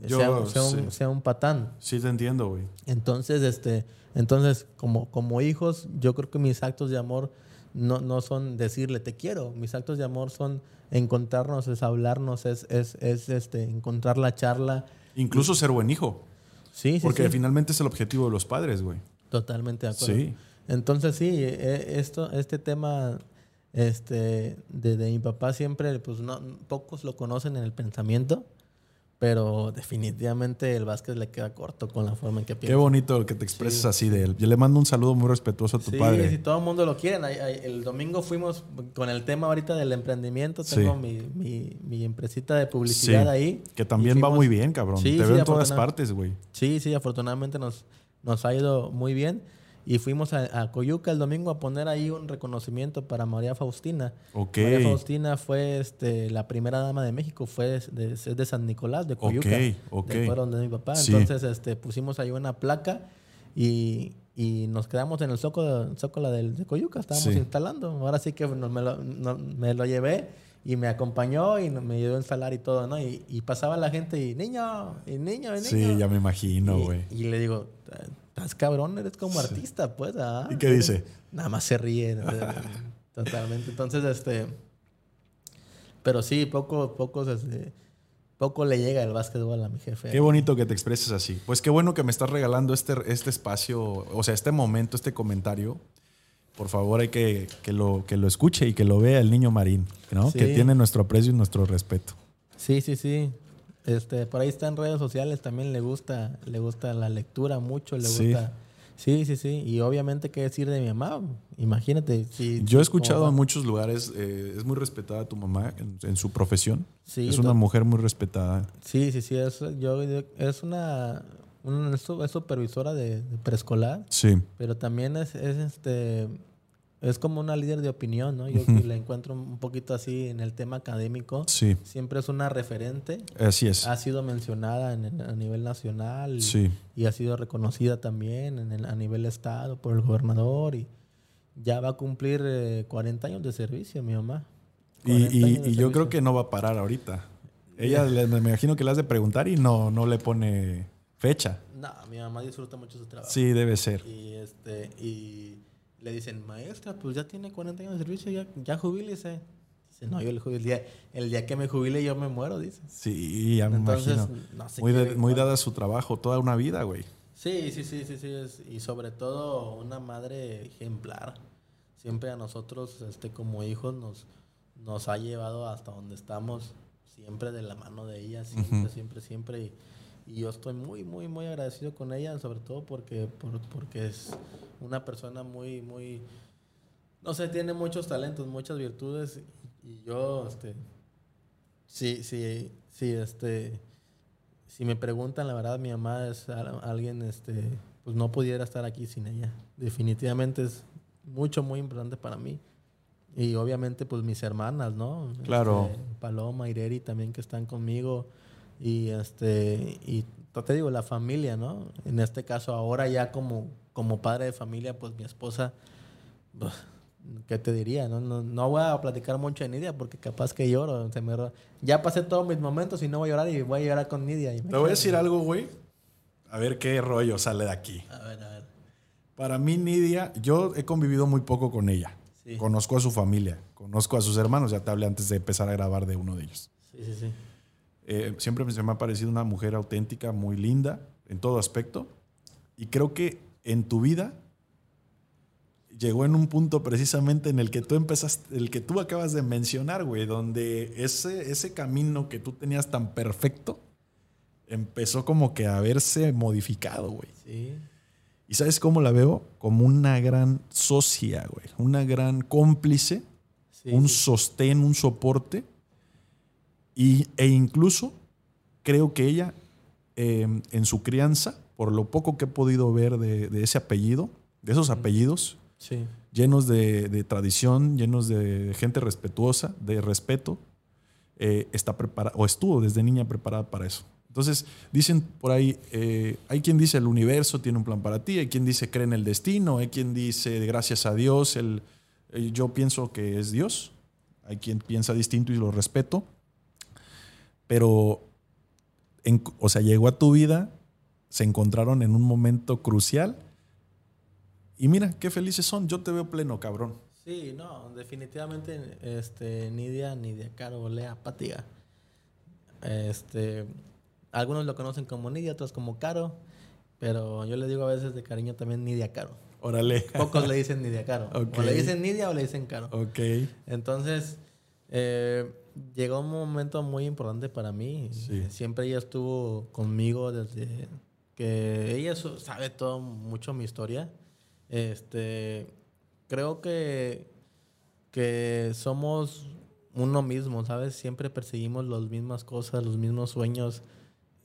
Yo, sea, sea un, sí. sea un patán. Sí, te entiendo, güey. Entonces, este, entonces como, como hijos, yo creo que mis actos de amor no, no son decirle te quiero. Mis actos de amor son encontrarnos, es hablarnos, es, es, es este, encontrar la charla. Incluso ser buen hijo. Sí, sí, Porque sí. finalmente es el objetivo de los padres, güey. Totalmente de acuerdo. Sí. Entonces sí, eh, esto, este tema este, de, de mi papá siempre, pues no, pocos lo conocen en el pensamiento, pero definitivamente el básquet le queda corto con la forma en que Qué piensa. bonito que te expreses así de él. Yo le mando un saludo muy respetuoso a tu Sí, padre. si todo el mundo lo quiere. El domingo fuimos con el tema ahorita del emprendimiento. Sí. Tengo mi, mi, mi empresita de publicidad Sí, ahí. Que también va muy bien, cabrón. Sí, te sí, veo en todas partes, güey. Sí, sí, afortunadamente nos, nos ha ido muy bien. Y fuimos a, a Coyuca el domingo a poner ahí un reconocimiento para María Faustina. Ok. María Faustina fue este, la primera dama de México, fue de, de- es de San Nicolás, de Coyuca. Ok, ok. De fueron de mi papá. Sí. Entonces este, pusimos ahí una placa y, y nos quedamos en el zócalo, zócalo del, de Coyuca, estábamos Sí. instalando. Ahora sí que no- me, lo, no- me lo llevé y me acompañó y me ayudó a instalar y todo, ¿no? Y, y pasaba la gente y niño, y niño, y niño. Sí, ya me imagino, Y- güey. Y, le digo, estás cabrón, eres como artista, pues. ¿ah?". ¿Y qué dice? Nada más se ríe. Totalmente. Entonces, este. Pero sí, poco, poco, este, poco le llega el básquetbol a mi jefe. Qué bonito que te expreses así. Pues qué bueno que me estás regalando este, este espacio, o sea, este momento, este comentario. Por favor, hay que, que, lo, que lo escuche y que lo vea el niño Marín, ¿no? Sí. Que tiene nuestro aprecio y nuestro respeto. Sí, sí, sí. Este, por ahí está en redes sociales, también le gusta, le gusta la lectura mucho, le Sí. gusta. Sí, sí, sí. Y obviamente, ¿qué decir de mi mamá? Imagínate. Si, Yo he escuchado en muchos lugares, eh, es muy respetada tu mamá en, en su profesión. Sí, es una mujer muy respetada. Sí, sí, sí. Es, yo, es una, es supervisora de, de preescolar, Sí, pero también es, es, este es como una líder de opinión, ¿no? Yo Ujú. la encuentro un poquito así en el tema académico. sí, Siempre es una referente. así es. Ha sido mencionada en a nivel nacional y, Sí, y ha sido reconocida también en el- a nivel estado por el gobernador y ya va a cumplir eh, 40 años de servicio mi mamá. y, 40 y- años de y yo creo que no va a parar ahorita. Ella, le- me imagino que le has de preguntar y no, no le pone fecha. No, mi mamá disfruta mucho su trabajo. Sí, debe ser. Y, este, y le dicen, maestra, pues ya tiene 40 años de servicio, ya, ya jubílese. Dice, no, yo le jubile. El día, el día que me jubile yo me muero, dice. Sí, ya me Entonces, imagino. no sé Muy, de- muy dada a su trabajo, toda una vida, güey. Sí, sí, sí, sí, sí. es- y sobre todo una madre ejemplar. Siempre a nosotros, este, como hijos, nos, nos ha llevado hasta donde estamos, siempre de la mano de ella, siempre, siempre, siempre. Y, y, yo estoy muy, muy, muy agradecido con ella, sobre todo porque, porque es una persona muy, muy, no sé, tiene muchos talentos, muchas virtudes. Y yo, este, sí, sí, sí, este, si me preguntan, la verdad, mi mamá es alguien, este, pues no pudiera estar aquí sin ella. Definitivamente es mucho, muy importante para mí. Y obviamente, pues mis hermanas, ¿no? Claro. Este, Paloma, Ireri también que están conmigo. Y este, y te digo, la familia, ¿no? En este caso, ahora ya como, como padre de familia, pues mi esposa, pues, ¿qué te diría? No, no, no, voy a platicar mucho de Nidia porque capaz que lloro. Se me... Ya pasé todos mis momentos y no voy a llorar y voy a llorar con Nidia. te voy a decir algo, güey. A ver qué rollo sale de aquí. A ver, a ver. Para mí, Nidia, yo he convivido muy poco con ella. Conozco a su familia, conozco a sus hermanos, ya te hablé antes de empezar a grabar de uno de ellos. Sí, sí, sí. Eh, siempre se me ha parecido una mujer auténtica, muy linda en todo aspecto. Y creo que en tu vida llegó en un punto precisamente en el que tú empezaste, el que tú acabas de mencionar, güey, donde ese, ese camino que tú tenías tan perfecto empezó como que a verse modificado, güey. Sí. ¿Y sabes cómo la veo? Como una gran socia, güey. Una gran cómplice, un sostén, un soporte. Y, e incluso creo que ella, em, en su crianza, por lo poco que he podido ver de, ese apellido, de esos apellidos, llenos de, tradición, llenos de gente respetuosa, de respeto, eh, está preparada, o estuvo desde niña preparada para eso. Entonces, dicen por ahí, eh, hay quien dice el universo tiene un plan para ti, hay quien dice cree en el destino, hay quien dice gracias a Dios, el, eh, yo pienso que es Dios, hay quien piensa distinto y lo respeto, pero, o sea, llegó a tu vida, se encontraron en un momento crucial y mira, qué felices son, yo te veo pleno, cabrón. Sí, no, definitivamente este, Nidia, Nidia Caro, Lea, Patiga. Este, algunos lo conocen como Nidia, otros como Caro, pero yo le digo a veces de cariño también Nidia Caro. Órale. Pocos le dicen Nidia Caro. O le dicen Nidia o le dicen Caro. Ok. Entonces, eh, llegó un momento muy importante para mí. Siempre ella estuvo conmigo desde que ella sabe todo, mucho mi historia. Este, creo que, que somos uno mismo, ¿sabes? Siempre perseguimos las mismas cosas, los mismos sueños.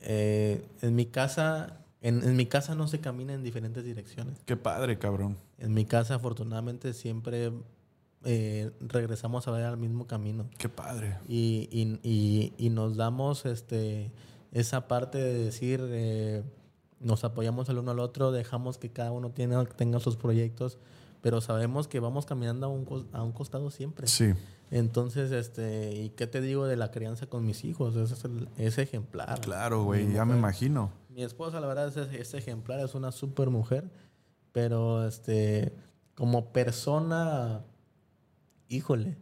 Eh, en mi casa, en, mi casa no se camina en diferentes direcciones. Qué padre, cabrón. En mi casa, afortunadamente, siempre eh, regresamos a ver al mismo camino. Qué padre. Y, nos damos este, esa parte de decir, eh, nos apoyamos el uno al otro, dejamos que cada uno tenga, tenga sus proyectos, pero sabemos que vamos caminando a un, a un costado siempre. Sí. Entonces, este, ¿y qué te digo de la crianza con mis hijos? Es, es ejemplar. Claro, güey, ya me imagino. Mi esposa, la verdad, es, es ejemplar, es una super mujer, pero este, como persona, híjole,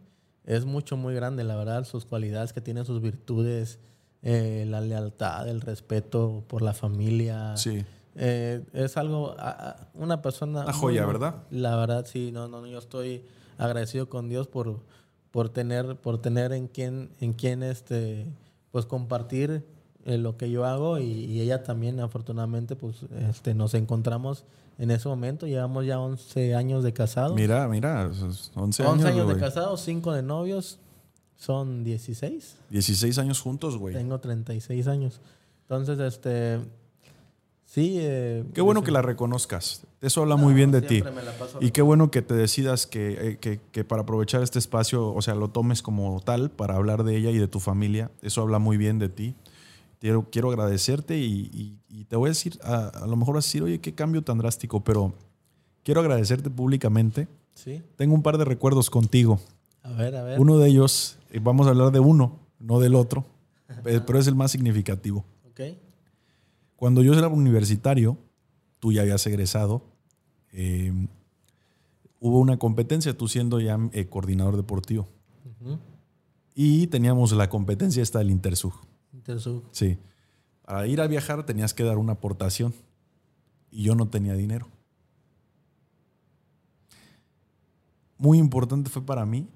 es mucho, muy grande, la verdad, sus cualidades que tiene, sus virtudes, eh, la lealtad, el respeto por la familia. Sí. Eh, es algo, una persona... Una joya, ¿verdad? La verdad, sí, no, no, yo estoy agradecido con Dios por por tener, por tener en quién, en quién este, pues compartir eh, lo que yo hago y, ella también afortunadamente pues este, nos encontramos en ese momento, llevamos ya 11 años de casados. Mira, mira, 11 años. 11 años de casados, 5 de novios, son 16. 16 años juntos, güey. Tengo 36 años. Entonces, este, Sí. Eh, qué bueno que la reconozcas. Eso habla muy bien de ti. Y qué bueno que te decidas eh, que, que, para aprovechar este espacio, o sea, lo tomes como tal para hablar de ella y de tu familia. Eso habla muy bien de ti. Quiero, quiero agradecerte y, te voy a decir, a, lo mejor vas a decir, oye, qué cambio tan drástico, pero quiero agradecerte públicamente. Sí. Tengo un par de recuerdos contigo. A ver, a ver. Uno de ellos, eh, vamos a hablar de uno, no del otro, pero es el más significativo. Ok. Cuando yo era universitario, tú ya habías egresado, eh, hubo una competencia, tú siendo ya eh, coordinador deportivo. Y teníamos la competencia esta del Intersug. Sí. Para ir a viajar tenías que dar una aportación. Y yo no tenía dinero. Muy importante fue para mí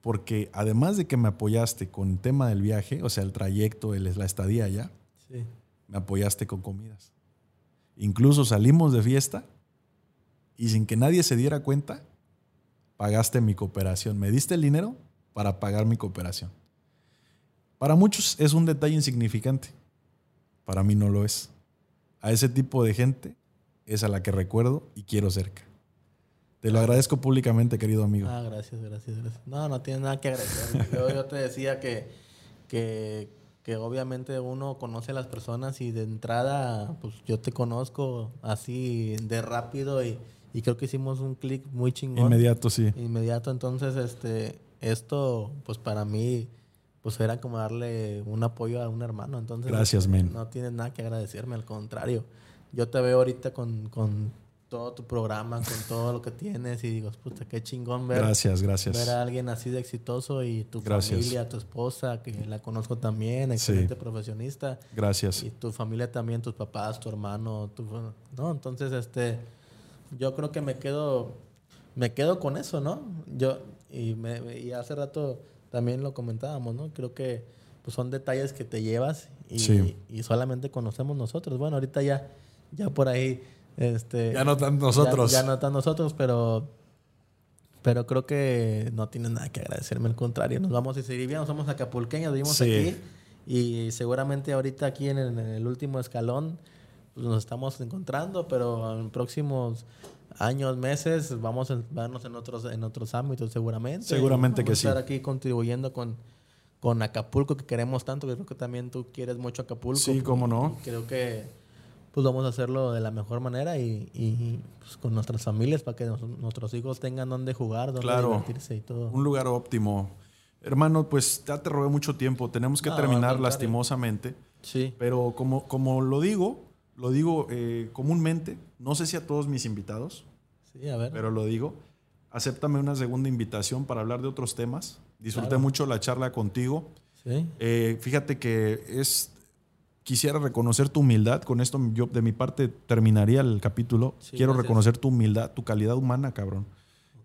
porque además de que me apoyaste con el tema del viaje, o sea, el trayecto, el, la estadía allá, Sí. me apoyaste con comidas. Incluso salimos de fiesta y sin que nadie se diera cuenta, pagaste mi cooperación. Me diste el dinero para pagar mi cooperación. Para muchos es un detalle insignificante. Para mí no lo es. A ese tipo de gente es a la que recuerdo y quiero cerca. Te lo agradezco públicamente, querido amigo. Ah, gracias, gracias, gracias. No, no tiene nada que agradecer. Yo, yo te decía que, que, que obviamente uno conoce a las personas y de entrada, pues yo te conozco así de rápido y, y creo que hicimos un clic muy chingón. Inmediato, sí. Inmediato, entonces, este, esto, pues para mí, pues era como darle un apoyo a un hermano. Entonces, Gracias, este, men. No tienes nada que agradecerme, al contrario. Yo te veo ahorita con, con todo tu programa, con todo lo que tienes y digo, puta, qué chingón ver, Gracias, gracias. ver a alguien así de exitoso y tu Gracias. familia, tu esposa, que la conozco también, excelente profesionista. Gracias. Y tu familia también, tus papás, tu hermano, tu, no, entonces este yo creo que me quedo me quedo con eso, ¿no? Yo y, me, y hace rato también lo comentábamos, ¿no? Creo que pues, son detalles que te llevas y, Sí. y solamente conocemos nosotros. Bueno, ahorita ya ya por ahí este Ya no tan nosotros. ya, ya no tan nosotros, pero pero creo que no tiene nada que agradecerme, al contrario. Nos vamos a seguir bien, somos acapulqueños, vivimos Sí. aquí y seguramente ahorita aquí en el, en el último escalón pues, nos estamos encontrando, pero en próximos años, meses vamos a vernos en otros en otros ámbitos seguramente. Seguramente Vamos que sí. estar aquí contribuyendo con con Acapulco que queremos tanto, que creo que también tú quieres mucho Acapulco. Sí, cómo no. Creo que pues vamos a hacerlo de la mejor manera y, y, pues, con nuestras familias para que nos- nuestros hijos tengan donde jugar, donde Claro. divertirse y todo. Un lugar óptimo. Hermano, pues ya te robé mucho tiempo. Tenemos que No, terminar lastimosamente. Sí. Pero como, como lo digo, lo digo eh, comúnmente, no sé si a todos mis invitados, Sí, a ver. pero lo digo, acéptame una segunda invitación para hablar de otros temas. Disfruté Claro. mucho la charla contigo. sí. Eh, fíjate que es quisiera reconocer tu humildad. Con esto yo de mi parte terminaría el capítulo. Sí, Quiero gracias. reconocer tu humildad, tu calidad humana, cabrón.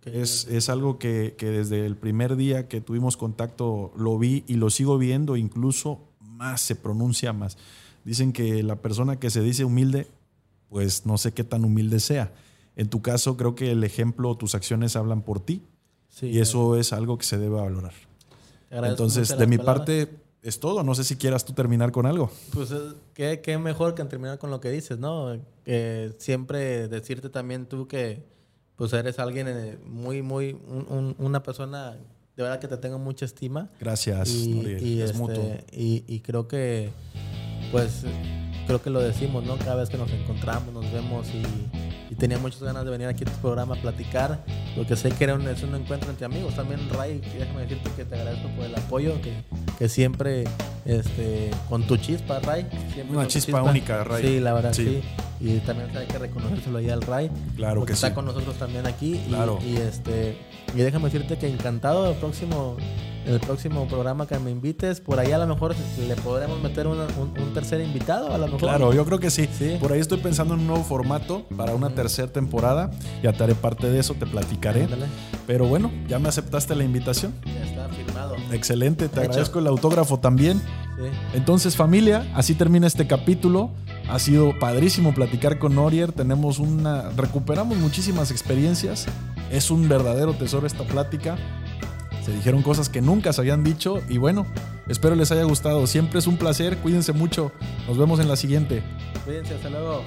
Es, es algo que, que desde el primer día que tuvimos contacto lo vi y lo sigo viendo, incluso más se pronuncia más. Dicen que la persona que se dice humilde, pues no sé qué tan humilde sea. En tu caso, creo que el ejemplo, tus acciones hablan por ti sí, y eso es algo que se debe valorar. Entonces, de mi palabras. parte es todo. No sé si quieras tú terminar con algo. Pues eh, qué, qué mejor que terminar con lo que dices, ¿no? Que siempre decirte también tú que pues eres alguien eh, muy, muy, un- un- una persona de verdad que te tengo mucha estima. Gracias, y, y, es este, mutuo. y, y creo que pues creo que lo decimos, ¿no? Cada vez que nos encontramos, nos vemos y, y tenía muchas ganas de venir aquí a tu programa a platicar, porque sé que era un, es un encuentro entre amigos. También, Ray, déjame decirte que te agradezco por el apoyo, que, que siempre, este, con tu chispa, Ray. siempre Una chispa única, Ray. Sí, la verdad, Sí. sí. Y también hay que reconocérselo ahí al Ray. Claro porque que está sí. con nosotros también aquí. y- Claro. Y, este y déjame decirte que encantado el próximo el próximo programa que me invites. Por ahí a lo mejor le podremos meter una- un, un tercer invitado, a lo mejor. Claro, yo creo que sí. Sí. Por ahí estoy pensando en un nuevo formato para una tercera temporada. Ya te haré parte de eso, te platicaré. Ándale. Pero bueno, ya me aceptaste la invitación. Ya está firmado. Excelente, te Hecho. agradezco el autógrafo también. Sí. Entonces, familia, así termina este capítulo. Ha sido padrísimo platicar con Norier. Tenemos una. Recuperamos muchísimas experiencias. Es un verdadero tesoro esta plática. Se dijeron cosas que nunca se habían dicho. Y bueno, espero les haya gustado. Siempre es un placer. Cuídense mucho. Nos vemos en la siguiente. Cuídense, hasta luego.